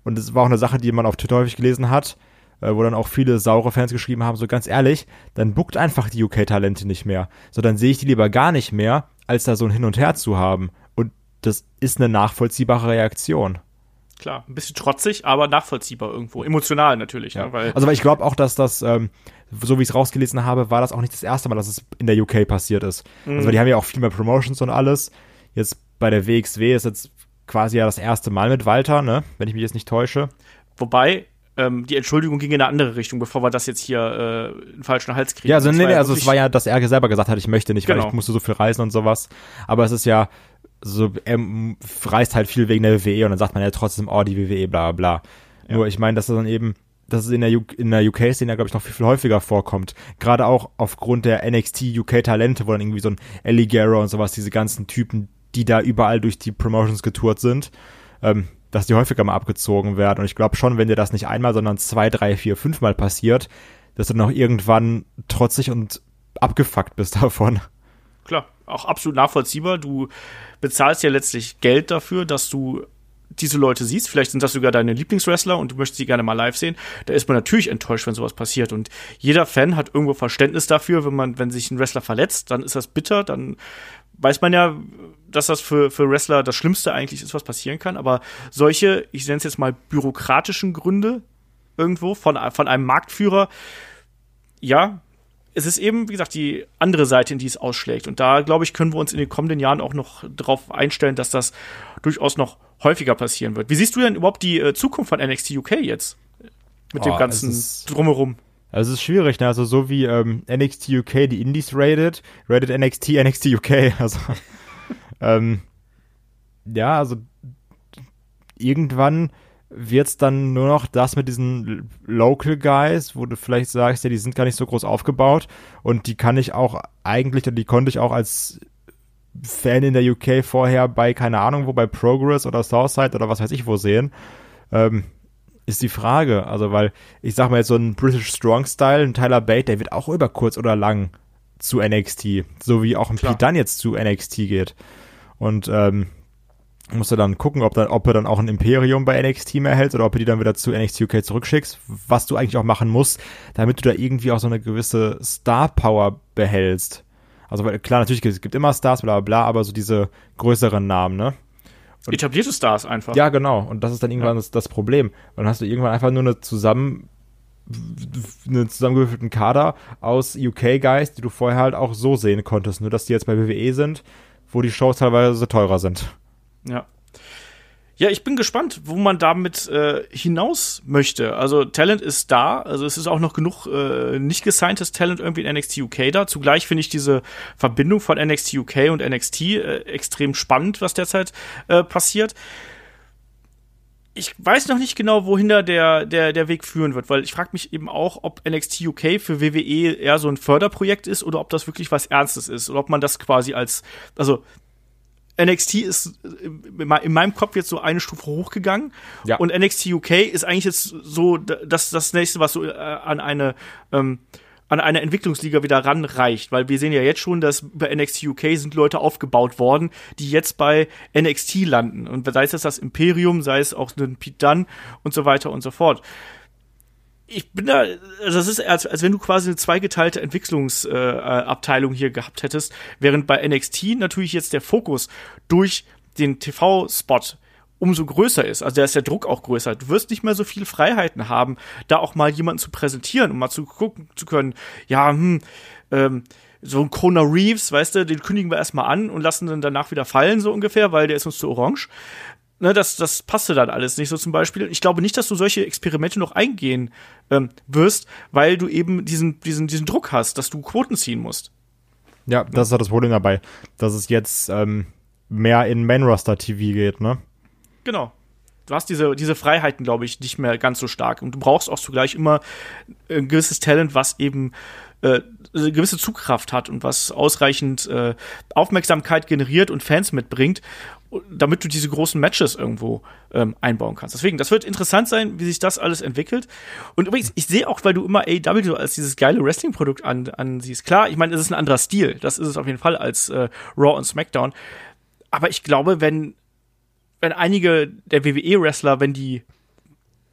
Und es war auch eine Sache, die man auf Twitter häufig gelesen hat, äh, wo dann auch viele saure Fans geschrieben haben, so ganz ehrlich, dann buckt einfach die UK-Talente nicht mehr. So, dann sehe ich die lieber gar nicht mehr, als da so ein Hin und Her zu haben. Und das ist eine nachvollziehbare Reaktion. Klar, ein bisschen trotzig, aber nachvollziehbar irgendwo. Emotional natürlich. Ja. Ne? Weil also, weil ich glaube auch, dass das, ähm, so wie ich es rausgelesen habe, war das auch nicht das erste Mal, dass es in der UK passiert ist. Mhm. Also, die haben ja auch viel mehr Promotions und alles. Jetzt bei der WXW ist jetzt quasi ja das erste Mal mit Walter, ne? Wenn ich mich jetzt nicht täusche. Wobei, ähm, die Entschuldigung ging in eine andere Richtung, bevor wir das jetzt hier äh, einen falschen Hals kriegen. Ja, also, nee, nee, also es war ja, dass er selber gesagt hat, ich möchte nicht, genau. weil ich musste so viel reisen und sowas. Aber es ist ja so, er reist halt viel wegen der WWE und dann sagt man ja trotzdem, oh, die WWE, bla bla. Ja. Nur ich meine, dass es dann eben, dass es in der, U in der UK-Szene, glaube ich, noch viel, viel häufiger vorkommt. Gerade auch aufgrund der NXT UK-Talente, wo dann irgendwie so ein Alligero und sowas, diese ganzen Typen, die da überall durch die Promotions getourt sind, ähm, dass die häufiger mal abgezogen werden. Und ich glaube schon, wenn dir das nicht einmal, sondern zwei, drei, vier, fünfmal passiert, dass du dann auch irgendwann trotzig und abgefuckt bist davon. Klar, auch absolut nachvollziehbar. Du bezahlst ja letztlich Geld dafür, dass du diese Leute siehst, vielleicht sind das sogar deine Lieblingswrestler und du möchtest sie gerne mal live sehen, da ist man natürlich enttäuscht, wenn sowas passiert. Und jeder Fan hat irgendwo Verständnis dafür, wenn man, wenn sich ein Wrestler verletzt, dann ist das bitter, dann weiß man ja, dass das für, für Wrestler das Schlimmste eigentlich ist, was passieren kann. Aber solche, ich nenne es jetzt mal bürokratischen Gründe irgendwo von, von einem Marktführer, ja, es ist eben, wie gesagt, die andere Seite, in die es ausschlägt. Und da, glaube ich, können wir uns in den kommenden Jahren auch noch darauf einstellen, dass das durchaus noch häufiger passieren wird. Wie siehst du denn überhaupt die äh, Zukunft von NXT UK jetzt? Mit oh, dem ganzen Drumherum. Also es ist schwierig, ne? Also so wie ähm, NXT UK die Indies rated, rated NXT NXT UK. Also ähm, ja, also irgendwann wird's dann nur noch das mit diesen Local Guys, wo du vielleicht sagst, ja, die sind gar nicht so groß aufgebaut und die kann ich auch eigentlich, und die konnte ich auch als Fan in der UK vorher bei, keine Ahnung wo, bei Progress oder Southside oder was weiß ich wo sehen. Ähm, ist die Frage. Also, weil ich sag mal jetzt so ein British Strong Style, ein Tyler Bate, der wird auch über kurz oder lang zu NXT. So wie auch ein. Pete Dunne jetzt zu NXT geht. Und ähm, musst du dann gucken, ob, dann, ob er dann auch ein Imperium bei NXT mehr hält oder ob er die dann wieder zu NXT UK zurückschickst, was du eigentlich auch machen musst, damit du da irgendwie auch so eine gewisse Star Power behältst. Also weil, klar, natürlich es gibt immer Stars, bla bla bla, aber so diese größeren Namen, ne? Und, Etablierte Stars einfach. Ja, genau. Und das ist dann irgendwann ja. das, das Problem. Dann hast du irgendwann einfach nur eine zusammen einen zusammengewürfelten Kader aus UK-Guys, die du vorher halt auch so sehen konntest. Nur, dass die jetzt bei WWE sind, wo die Shows teilweise teurer sind. Ja. Ja, ich bin gespannt, wo man damit äh, hinaus möchte. Also Talent ist da, also es ist auch noch genug äh, nicht gesigntes Talent irgendwie in NXT UK da. Zugleich finde ich diese Verbindung von NXT UK und NXT äh, extrem spannend, was derzeit äh, passiert. Ich weiß noch nicht genau, wohin da der, der, der Weg führen wird, weil ich frage mich eben auch, ob NXT UK für WWE eher so ein Förderprojekt ist oder ob das wirklich was Ernstes ist oder ob man das quasi als, also NXT ist in meinem Kopf jetzt so eine Stufe hochgegangen. Ja. Und NXT UK ist eigentlich jetzt so das, das nächste, was so äh, an eine ähm, an eine Entwicklungsliga wieder ranreicht, weil wir sehen ja jetzt schon, dass bei NXT UK sind Leute aufgebaut worden, die jetzt bei NXT landen. Und sei es jetzt das Imperium, sei es auch ein Pete Dunn und so weiter und so fort. Ich bin da, also das ist, als, als wenn du quasi eine zweigeteilte Entwicklungsabteilung äh, hier gehabt hättest, während bei NXT natürlich jetzt der Fokus durch den TV-Spot umso größer ist. Also da ist der Druck auch größer. Du wirst nicht mehr so viele Freiheiten haben, da auch mal jemanden zu präsentieren, um mal zu gucken zu können, ja, hm, ähm, so ein Kona Reeves, weißt du, den kündigen wir erstmal an und lassen dann danach wieder fallen, so ungefähr, weil der ist uns zu orange. Ne, das, das passte dann alles nicht so zum Beispiel. Ich glaube nicht, dass du solche Experimente noch eingehen ähm, wirst, weil du eben diesen, diesen, diesen Druck hast, dass du Quoten ziehen musst. Ja, das ist halt das Problem dabei, dass es jetzt ähm, mehr in Main-Roster-TV geht, ne? Genau. Du hast diese, diese Freiheiten, glaube ich, nicht mehr ganz so stark. Und du brauchst auch zugleich immer ein gewisses Talent, was eben äh, eine gewisse Zugkraft hat und was ausreichend äh, Aufmerksamkeit generiert und Fans mitbringt, damit du diese großen Matches irgendwo ähm, einbauen kannst. Deswegen, das wird interessant sein, wie sich das alles entwickelt. Und übrigens, ich sehe auch, weil du immer AEW als dieses geile Wrestling-Produkt an, ansiehst. Klar, ich meine, es ist ein anderer Stil. Das ist es auf jeden Fall als äh, Raw und SmackDown. Aber ich glaube, wenn wenn einige der WWE-Wrestler, wenn die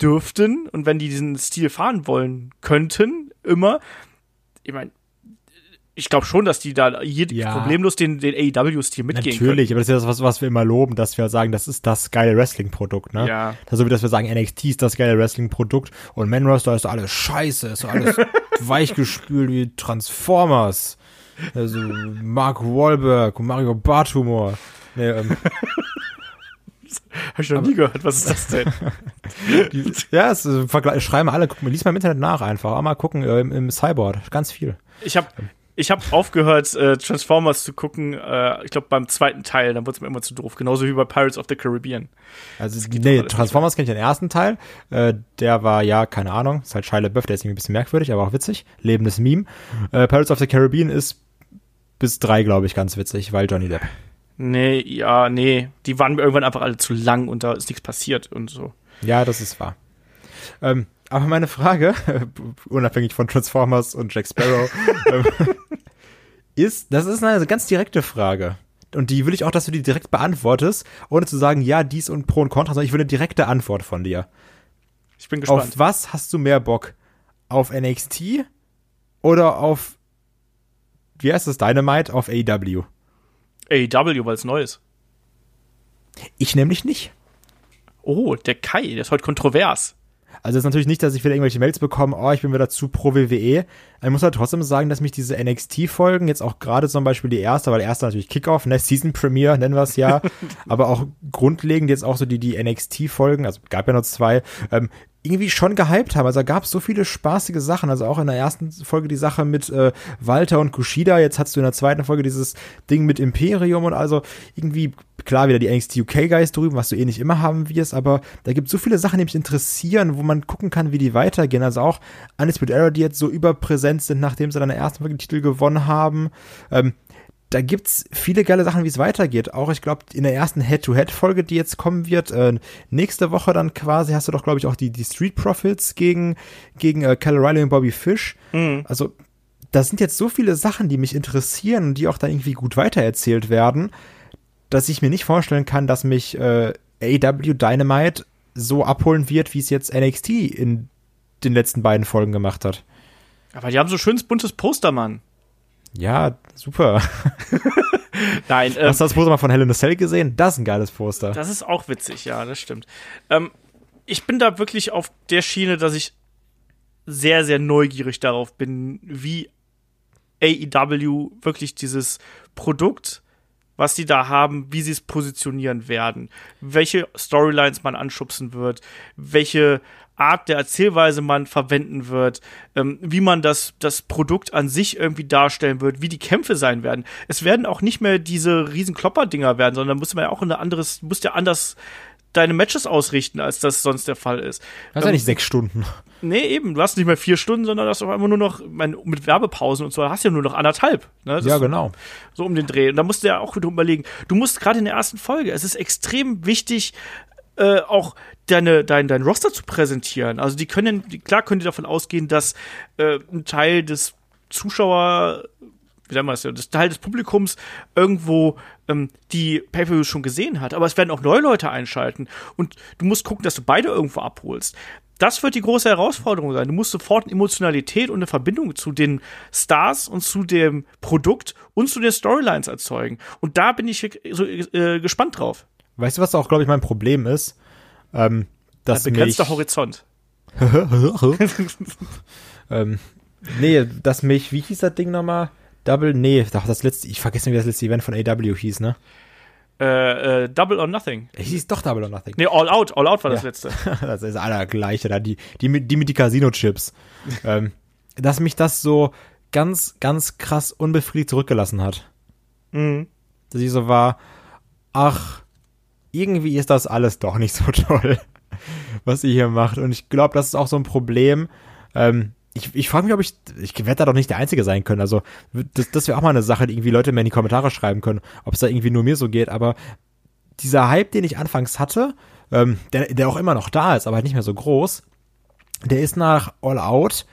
dürften und wenn die diesen Stil fahren wollen könnten, immer, ich meine, ich glaube schon, dass die da ja. problemlos den, den AEW-Stil mitgehen Natürlich, können. aber das ist ja das, was, was wir immer loben, dass wir sagen, das ist das geile Wrestling-Produkt, ne? Ja. Also wie dass wir sagen, NXT ist das geile Wrestling-Produkt und Man Roster ist alles scheiße, ist alles weichgespült wie Transformers. Also Mark Wahlberg und Mario Bartumor. Nee, ähm, Habe ich noch nie gehört. Was ist das denn? ja, es, äh, schreiben alle, guck mal, lies mal im Internet nach einfach. Auch mal gucken äh, im, im Cyborg. Ganz viel. Ich habe ich habe aufgehört, äh, Transformers zu gucken, äh, ich glaube beim zweiten Teil, dann wurde es mir immer zu doof. Genauso wie bei Pirates of the Caribbean. Also, nee, Transformers kenne ich den ersten Teil. Äh, der war, ja, keine Ahnung, ist halt Shia LaBeouf, der ist irgendwie ein bisschen merkwürdig, aber auch witzig. Lebendes Meme. Äh, Pirates of the Caribbean ist bis drei, glaube ich, ganz witzig, weil Johnny Depp. Nee, ja, nee. Die waren mir irgendwann einfach alle zu lang und da ist nichts passiert und so. Ja, das ist wahr. Ähm, aber meine Frage, unabhängig von Transformers und Jack Sparrow, ähm, ist, das ist eine ganz direkte Frage. Und die will ich auch, dass du die direkt beantwortest, ohne zu sagen, ja, dies und Pro und Contra, sondern ich will eine direkte Antwort von dir. Ich bin gespannt. Auf was hast du mehr Bock? Auf NXT oder auf, wie heißt das, Dynamite, auf AEW? AEW, weil es neu ist. Ich nämlich nicht. Oh, der Kai, der ist heute kontrovers. Also es ist natürlich nicht, dass ich wieder irgendwelche Mails bekomme, oh, ich bin wieder zu pro WWE. Ich muss halt trotzdem sagen, dass mich diese NXT-Folgen, jetzt auch gerade zum Beispiel die erste, weil erste natürlich Kickoff, ne, Season Premiere nennen wir es ja, aber auch grundlegend jetzt auch so die, die NXT-Folgen, also gab ja noch zwei, ähm, irgendwie schon gehypt haben. Also gab es so viele spaßige Sachen. Also auch in der ersten Folge die Sache mit äh, Walter und Kushida. Jetzt hast du in der zweiten Folge dieses Ding mit Imperium und also irgendwie, klar, wieder die NXT UK Guys drüben, was du eh nicht immer haben wirst, aber da gibt es so viele Sachen, die mich interessieren, wo man gucken kann, wie die weitergehen. Also auch Undisputed Era, die jetzt so überpräsent sind, nachdem sie dann in der ersten Folge den Titel gewonnen haben. Ähm, da gibt's viele geile Sachen, wie es weitergeht. Auch, ich glaube, in der ersten Head-to-Head-Folge, die jetzt kommen wird, äh, nächste Woche dann quasi, hast du doch, glaube ich, auch die, die Street Profits gegen, gegen äh, Cal Riley und Bobby Fish. Mhm. Also, da sind jetzt so viele Sachen, die mich interessieren und die auch da irgendwie gut weitererzählt werden, dass ich mir nicht vorstellen kann, dass mich äh, AW Dynamite so abholen wird, wie es jetzt NXT in den letzten beiden Folgen gemacht hat. Aber die haben so schönes buntes Poster, Mann. Ja, super. Nein. Ähm, Hast du das Poster mal von a Cell gesehen? Das ist ein geiles Poster. Das ist auch witzig, ja, das stimmt. Ähm, ich bin da wirklich auf der Schiene, dass ich sehr, sehr neugierig darauf bin, wie AEW wirklich dieses Produkt, was die da haben, wie sie es positionieren werden, welche Storylines man anschubsen wird, welche Art der Erzählweise man verwenden wird, ähm, wie man das, das Produkt an sich irgendwie darstellen wird, wie die Kämpfe sein werden. Es werden auch nicht mehr diese riesen Klopper-Dinger werden, sondern muss man ja auch in ein anderes, muss ja anders deine Matches ausrichten, als das sonst der Fall ist. Das ist ja nicht sechs Stunden. Nee, eben, du hast nicht mehr vier Stunden, sondern du hast auf einmal nur noch, mein, mit Werbepausen und so, hast ja nur noch anderthalb. Ne? Ja, genau. So um den Dreh. Und da musst du ja auch wieder überlegen. Du musst gerade in der ersten Folge, es ist extrem wichtig, äh, auch deine, dein, dein Roster zu präsentieren. Also die können, klar können die davon ausgehen, dass äh, ein Teil des Zuschauer, wie sagen wir das, das Teil des Publikums irgendwo ähm, die Pay-Per-Views schon gesehen hat. Aber es werden auch neue Leute einschalten. Und du musst gucken, dass du beide irgendwo abholst. Das wird die große Herausforderung sein. Du musst sofort eine Emotionalität und eine Verbindung zu den Stars und zu dem Produkt und zu den Storylines erzeugen. Und da bin ich so äh, gespannt drauf. Weißt du, was auch, glaube ich, mein Problem ist? Ähm, dass Ein begrenzter mich, Horizont. ähm, nee, dass mich, wie hieß das Ding nochmal? Double, nee, doch, das letzte, ich vergesse nicht, wie das letzte Event von AW hieß, ne? Äh, äh, Double or Nothing. Es hieß doch Double or Nothing. Nee, All Out. All Out war das Ja. letzte. das ist aller gleiche, da die, die, mit- die mit die Casino-Chips. ähm, dass mich das so ganz, ganz krass unbefriedigt zurückgelassen hat. Mhm. Dass ich so war, ach, irgendwie ist das alles doch nicht so toll, was ihr hier macht. Und ich glaube, das ist auch so ein Problem. Ähm, ich ich frage mich, ob ich, ich werde da doch nicht der Einzige sein können. Also, das, das wäre auch mal eine Sache, die irgendwie Leute mir in die Kommentare schreiben können, ob es da irgendwie nur mir so geht. Aber dieser Hype, den ich anfangs hatte, ähm, der, der auch immer noch da ist, aber halt nicht mehr so groß, der ist nach All Out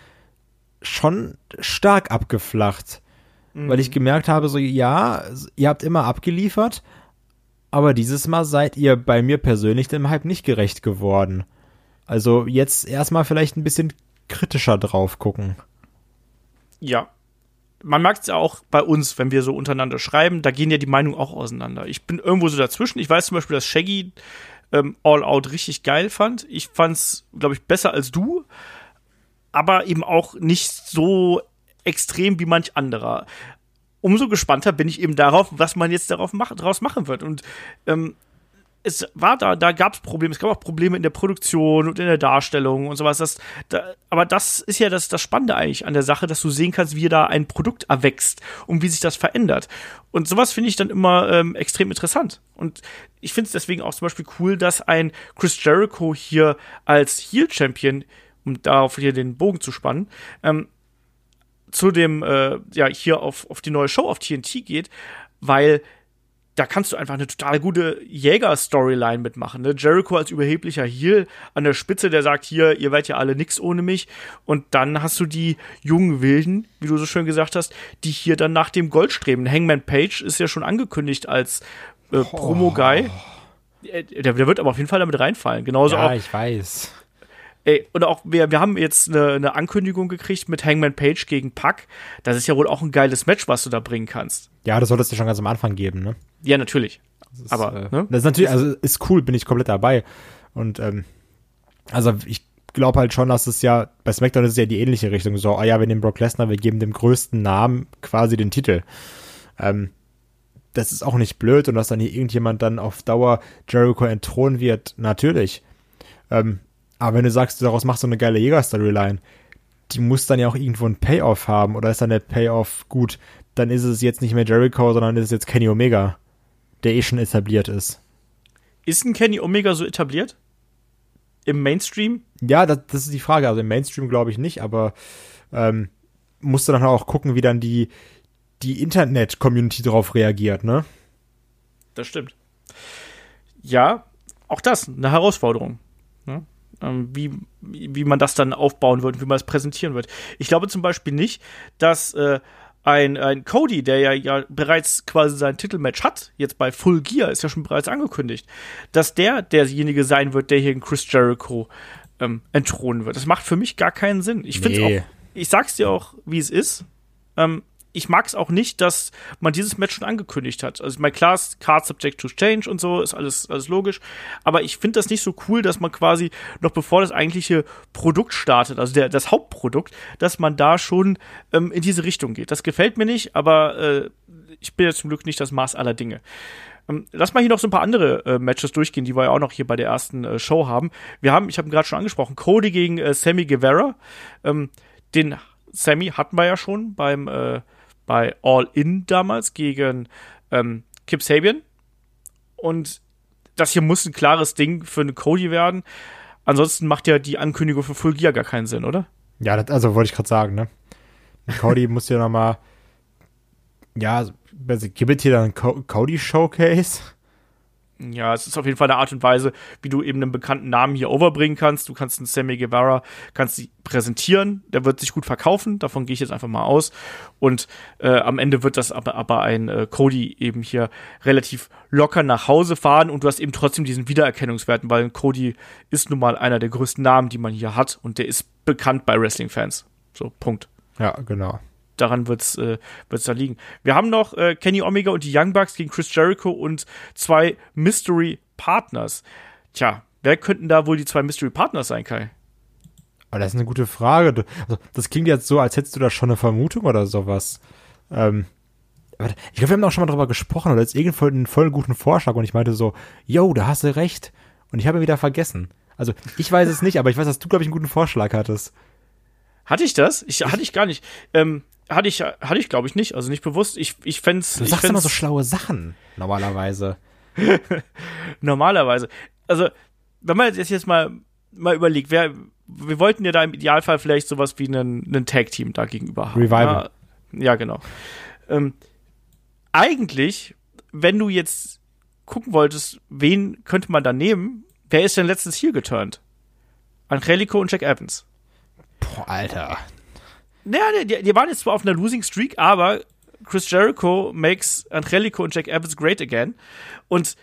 schon stark abgeflacht. Weil ich gemerkt habe, so, ja, ihr habt immer abgeliefert, aber dieses Mal seid ihr bei mir persönlich dem Hype nicht gerecht geworden. Also jetzt erstmal vielleicht ein bisschen kritischer drauf gucken. Ja. Man merkt es ja auch bei uns, wenn wir so untereinander schreiben, da gehen ja die Meinungen auch auseinander. Ich bin irgendwo so dazwischen. Ich weiß zum Beispiel, dass Shaggy ähm, All Out richtig geil fand. Ich fand's, glaube ich, besser als du, aber eben auch nicht so extrem wie manch anderer. Umso gespannter bin ich eben darauf, was man jetzt darauf mach, daraus machen wird. Und ähm, es war da, da gab es Probleme. Es gab auch Probleme in der Produktion und in der Darstellung und sowas. Das, da, aber das ist ja das, das Spannende eigentlich an der Sache, dass du sehen kannst, wie da ein Produkt erwächst und wie sich das verändert. Und sowas finde ich dann immer ähm, extrem interessant. Und ich finde es deswegen auch zum Beispiel cool, dass ein Chris Jericho hier als Heel-Champion, um darauf hier den Bogen zu spannen, ähm, zu dem, äh, ja, hier auf, auf die neue Show auf TNT geht, weil da kannst du einfach eine total gute Jäger-Storyline mitmachen. Ne? Jericho als überheblicher Heel an der Spitze, der sagt, hier, ihr werdet ja alle nix ohne mich. Und dann hast du die jungen Wilden, wie du so schön gesagt hast, die hier dann nach dem Gold streben. Hangman Page ist ja schon angekündigt als äh, Promo-Guy. Äh, Der, der wird aber auf jeden Fall damit reinfallen. Genauso auch ja, ich weiß. Ey, und auch wir, wir haben jetzt eine, eine Ankündigung gekriegt mit Hangman Page gegen Pack. Das ist ja wohl auch ein geiles Match, was du da bringen kannst. Ja, das solltest du schon ganz am Anfang geben, ne? Ja, natürlich. Das Aber, äh, ne? das ist natürlich, also ist cool, bin ich komplett dabei. Und ähm, also ich glaube halt schon, dass es ja, bei SmackDown ist es ja die ähnliche Richtung. So, ah ja, wir nehmen Brock Lesnar, wir geben dem größten Namen quasi den Titel. Ähm, das ist auch nicht blöd und dass dann hier irgendjemand dann auf Dauer Jericho entthronen wird, natürlich. Ähm, aber wenn du sagst, du daraus machst so eine geile Jäger-Storyline, die muss dann ja auch irgendwo einen Payoff haben oder ist dann der Payoff gut, dann ist es jetzt nicht mehr Jericho, sondern ist es jetzt Kenny Omega, der eh schon etabliert ist. Ist ein Kenny Omega so etabliert? Im Mainstream? Ja, das, das ist die Frage. Also im Mainstream glaube ich nicht, aber ähm, musst du dann auch gucken, wie dann die, die Internet-Community darauf reagiert, ne? Das stimmt. Ja, auch das, eine Herausforderung. Ähm, wie, wie man das dann aufbauen wird, wie man es präsentieren wird. Ich glaube zum Beispiel nicht, dass äh, ein, ein Cody, der ja, ja bereits quasi sein Titelmatch hat, jetzt bei Full Gear, ist ja schon bereits angekündigt, dass der derjenige sein wird, der hier in Chris Jericho ähm, entthronen wird. Das macht für mich gar keinen Sinn. Ich finde Nee. auch, ich sag's dir auch, wie es ist. Ähm, ich mag es auch nicht, dass man dieses Match schon angekündigt hat. Also, mein klar, Card subject to change und so, ist alles, alles logisch. Aber ich finde das nicht so cool, dass man quasi noch bevor das eigentliche Produkt startet, also der, das Hauptprodukt, dass man da schon ähm, in diese Richtung geht. Das gefällt mir nicht, aber äh, ich bin ja zum Glück nicht das Maß aller Dinge. Ähm, lass mal hier noch so ein paar andere äh, Matches durchgehen, die wir ja auch noch hier bei der ersten äh, Show haben. Wir haben, ich habe gerade schon angesprochen, Cody gegen äh, Sammy Guevara. Ähm, den Sammy hatten wir ja schon beim äh, bei All In damals gegen ähm, Kip Sabian. Und das hier muss ein klares Ding für eine Cody werden. Ansonsten macht ja die Ankündigung für Full Gear gar keinen Sinn, oder? Ja, das, also wollte ich gerade sagen, ne? Cody muss ja noch mal ja, gibt es hier dann Cody Showcase? Ja, es ist auf jeden Fall eine Art und Weise, wie du eben einen bekannten Namen hier overbringen kannst. Du kannst einen Sammy Guevara, kannst sie präsentieren, der wird sich gut verkaufen, davon gehe ich jetzt einfach mal aus. Und äh, am Ende wird das aber, aber ein äh, Cody eben hier relativ locker nach Hause fahren und du hast eben trotzdem diesen Wiedererkennungswerten, weil Cody ist nun mal einer der größten Namen, die man hier hat und der ist bekannt bei Wrestling-Fans. So, Punkt. Ja, genau daran wird's äh, wird's da liegen. Wir haben noch äh, Kenny Omega und die Young Bucks gegen Chris Jericho und zwei Mystery Partners. Tja, wer könnten da wohl die zwei Mystery Partners sein, Kai? Aber das ist eine gute Frage. Also, das klingt jetzt so, als hättest du da schon eine Vermutung oder sowas. Ähm, ich glaube, wir haben auch schon mal darüber gesprochen oder jetzt irgendeinen einen voll guten Vorschlag und ich meinte so, yo, da hast du recht. Und ich habe ihn wieder vergessen. Also, ich weiß es nicht, aber ich weiß, dass du, glaube ich, einen guten Vorschlag hattest. Hatte ich das? Ich, hatte ich gar nicht. Ähm, hatte ich, hatte ich glaube ich nicht, also nicht bewusst. Ich, ich fände Du sagst immer so schlaue Sachen, normalerweise. normalerweise. Also, wenn man jetzt, jetzt mal, mal überlegt, wer, wir wollten ja da im Idealfall vielleicht sowas wie einen, einen Tag-Team da gegenüber haben. Revival. Ja, ja genau. Ähm, eigentlich, wenn du jetzt gucken wolltest, wen könnte man da nehmen, wer ist denn letztens hier geturnt? Angelico und Jack Evans. Boah, Alter. Naja, die, die waren jetzt zwar auf einer Losing Streak, aber Chris Jericho makes Angelico und Jack Evans great again. Und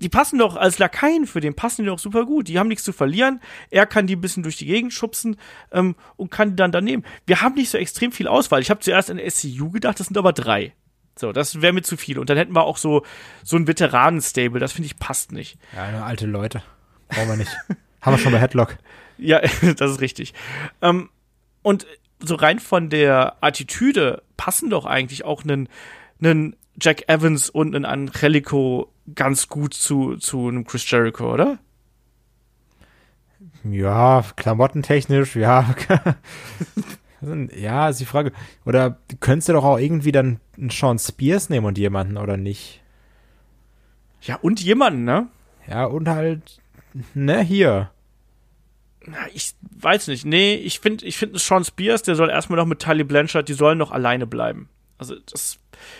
die passen doch als Lakaien für den, passen die doch super gut. Die haben nichts zu verlieren. Er kann die ein bisschen durch die Gegend schubsen ähm, und kann die dann daneben. Wir haben nicht so extrem viel Auswahl. Ich habe zuerst an SCU gedacht, das sind aber drei. So, das wäre mir zu viel. Und dann hätten wir auch so, so ein Veteranen-Stable. Das finde ich passt nicht. Ja, nur alte Leute. Brauchen wir nicht. haben wir schon bei Headlock. Ja, das ist richtig. Ähm, und so rein von der Attitüde passen doch eigentlich auch einen, einen Jack Evans und einen Angelico ganz gut zu, zu einem Chris Jericho, oder? Ja, klamottentechnisch, ja. ja, ist die Frage. Oder könntest du doch auch irgendwie dann einen Sean Spears nehmen und jemanden, oder nicht? Ja, und jemanden, ne? Ja, und halt, ne, hier ich weiß nicht. Nee, ich finde, ich finde Sean Spears, der soll erstmal noch mit Tully Blanchard, die sollen noch alleine bleiben. Also, das,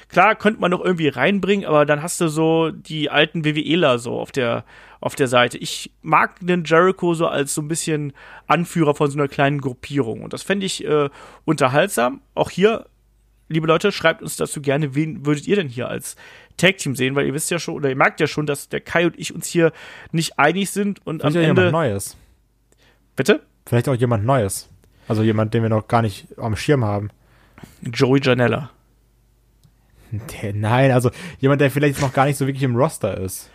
klar, könnte man noch irgendwie reinbringen, aber dann hast du so die alten WWEler so auf der, auf der Seite. Ich mag den Jericho so als so ein bisschen Anführer von so einer kleinen Gruppierung. Und das fände ich äh, unterhaltsam. Auch hier, liebe Leute, schreibt uns dazu gerne, wen würdet ihr denn hier als Tag Team sehen, weil ihr wisst ja schon, oder ihr merkt ja schon, dass der Kai und ich uns hier nicht einig sind und am Ende. Neues. Bitte? Vielleicht auch jemand Neues. Also jemand, den wir noch gar nicht am Schirm haben. Joey Janella. Der, nein, also jemand, der vielleicht noch gar nicht so wirklich im Roster ist.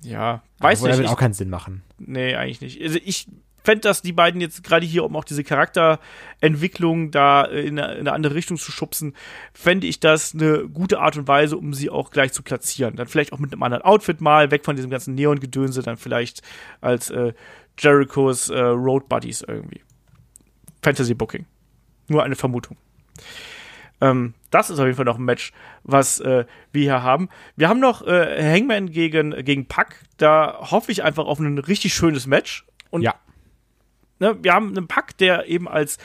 Ja, weiß Aber nicht. Das wird auch keinen Sinn machen. Nee, eigentlich nicht. Also ich fände, dass die beiden jetzt gerade hier, um auch diese Charakterentwicklung da in eine, in eine andere Richtung zu schubsen, fände ich das eine gute Art und Weise, um sie auch gleich zu platzieren. Dann vielleicht auch mit einem anderen Outfit mal, weg von diesem ganzen Neon-Gedönse, dann vielleicht als äh, Jerichos äh, Road Buddies irgendwie. Fantasy Booking. Nur eine Vermutung. Ähm, das ist auf jeden Fall noch ein Match, was äh, wir hier haben. Wir haben noch äh, Hangman gegen, gegen Pack. Da hoffe ich einfach auf ein richtig schönes Match. Und ja. Ne, wir haben einen Pack, der eben als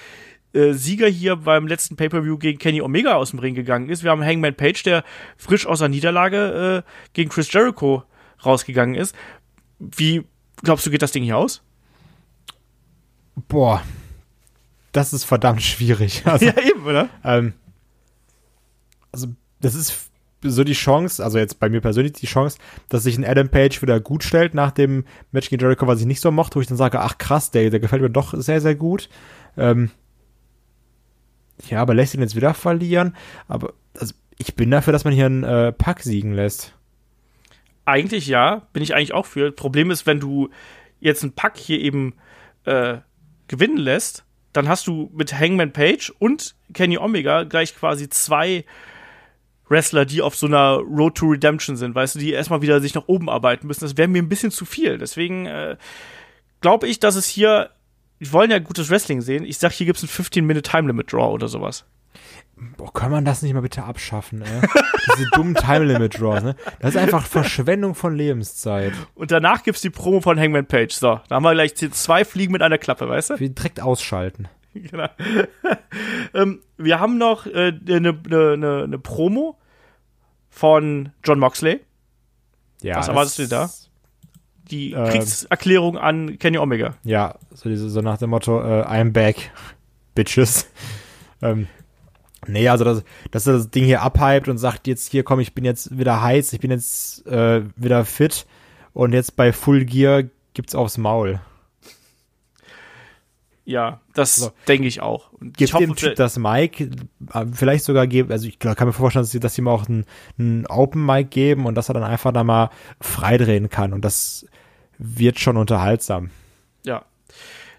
äh, Sieger hier beim letzten Pay-Per-View gegen Kenny Omega aus dem Ring gegangen ist. Wir haben Hangman Page, der frisch aus der Niederlage äh, gegen Chris Jericho rausgegangen ist. Wie glaubst du, geht das Ding hier aus? Boah, das ist verdammt schwierig. Also, ja, eben, oder? Ähm, also, das ist so die Chance, also jetzt bei mir persönlich die Chance, dass sich ein Adam Page wieder gut stellt nach dem Match gegen Jericho, was ich nicht so mochte, wo ich dann sage, ach krass, der, der gefällt mir doch sehr, sehr gut. Ähm, ja, aber lässt ihn jetzt wieder verlieren. Aber also, ich bin dafür, dass man hier einen äh, Pack siegen lässt. Eigentlich ja, bin ich eigentlich auch für. Problem ist, wenn du jetzt einen Pack hier eben äh, gewinnen lässt, dann hast du mit Hangman Page und Kenny Omega gleich quasi zwei Wrestler, die auf so einer Road to Redemption sind, weißt du, die erstmal wieder sich nach oben arbeiten müssen. Das wäre mir ein bisschen zu viel. Deswegen äh, glaube ich, dass es hier, wir wollen ja gutes Wrestling sehen. Ich sag, hier gibt es ein 15-Minute Time Limit Draw oder sowas. Boah, kann man das nicht mal bitte abschaffen, ey? Diese dummen Time Limit Draws, ne? Das ist einfach Verschwendung von Lebenszeit. Und danach gibt's die Promo von Hangman Page. So, da haben wir gleich zwei Fliegen mit einer Klappe, weißt du? Wir direkt ausschalten. genau. ähm, wir haben noch eine äh, ne, ne, ne, ne Promo von John Moxley. Ja. Was erwartest du da? Die äh, Kriegserklärung an Kenny Omega. Ja, so, diese, so nach dem Motto, äh, I'm back, bitches. ähm, nee, also dass, dass er das Ding hier abhypt und sagt jetzt hier, komm, ich bin jetzt wieder heiß, ich bin jetzt äh, wieder fit und jetzt bei Full Gear gibt's aufs Maul. Ja, das so. denke ich auch. Und Gibt dem Typ das Mic, äh, vielleicht sogar geben, also ich kann mir vorstellen, dass sie, dass sie ihm auch ein, ein Open Mic geben und dass er dann einfach da mal freidrehen kann und das wird schon unterhaltsam. Ja,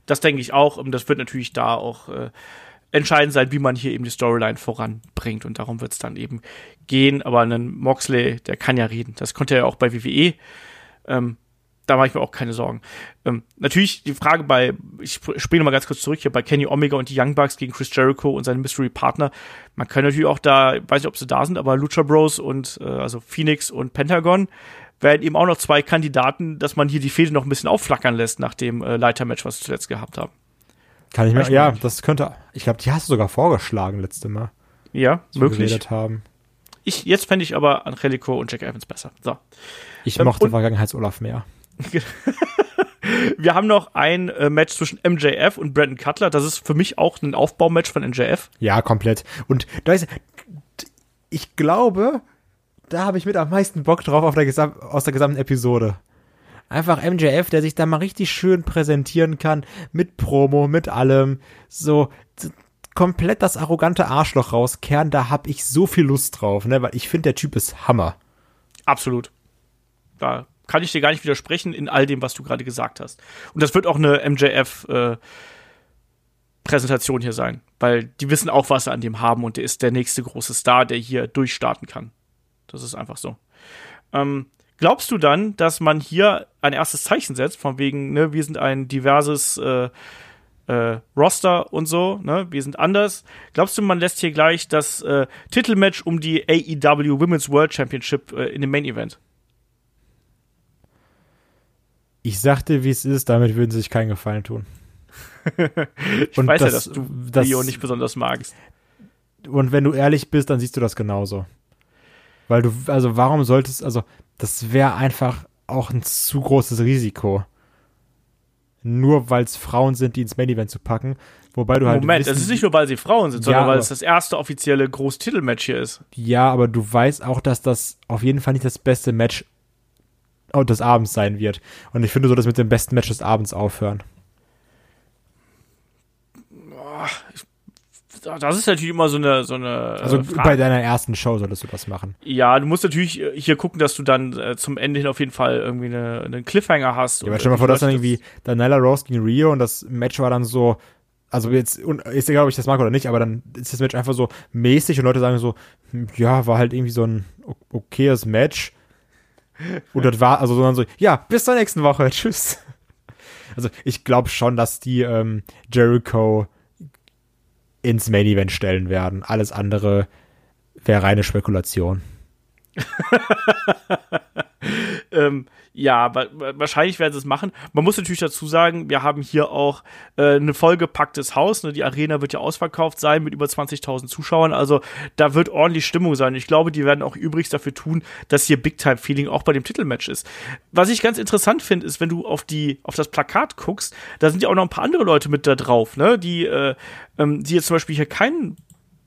das denke ich auch und das wird natürlich da auch äh, entscheidend sein, wie man hier eben die Storyline voranbringt und darum wird es dann eben gehen, aber ein Moxley, der kann ja reden, das konnte er ja auch bei WWE. Ähm, da mache ich mir auch keine Sorgen. Ähm, natürlich die Frage bei, ich spiele mal ganz kurz zurück hier bei Kenny Omega und die Young Bucks gegen Chris Jericho und seinen Mystery Partner. Man kann natürlich auch da, weiß nicht, ob sie da sind, aber Lucha Bros und äh, also Phoenix und Pentagon werden eben auch noch zwei Kandidaten, dass man hier die Fäde noch ein bisschen aufflackern lässt nach dem äh, Leitermatch, was wir zuletzt gehabt haben. Kann ich mir, ja, das könnte, ich glaube, die hast du sogar vorgeschlagen letzte Mal. Ja, möglich. Haben. Ich, jetzt fände ich aber Angelico und Jack Evans besser. So. Ich ähm, mochte Vergangenheits-Olaf mehr. Wir haben noch ein äh, Match zwischen MJF und Brandon Cutler. Das ist für mich auch ein Aufbaumatch von MJF. Ja, komplett. Und da ist, ich glaube, da habe ich mit am meisten Bock drauf auf der aus der gesamten Episode. Einfach MJF, der sich da mal richtig schön präsentieren kann, mit Promo, mit allem. So, komplett das arrogante Arschloch rauskehren, da hab ich so viel Lust drauf, ne, weil ich finde, der Typ ist Hammer. Absolut. Da kann ich dir gar nicht widersprechen in all dem, was du gerade gesagt hast. Und das wird auch eine MJF äh, Präsentation hier sein, weil die wissen auch, was sie an dem haben und der ist der nächste große Star, der hier durchstarten kann. Das ist einfach so. Ähm, glaubst du dann, dass man hier ein erstes Zeichen setzt, von wegen, ne, wir sind ein diverses äh, äh, Roster und so, ne, wir sind anders. Glaubst du, man lässt hier gleich das äh, Titelmatch um die AEW Women's World Championship äh, in dem Main Event? Ich sagte, wie es ist, damit würden sie sich keinen Gefallen tun. ich und weiß das, ja, dass du das, Rio nicht besonders magst. Und wenn du ehrlich bist, dann siehst du das genauso. Weil du, also warum solltest, also das wäre einfach auch ein zu großes Risiko. Nur weil es Frauen sind, die ins Main Event zu packen. Wobei du halt. Moment, es ist nicht nur, weil sie Frauen sind, sondern ja, weil es das erste offizielle Großtitelmatch hier ist. Ja, aber du weißt auch, dass das auf jeden Fall nicht das beste Match des Abends sein wird. Und ich finde so, dass mit dem besten Match des Abends aufhören. Das ist natürlich immer so eine, so eine. Äh, also Frage. bei deiner ersten Show solltest du das machen. Ja, du musst natürlich hier gucken, dass du dann äh, zum Ende hin auf jeden Fall irgendwie eine, einen Cliffhanger hast. Ja, aber stell mal vor, dass dann irgendwie Daniela Rose gegen Rio und das Match war dann so, also jetzt, ist egal, ob ich das mag oder nicht, aber dann ist das Match einfach so mäßig und Leute sagen so, hm, ja, war halt irgendwie so ein okayes Match. Und das war, also sondern so, ja, bis zur nächsten Woche, tschüss. Also ich glaube schon, dass die ähm, Jericho ins Main Event stellen werden. Alles andere wäre reine Spekulation. ähm, ja, wahrscheinlich werden sie es machen. Man muss natürlich dazu sagen, wir haben hier auch äh, eine vollgepacktes Haus. Ne? Die Arena wird ja ausverkauft sein mit über 20.000 Zuschauern. Also da wird ordentlich Stimmung sein. Ich glaube, die werden auch übrigens dafür tun, dass hier Big-Time-Feeling auch bei dem Titelmatch ist. Was ich ganz interessant finde, ist, wenn du auf die auf das Plakat guckst, da sind ja auch noch ein paar andere Leute mit da drauf, ne? Die, äh, ähm, die jetzt zum Beispiel hier keinen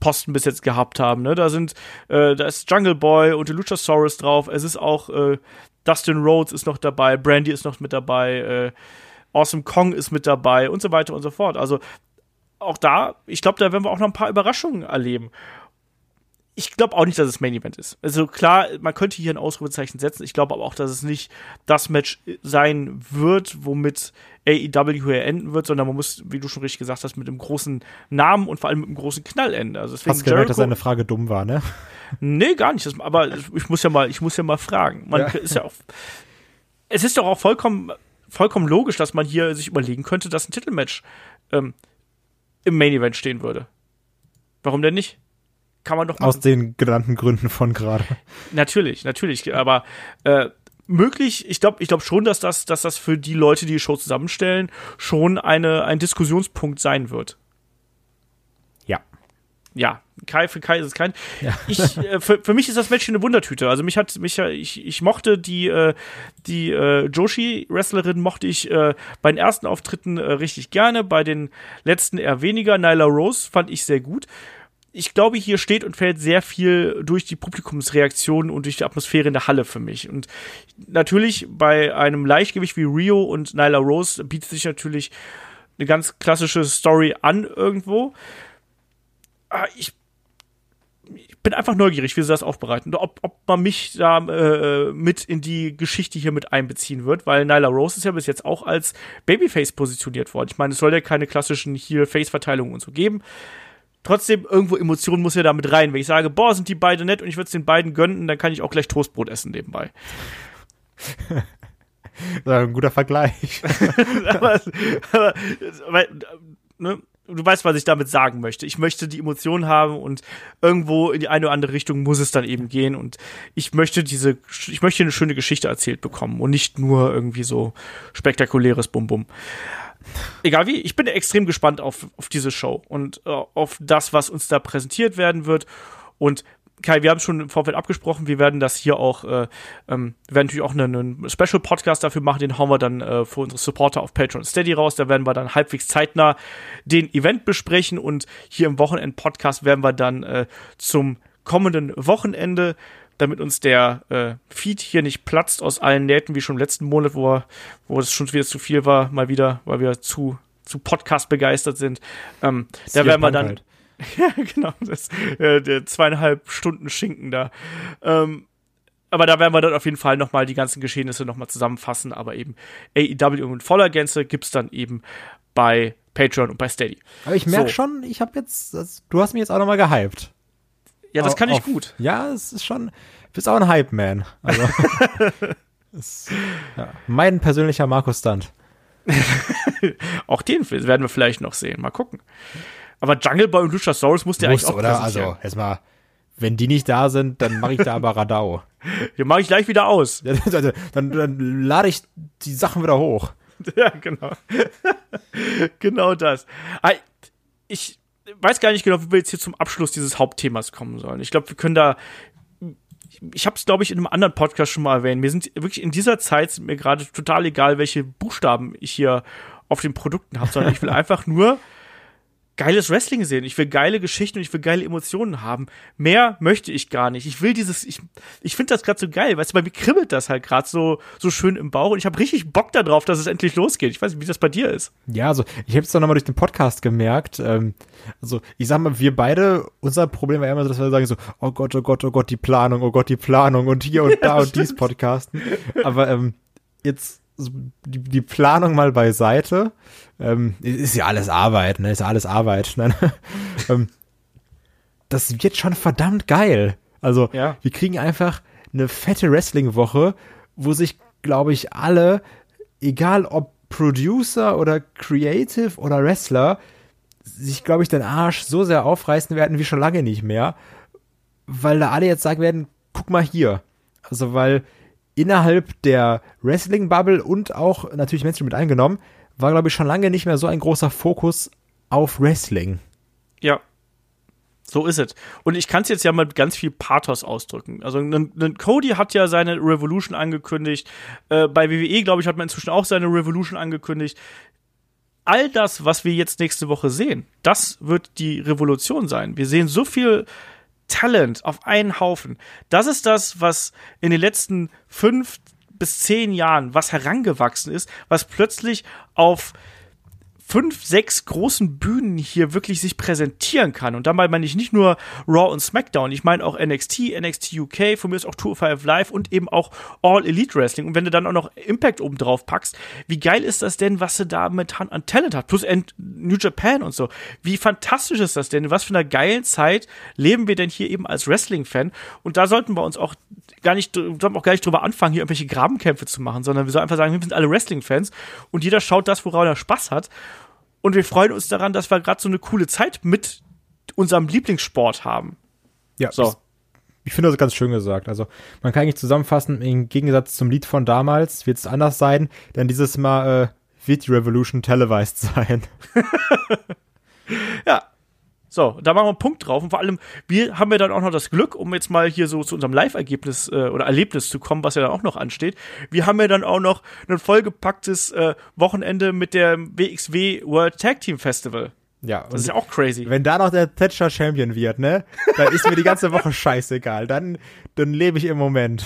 Posten bis jetzt gehabt haben. Ne? Da sind, äh, da ist Jungle Boy und Luchasaurus drauf. Es ist auch äh, Dustin Rhodes ist noch dabei, Brandy ist noch mit dabei, äh, Awesome Kong ist mit dabei und so weiter und so fort. Also auch da, ich glaube, da werden wir auch noch ein paar Überraschungen erleben. Ich glaube auch nicht, dass es Main Event ist. Also klar, man könnte hier ein Ausrufezeichen setzen. Ich glaube aber auch, dass es nicht das Match sein wird, womit AEW hier enden wird, sondern man muss, wie du schon richtig gesagt hast, mit einem großen Namen und vor allem mit einem großen Knall enden. Also deswegen Hast gemerkt, dass deine Frage dumm war, ne? Nee, gar nicht. Das, aber ich muss ja mal, ich muss ja mal fragen. Man ja. ist ja auch. Es ist doch auch vollkommen, vollkommen logisch, dass man hier sich überlegen könnte, dass ein Titelmatch ähm, im Main Event stehen würde. Warum denn nicht? Kann man doch machen. Aus den genannten Gründen von gerade. Natürlich, natürlich. Aber äh, möglich, ich glaube ich glaub schon, dass das, dass das für die Leute, die die Show zusammenstellen, schon eine, ein Diskussionspunkt sein wird. Ja. Ja, Kai, für Kai ist es kein. Ja. Ich, äh, für, für mich ist das Match eine Wundertüte. Also mich hat mich ich, ich mochte die äh, die äh, Joshi Wrestlerin mochte ich äh, bei den ersten Auftritten äh, richtig gerne, bei den letzten eher weniger. Nyla Rose fand ich sehr gut ich glaube, hier steht und fällt sehr viel durch die Publikumsreaktion und durch die Atmosphäre in der Halle für mich. Und natürlich bei einem Leichtgewicht wie Rio und Nyla Rose bietet sich natürlich eine ganz klassische Story an irgendwo. Ah, ich, ich bin einfach neugierig, wie sie das aufbereiten. Ob, ob man mich da äh, mit in die Geschichte hier mit einbeziehen wird, weil Nyla Rose ist ja bis jetzt auch als Babyface positioniert worden. Ich meine, es soll ja keine klassischen hier Face-Verteilungen und so geben trotzdem irgendwo Emotion muss ja damit rein. Wenn ich sage, boah, sind die beide nett und ich würde es den beiden gönnen, dann kann ich auch gleich Toastbrot essen nebenbei. ein guter Vergleich. aber, aber, aber ne, du weißt, was ich damit sagen möchte. Ich möchte die Emotionen haben und irgendwo in die eine oder andere Richtung muss es dann eben gehen und ich möchte diese, ich möchte eine schöne Geschichte erzählt bekommen und nicht nur irgendwie so spektakuläres Bum-Bum egal wie, ich bin extrem gespannt auf, auf diese Show und äh, auf das, was uns da präsentiert werden wird. Und Kai, wir haben schon im Vorfeld abgesprochen, wir werden das hier auch, äh, ähm, werden natürlich auch einen, einen Special-Podcast dafür machen, den hauen wir dann äh, für unsere Supporter auf Patreon Steady raus. Da werden wir dann halbwegs zeitnah den Event besprechen und hier im Wochenend-Podcast werden wir dann äh, zum kommenden Wochenende damit uns der äh, Feed hier nicht platzt aus allen Nähten, wie schon im letzten Monat, wo, er, wo es schon wieder zu viel war, mal wieder, weil wir zu, zu Podcast begeistert sind. Ähm, da werden wir dann. Halt. ja, genau, das, äh, der zweieinhalb Stunden Schinken da. Ähm, aber da werden wir dann auf jeden Fall nochmal die ganzen Geschehnisse nochmal zusammenfassen. Aber eben AEW in voller Gänze gibt's dann eben bei Patreon und bei Steady. Aber ich merke so. schon, ich habe jetzt, du hast mich jetzt auch nochmal gehypt. Ja, das kann auf, ich gut. Ja, es ist schon, du bist auch ein Hype-Man. Also, ist, ja, mein persönlicher Markus Stunt. auch den werden wir vielleicht noch sehen. Mal gucken. Aber Jungle Boy und Luchasaurus musst du eigentlich auch oder? Also, erstmal, wenn die nicht da sind, dann mache ich da aber Radau. Den mache ich gleich wieder aus. dann, dann, dann lade ich die Sachen wieder hoch. Ja, genau. genau das. Ich, weiß gar nicht genau, wie wir jetzt hier zum Abschluss dieses Hauptthemas kommen sollen. Ich glaube, wir können da. Ich habe es, glaube ich, in einem anderen Podcast schon mal erwähnt. Mir sind wirklich in dieser Zeit sind mir gerade total egal, welche Buchstaben ich hier auf den Produkten habe, sondern ich will einfach nur geiles Wrestling sehen. Ich will geile Geschichten und ich will geile Emotionen haben. Mehr möchte ich gar nicht. Ich will dieses, ich, ich finde das gerade so geil. Weißt du, bei mir kribbelt das halt gerade so, so schön im Bauch und ich habe richtig Bock darauf, dass es endlich losgeht. Ich weiß nicht, wie das bei dir ist. Ja, also ich habe es dann nochmal durch den Podcast gemerkt. Ähm, also ich sag mal, wir beide, unser Problem war immer so, dass wir sagen so, oh Gott, oh Gott, oh Gott, die Planung, oh Gott, die Planung und hier und da und dies Podcasten. Aber ähm, jetzt die, die Planung mal beiseite. Ähm, ist ja alles Arbeit, ne? Ist ja alles Arbeit. Ne? ähm, das wird schon verdammt geil. Also, ja. wir kriegen einfach eine fette Wrestling-Woche, wo sich, glaube ich, alle, egal ob Producer oder Creative oder Wrestler, sich, glaube ich, den Arsch so sehr aufreißen werden wie schon lange nicht mehr, weil da alle jetzt sagen werden, guck mal hier. Also, weil innerhalb der Wrestling-Bubble und auch natürlich Mainstream mit eingenommen, war, glaube ich, schon lange nicht mehr so ein großer Fokus auf Wrestling. Ja. So ist es. Und ich kann es jetzt ja mit ganz viel Pathos ausdrücken. Also ein, Cody hat ja seine Revolution angekündigt. Äh, bei WWE, glaube ich, hat man inzwischen auch seine Revolution angekündigt. All das, was wir jetzt nächste Woche sehen, das wird die Revolution sein. Wir sehen so viel Talent auf einen Haufen. Das ist das, was in den letzten fünf bis zehn Jahren, was herangewachsen ist, was plötzlich auf fünf, sechs großen Bühnen hier wirklich sich präsentieren kann. Und dabei meine ich nicht nur Raw und SmackDown, ich meine auch NXT, NXT UK, von mir ist auch Tour 5 Live und eben auch All Elite Wrestling. Und wenn du dann auch noch Impact oben drauf packst, wie geil ist das denn, was du da momentan an Talent hat? Plus New Japan und so. Wie fantastisch ist das denn? Was für einer geilen Zeit leben wir denn hier eben als Wrestling-Fan? Und da sollten wir uns auch gar nicht, sollten auch gar nicht drüber anfangen, hier irgendwelche Grabenkämpfe zu machen, sondern wir sollen einfach sagen, wir sind alle Wrestling-Fans und jeder schaut das, woran er Spaß hat. Und wir freuen uns daran, dass wir gerade so eine coole Zeit mit unserem Lieblingssport haben. Ja, so. Ich finde das ganz schön gesagt. Also man kann eigentlich zusammenfassen, im Gegensatz zum Lied von damals wird es anders sein, denn dieses Mal äh, wird die Revolution televised sein. ja. So, da machen wir einen Punkt drauf. Und vor allem, wir haben ja dann auch noch das Glück, um jetzt mal hier so zu unserem Live-Ergebnis äh, oder Erlebnis zu kommen, was ja dann auch noch ansteht. Wir haben ja dann auch noch ein vollgepacktes äh, Wochenende mit dem WXW World Tag Team Festival. Ja, das ist ja auch crazy. Wenn da noch der Thatcher Champion wird, ne, dann ist mir die ganze Woche scheißegal. Dann, dann lebe ich im Moment.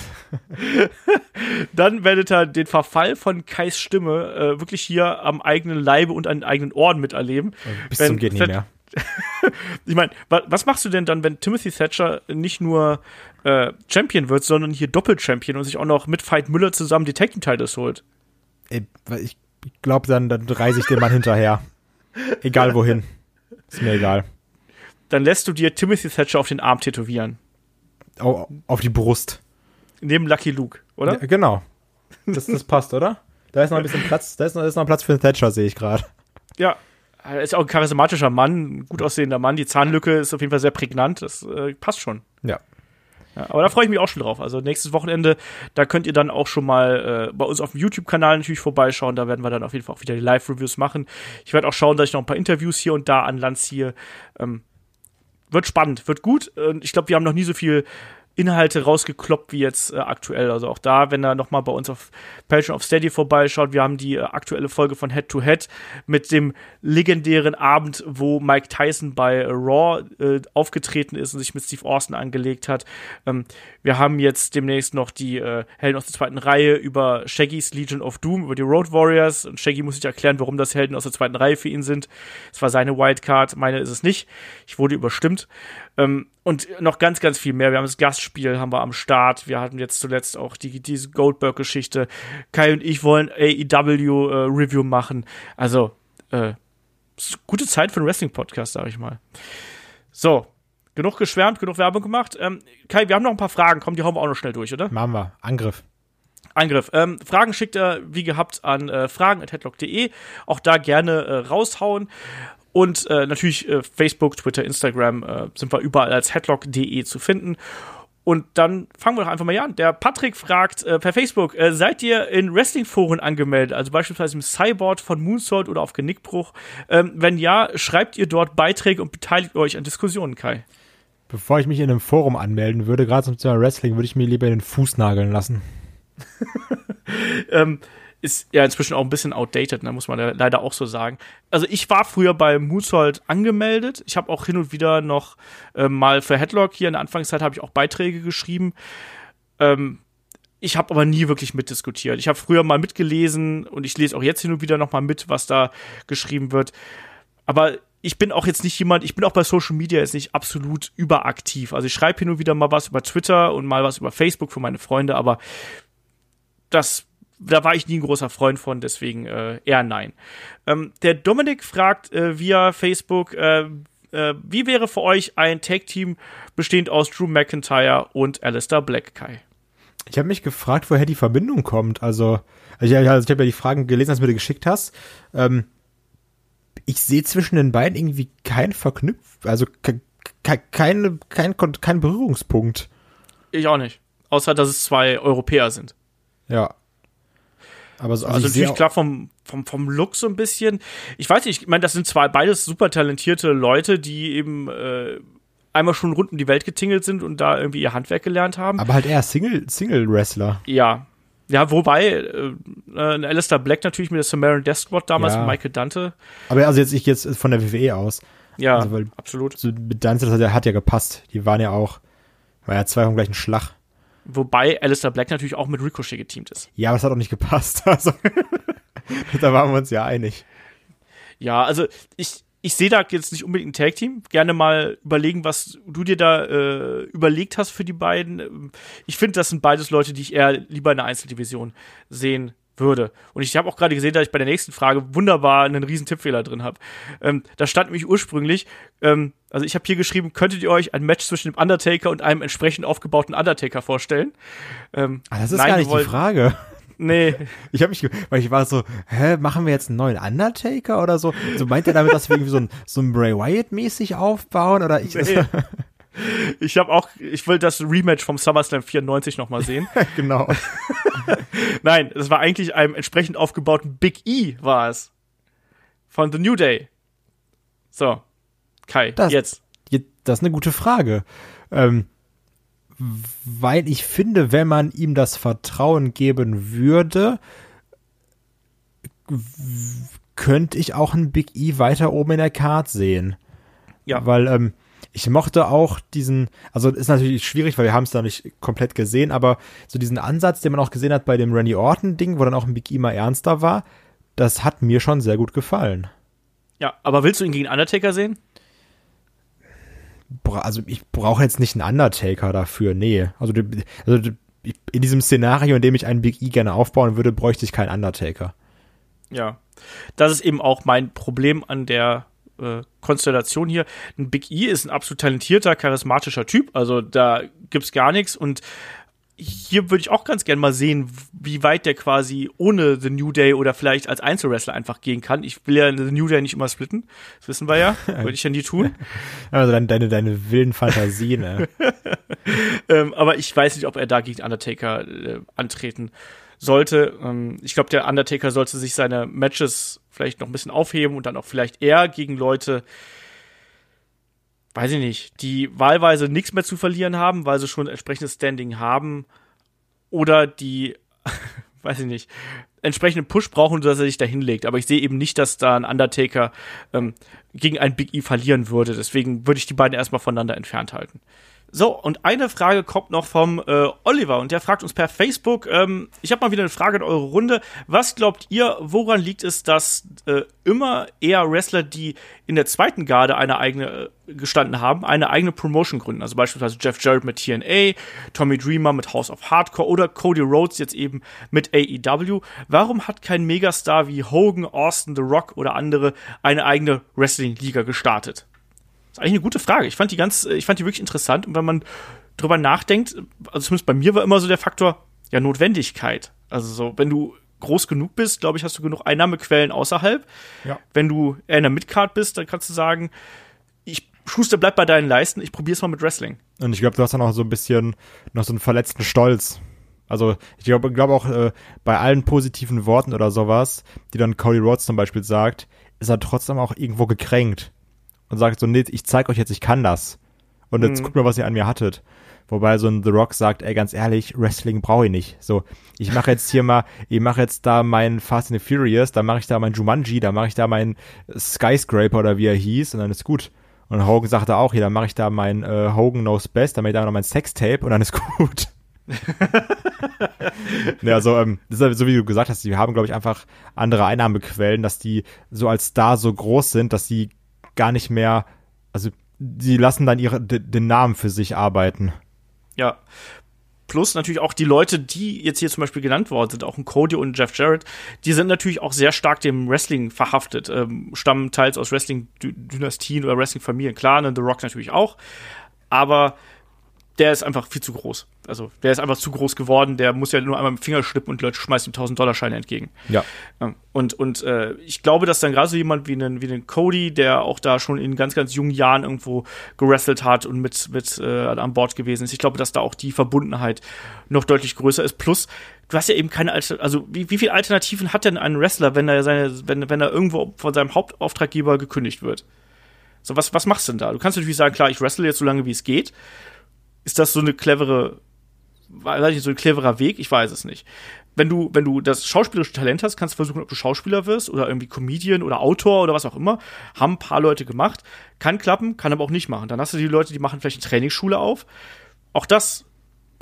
dann werdet ihr den Verfall von Kais Stimme äh, wirklich hier am eigenen Leibe und an den eigenen Ohren miterleben. Bis zum geht nicht mehr. ich meine, was machst du denn dann, wenn Timothy Thatcher nicht nur äh, Champion wird, sondern hier Doppel-Champion und sich auch noch mit Veit Müller zusammen die Tag Titles holt? Ich glaube, dann, dann reise ich den Mann hinterher. Egal wohin. Ist mir egal. Dann lässt du dir Timothy Thatcher auf den Arm tätowieren. Au, auf die Brust. Neben Lucky Luke, oder? Ja, genau. Das, das passt, oder? Da ist noch ein bisschen Platz, da ist noch, ist noch Platz für den Thatcher, sehe ich gerade. Ja, er ist auch ein charismatischer Mann, ein gut aussehender Mann. Die Zahnlücke ist auf jeden Fall sehr prägnant. Das äh, passt schon. Ja. Ja, aber da freue ich mich auch schon drauf. Also nächstes Wochenende, da könnt ihr dann auch schon mal äh, bei uns auf dem YouTube-Kanal natürlich vorbeischauen. Da werden wir dann auf jeden Fall auch wieder die Live-Reviews machen. Ich werde auch schauen, dass ich noch ein paar Interviews hier und da an Land ziehe. Ähm, wird spannend, wird gut. ich glaube, wir haben noch nie so viel Inhalte rausgekloppt wie jetzt äh, aktuell. Also auch da, wenn er nochmal bei uns auf Patreon of Steady vorbeischaut, wir haben die äh, aktuelle Folge von Head to Head mit dem legendären Abend, wo Mike Tyson bei äh, Raw aufgetreten ist und sich mit Steve Austin angelegt hat. Ähm, wir haben jetzt demnächst noch die äh, Helden aus der zweiten Reihe über Shaggys Legion of Doom, über die Road Warriors. Und Shaggy muss sich erklären, warum das Helden aus der zweiten Reihe für ihn sind. Es war seine Wildcard, meine ist es nicht. Ich wurde überstimmt. Ähm, und noch ganz, ganz viel mehr. Wir haben das Gastspiel, haben wir am Start. Wir hatten jetzt zuletzt auch die, diese Goldberg-Geschichte. Kai und ich wollen AEW-Review äh, machen. Also, äh, gute Zeit für einen Wrestling-Podcast, sag ich mal. So, genug geschwärmt, genug Werbung gemacht. Ähm, Kai, wir haben noch ein paar Fragen. Komm, die hauen wir auch noch schnell durch, oder? Machen wir. Angriff. Angriff. Ähm, Fragen schickt er wie gehabt an äh, fragen.headlock.de. Auch da gerne äh, raushauen. Und äh, natürlich äh, Facebook, Twitter, Instagram äh, sind wir überall als headlock.de zu finden. Und dann fangen wir doch einfach mal an. Der Patrick fragt äh, per Facebook, äh, seid ihr in Wrestling-Foren angemeldet, also beispielsweise im Cyborg von Moonsault oder auf Genickbruch? Ähm, wenn ja, schreibt ihr dort Beiträge und beteiligt euch an Diskussionen, Kai? Bevor ich mich in einem Forum anmelden würde, gerade zum Thema Wrestling, würde ich mir lieber den Fuß nageln lassen. ähm, ist ja inzwischen auch ein bisschen outdated, ne, muss man leider auch so sagen. Also ich war früher bei Moosehold angemeldet. Ich habe auch hin und wieder noch äh, mal für Headlock hier in der Anfangszeit habe ich auch Beiträge geschrieben. Ähm, ich habe aber nie wirklich mitdiskutiert. Ich habe früher mal mitgelesen und ich lese auch jetzt hin und wieder noch mal mit, was da geschrieben wird. Aber ich bin auch jetzt nicht jemand, ich bin auch bei Social Media jetzt nicht absolut überaktiv. Also ich schreibe hin und wieder mal was über Twitter und mal was über Facebook für meine Freunde, aber das da war ich nie ein großer Freund von, deswegen äh, eher nein. Ähm, der Dominik fragt äh, via Facebook, äh, äh wie wäre für euch ein Tag-Team bestehend aus Drew McIntyre und Alistair Black, Kai? Ich habe mich gefragt, woher die Verbindung kommt. Also, ich, also ich habe ja die Fragen gelesen, als du mir die geschickt hast. Ähm, ich sehe zwischen den beiden irgendwie kein Verknüpf, also ke ke kein, kein, kein Berührungspunkt. Ich auch nicht. Außer, dass es zwei Europäer sind. Ja, aber so, also natürlich klar vom, vom, vom Look so ein bisschen. Ich weiß nicht, ich meine, das sind zwar beides super talentierte Leute, die eben äh, einmal schon rund um die Welt getingelt sind und da irgendwie ihr Handwerk gelernt haben. Aber halt eher Single, Single Wrestler. Ja. Ja, wobei, äh, äh, Alistair Black natürlich mit der Samaritan Death Squad damals ja. mit Michael Dante. Aber also jetzt ich jetzt von der WWE aus. Ja, also, weil absolut. So mit Dante, das hat ja, hat ja gepasst. Die waren ja auch, war ja zwei vom gleichen Schlag. Wobei Alistair Black natürlich auch mit Ricochet geteamt ist. Ja, aber es hat auch nicht gepasst. Also, da waren wir uns ja einig. Ja, also ich, ich sehe da jetzt nicht unbedingt ein Tag-Team. Gerne mal überlegen, was du dir da äh, überlegt hast für die beiden. Ich finde, das sind beides Leute, die ich eher lieber in der Einzeldivision sehen würde. Und ich habe auch gerade gesehen, dass ich bei der nächsten Frage wunderbar einen riesen Tippfehler drin habe. Ähm, da stand nämlich ursprünglich, ähm, also ich habe hier geschrieben, könntet ihr euch ein Match zwischen dem Undertaker und einem entsprechend aufgebauten Undertaker vorstellen? Ähm, ah, das ist nein, gar nicht die Frage. Nee. Ich habe mich, weil ich war so, hä, machen wir jetzt einen neuen Undertaker oder so? So meint er damit, dass wir irgendwie so ein, so ein Bray Wyatt mäßig aufbauen oder ich? Nee. Ich habe auch, ich will das Rematch vom SummerSlam 94 nochmal sehen. genau. Nein, es war eigentlich einem entsprechend aufgebauten Big E, war es. Von The New Day. So, Kai, Das- jetzt. Das ist eine gute Frage. Ähm, weil ich finde, wenn man ihm das Vertrauen geben würde, könnte ich auch einen Big E weiter oben in der Card sehen. Ja. Weil ähm, ich mochte auch diesen, also ist natürlich schwierig, weil wir haben es da nicht komplett gesehen, aber so diesen Ansatz, den man auch gesehen hat bei dem Randy Orton-Ding, wo dann auch ein Big E mal ernster war, das hat mir schon sehr gut gefallen. Ja, aber willst du ihn gegen Undertaker sehen? also ich brauche jetzt nicht einen Undertaker dafür, nee. Also, also in diesem Szenario, in dem ich einen Big E gerne aufbauen würde, bräuchte ich keinen Undertaker. Ja. Das ist eben auch mein Problem an der äh, Konstellation hier. Ein Big E ist ein absolut talentierter, charismatischer Typ. Also da gibt's gar nichts. Und hier würde ich auch ganz gern mal sehen, wie weit der quasi ohne The New Day oder vielleicht als Einzelwrestler einfach gehen kann. Ich will ja The New Day nicht immer splitten. Das wissen wir ja. Würde ich ja nie tun. Also deine, deine, deine wilden Fantasien, ne? ähm, aber ich weiß nicht, ob er da gegen Undertaker äh, antreten sollte. Ähm, ich glaube, der Undertaker sollte sich seine Matches vielleicht noch ein bisschen aufheben und dann auch vielleicht eher gegen Leute, weiß ich nicht, die wahlweise nichts mehr zu verlieren haben, weil sie schon entsprechendes Standing haben oder die, weiß ich nicht, entsprechenden Push brauchen, dass er sich da hinlegt. Aber ich sehe eben nicht, dass da ein Undertaker ähm, gegen einen Big E verlieren würde. Deswegen würde ich die beiden erstmal voneinander entfernt halten. So, und eine Frage kommt noch vom äh, Oliver und der fragt uns per Facebook, ähm, ich habe mal wieder eine Frage in eure Runde. Was glaubt ihr, woran liegt es, dass äh, immer eher Wrestler, die in der zweiten Garde eine eigene äh, gestanden haben, eine eigene Promotion gründen? Also beispielsweise Jeff Jarrett mit TNA, Tommy Dreamer mit House of Hardcore oder Cody Rhodes jetzt eben mit AEW. Warum hat kein Megastar wie Hogan, Austin, The Rock oder andere eine eigene Wrestling-Liga gestartet? Das ist eigentlich eine gute Frage. Ich fand die ganz, ich fand die wirklich interessant. Und wenn man drüber nachdenkt, also zumindest bei mir war immer so der Faktor, ja, Notwendigkeit. Also so, wenn du groß genug bist, glaube ich, hast du genug Einnahmequellen außerhalb. Ja. Wenn du eher in der Midcard bist, dann kannst du sagen, ich Schuster, bleib bei deinen Leisten, ich probier's mal mit Wrestling. Und ich glaube, du hast dann auch so ein bisschen noch so einen verletzten Stolz. Also ich glaube glaub auch äh, bei allen positiven Worten oder sowas, die dann Cody Rhodes zum Beispiel sagt, ist er trotzdem auch irgendwo gekränkt und sagt so, nee, ich zeig euch jetzt, ich kann das. Und jetzt guckt mal, was ihr an mir hattet. Wobei so ein The Rock sagt, ey, ganz ehrlich, Wrestling brauche ich nicht. So, ich mache jetzt hier mal, ich mache jetzt da mein Fast and the Furious, dann mache ich da mein Jumanji, dann mache ich da mein Skyscraper oder wie er hieß und dann ist gut. Und Hogan sagte auch, hier, dann mache ich da mein äh, Hogan Knows Best, dann mache ich da noch mein Sextape und dann ist gut. ja, also, ähm, das ist so wie du gesagt hast, die haben, glaube ich, einfach andere Einnahmequellen, dass die so als Star so groß sind, dass die gar nicht mehr, also die lassen dann ihre, de, den Namen für sich arbeiten. Ja. Plus natürlich auch die Leute, die jetzt hier zum Beispiel genannt worden sind, auch ein Cody und Jeff Jarrett, die sind natürlich auch sehr stark dem Wrestling verhaftet, ähm, stammen teils aus Wrestling-Dynastien oder Wrestling-Familien. Klar, ne, The Rock natürlich auch, aber der ist einfach viel zu groß. Also der ist einfach zu groß geworden, der muss ja nur einmal mit dem Finger schnippen und Leute schmeißen ihm 1000-Dollar-Scheine entgegen. Ja. Ja, Und, und äh, ich glaube, dass dann gerade so jemand wie einen, wie einen Cody, der auch da schon in ganz, ganz jungen Jahren irgendwo gewrestelt hat und mit, mit äh, an Bord gewesen ist, ich glaube, dass da auch die Verbundenheit noch deutlich größer ist. Plus, du hast ja eben keine Alter also wie, wie viele Alternativen hat denn ein Wrestler, wenn er seine, wenn, wenn er irgendwo von seinem Hauptauftraggeber gekündigt wird? So, was, was machst du denn da? Du kannst natürlich sagen, klar, ich wrestle jetzt so lange, wie es geht. Ist das so eine clevere, weiß ich, so ein cleverer Weg? Ich weiß es nicht. Wenn du, wenn du das schauspielerische Talent hast, kannst du versuchen, ob du Schauspieler wirst oder irgendwie Comedian oder Autor oder was auch immer. Haben ein paar Leute gemacht. Kann klappen, kann aber auch nicht machen. Dann hast du die Leute, die machen vielleicht eine Trainingsschule auf. Auch das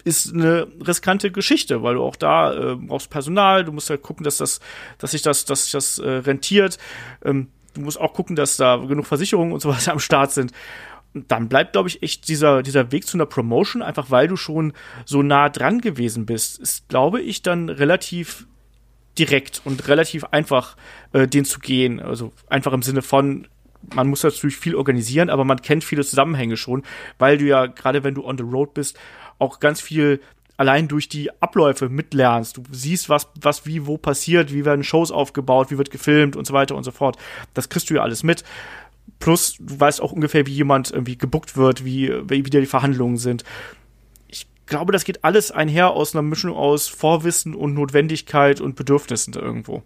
ist eine riskante Geschichte, weil du auch da äh, brauchst Personal, du musst halt gucken, dass das, dass sich das, dass sich das äh, rentiert. Ähm, du musst auch gucken, dass da genug Versicherungen und so weiter am Start sind. Dann bleibt, glaube ich, echt dieser, dieser Weg zu einer Promotion, einfach weil du schon so nah dran gewesen bist, ist, glaube ich, dann relativ direkt und relativ einfach, äh, den zu gehen. Also einfach im Sinne von, man muss natürlich viel organisieren, aber man kennt viele Zusammenhänge schon, weil du ja, gerade wenn du on the road bist, auch ganz viel allein durch die Abläufe mitlernst. Du siehst, was, was wie wo passiert, wie werden Shows aufgebaut, wie wird gefilmt und so weiter und so fort. Das kriegst du ja alles mit. Plus, du weißt auch ungefähr, wie jemand irgendwie gebuckt wird, wie, wie wieder die Verhandlungen sind. Ich glaube, das geht alles einher aus einer Mischung aus Vorwissen und Notwendigkeit und Bedürfnissen da irgendwo.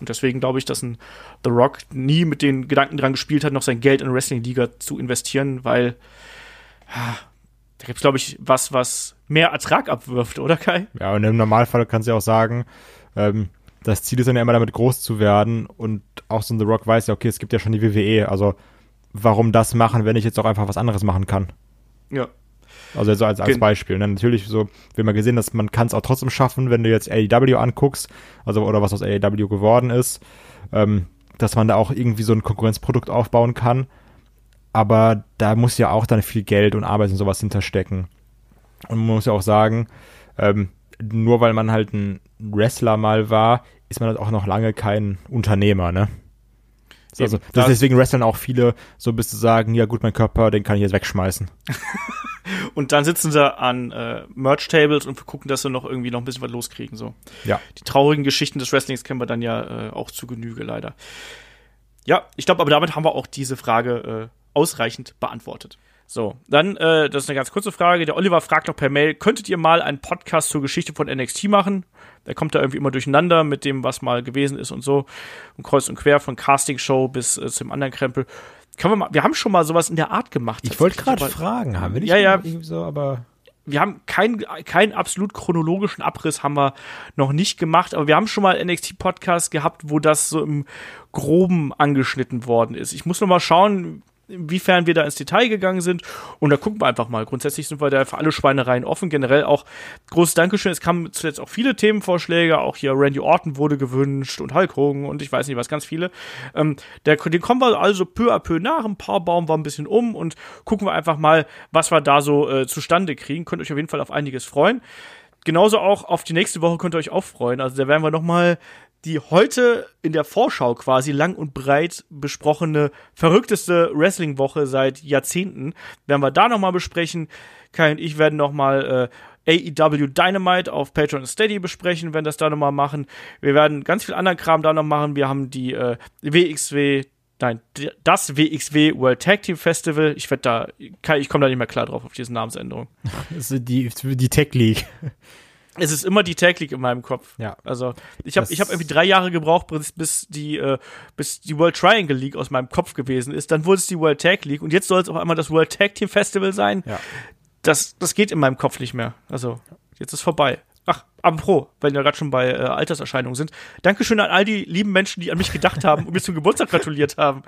Und deswegen glaube ich, dass ein The Rock nie mit den Gedanken dran gespielt hat, noch sein Geld in eine Wrestling-Liga zu investieren, weil ah, da gibt es, glaube ich, was, was mehr Ertrag abwirft, oder Kai? Ja, und im Normalfall kannst du ja auch sagen, ähm, das Ziel ist dann ja immer damit groß zu werden und auch so ein The Rock weiß ja, okay, es gibt ja schon die WWE, also warum das machen, wenn ich jetzt auch einfach was anderes machen kann? Ja. Also so als, als Beispiel. Und ne? dann natürlich so, wir haben ja gesehen, dass man kann es auch trotzdem schaffen, wenn du jetzt AEW anguckst, also oder was aus AEW geworden ist, ähm, dass man da auch irgendwie so ein Konkurrenzprodukt aufbauen kann. Aber da muss ja auch dann viel Geld und Arbeit und sowas hinterstecken. Und man muss ja auch sagen, ähm, nur weil man halt ein Wrestler mal war, ist man halt auch noch lange kein Unternehmer, ne? Also, Eben, das deswegen wresteln auch viele so bis zu sagen, ja gut, mein Körper, den kann ich jetzt wegschmeißen. und dann sitzen sie an äh, Merch-Tables und gucken, dass sie noch irgendwie noch ein bisschen was loskriegen. So. Ja. Die traurigen Geschichten des Wrestlings kennen wir dann ja äh, auch zu Genüge, leider. Ja, ich glaube, aber damit haben wir auch diese Frage äh, ausreichend beantwortet. So, dann, äh, das ist eine ganz kurze Frage. Der Oliver fragt noch per Mail, könntet ihr mal einen Podcast zur Geschichte von NXT machen? Der kommt da irgendwie immer durcheinander mit dem, was mal gewesen ist und so. Und kreuz und quer von Castingshow bis äh, zum anderen Krempel. Können wir mal, wir haben schon mal sowas in der Art gemacht. Ich wollte gerade fragen, haben wir nicht ja, ja, irgendwie so, aber wir haben keinen keinen absolut chronologischen Abriss haben wir noch nicht gemacht, aber wir haben schon mal NXT Podcast gehabt, wo das so im groben angeschnitten worden ist. Ich muss noch mal schauen, inwiefern wir da ins Detail gegangen sind. Und da gucken wir einfach mal. Grundsätzlich sind wir da für alle Schweinereien offen. Generell auch großes Dankeschön. Es kamen zuletzt auch viele Themenvorschläge. Auch hier Randy Orton wurde gewünscht und Hulk Hogan und ich weiß nicht was, ganz viele. Ähm, der, den kommen wir also peu à peu nach. Ein paar bauen wir ein bisschen um und gucken wir einfach mal, was wir da so äh, zustande kriegen. Könnt euch auf jeden Fall auf einiges freuen genauso auch auf die nächste Woche könnt ihr euch auch freuen. Also da werden wir noch mal die heute in der Vorschau quasi lang und breit besprochene verrückteste Wrestling-Woche seit Jahrzehnten werden wir da nochmal besprechen. Kai und ich werden nochmal äh, AEW Dynamite auf Patreon Steady besprechen, werden das da nochmal machen. Wir werden ganz viel anderen Kram da noch machen. Wir haben die äh, WXW Nein, das WXW World Tag Team Festival. Ich werde da, ich komme da nicht mehr klar drauf auf diese Namensänderung. Das ist die, die Tech League es ist immer die Tag League in meinem Kopf. Ja. Also ich habe ich hab irgendwie drei Jahre gebraucht, bis, bis die äh, bis die World Triangle League aus meinem Kopf gewesen ist. Dann wurde es die World Tag League und jetzt soll es auch einmal das World Tag Team Festival sein. Ja. Das das geht in meinem Kopf nicht mehr. Also jetzt ist vorbei. Ach, apropos, wenn wir gerade schon bei äh, Alterserscheinungen sind. Dankeschön an all die lieben Menschen, die an mich gedacht haben und mir zum Geburtstag gratuliert haben.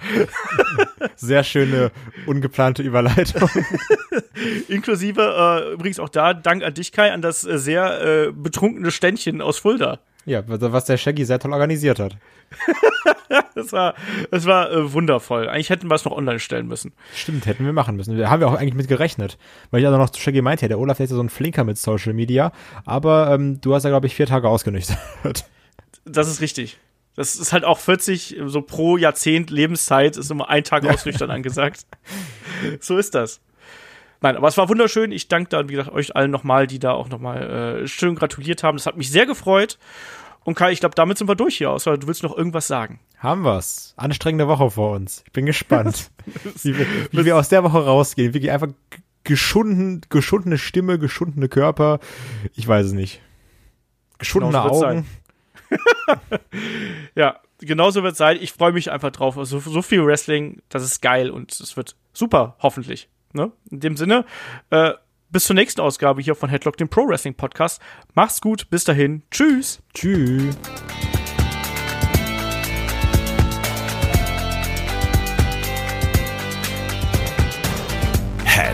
Sehr schöne, ungeplante Überleitung. Inklusive, äh, übrigens auch da, Dank an dich, Kai, an das äh, sehr äh, betrunkene Ständchen aus Fulda. Ja, was der Shaggy sehr toll organisiert hat. das war, das war äh, wundervoll. Eigentlich hätten wir es noch online stellen müssen. Stimmt, hätten wir machen müssen. Da haben wir auch eigentlich mit gerechnet. Weil ich also noch zu Shaggy meinte, der Olaf ist ja so ein Flinker mit Social Media. Aber ähm, du hast ja, glaube ich, vier Tage ausgenüchtert. Das ist richtig. Das ist halt auch 40, so pro Jahrzehnt Lebenszeit ist immer ein Tag ausnüchtern angesagt. So ist das. Nein, aber es war wunderschön. Ich danke dann, wie gesagt, euch allen nochmal, die da auch nochmal äh, schön gratuliert haben. Das hat mich sehr gefreut. Und Kai, ich glaube, damit sind wir durch hier, außer du willst noch irgendwas sagen. Haben wir's. Anstrengende Woche vor uns. Ich bin gespannt, wie, wir, wie wir aus der Woche rausgehen. Wirklich einfach geschunden, geschundene Stimme, geschundene Körper. Ich weiß es nicht. Geschundene genau Augen. ja, genauso wird es sein. Ich freue mich einfach drauf. Also, so viel Wrestling, das ist geil und es wird super, hoffentlich. Ne? In dem Sinne, äh, bis zur nächsten Ausgabe hier von Headlock, dem Pro Wrestling Podcast. Macht's gut, bis dahin. Tschüss. Tschüss.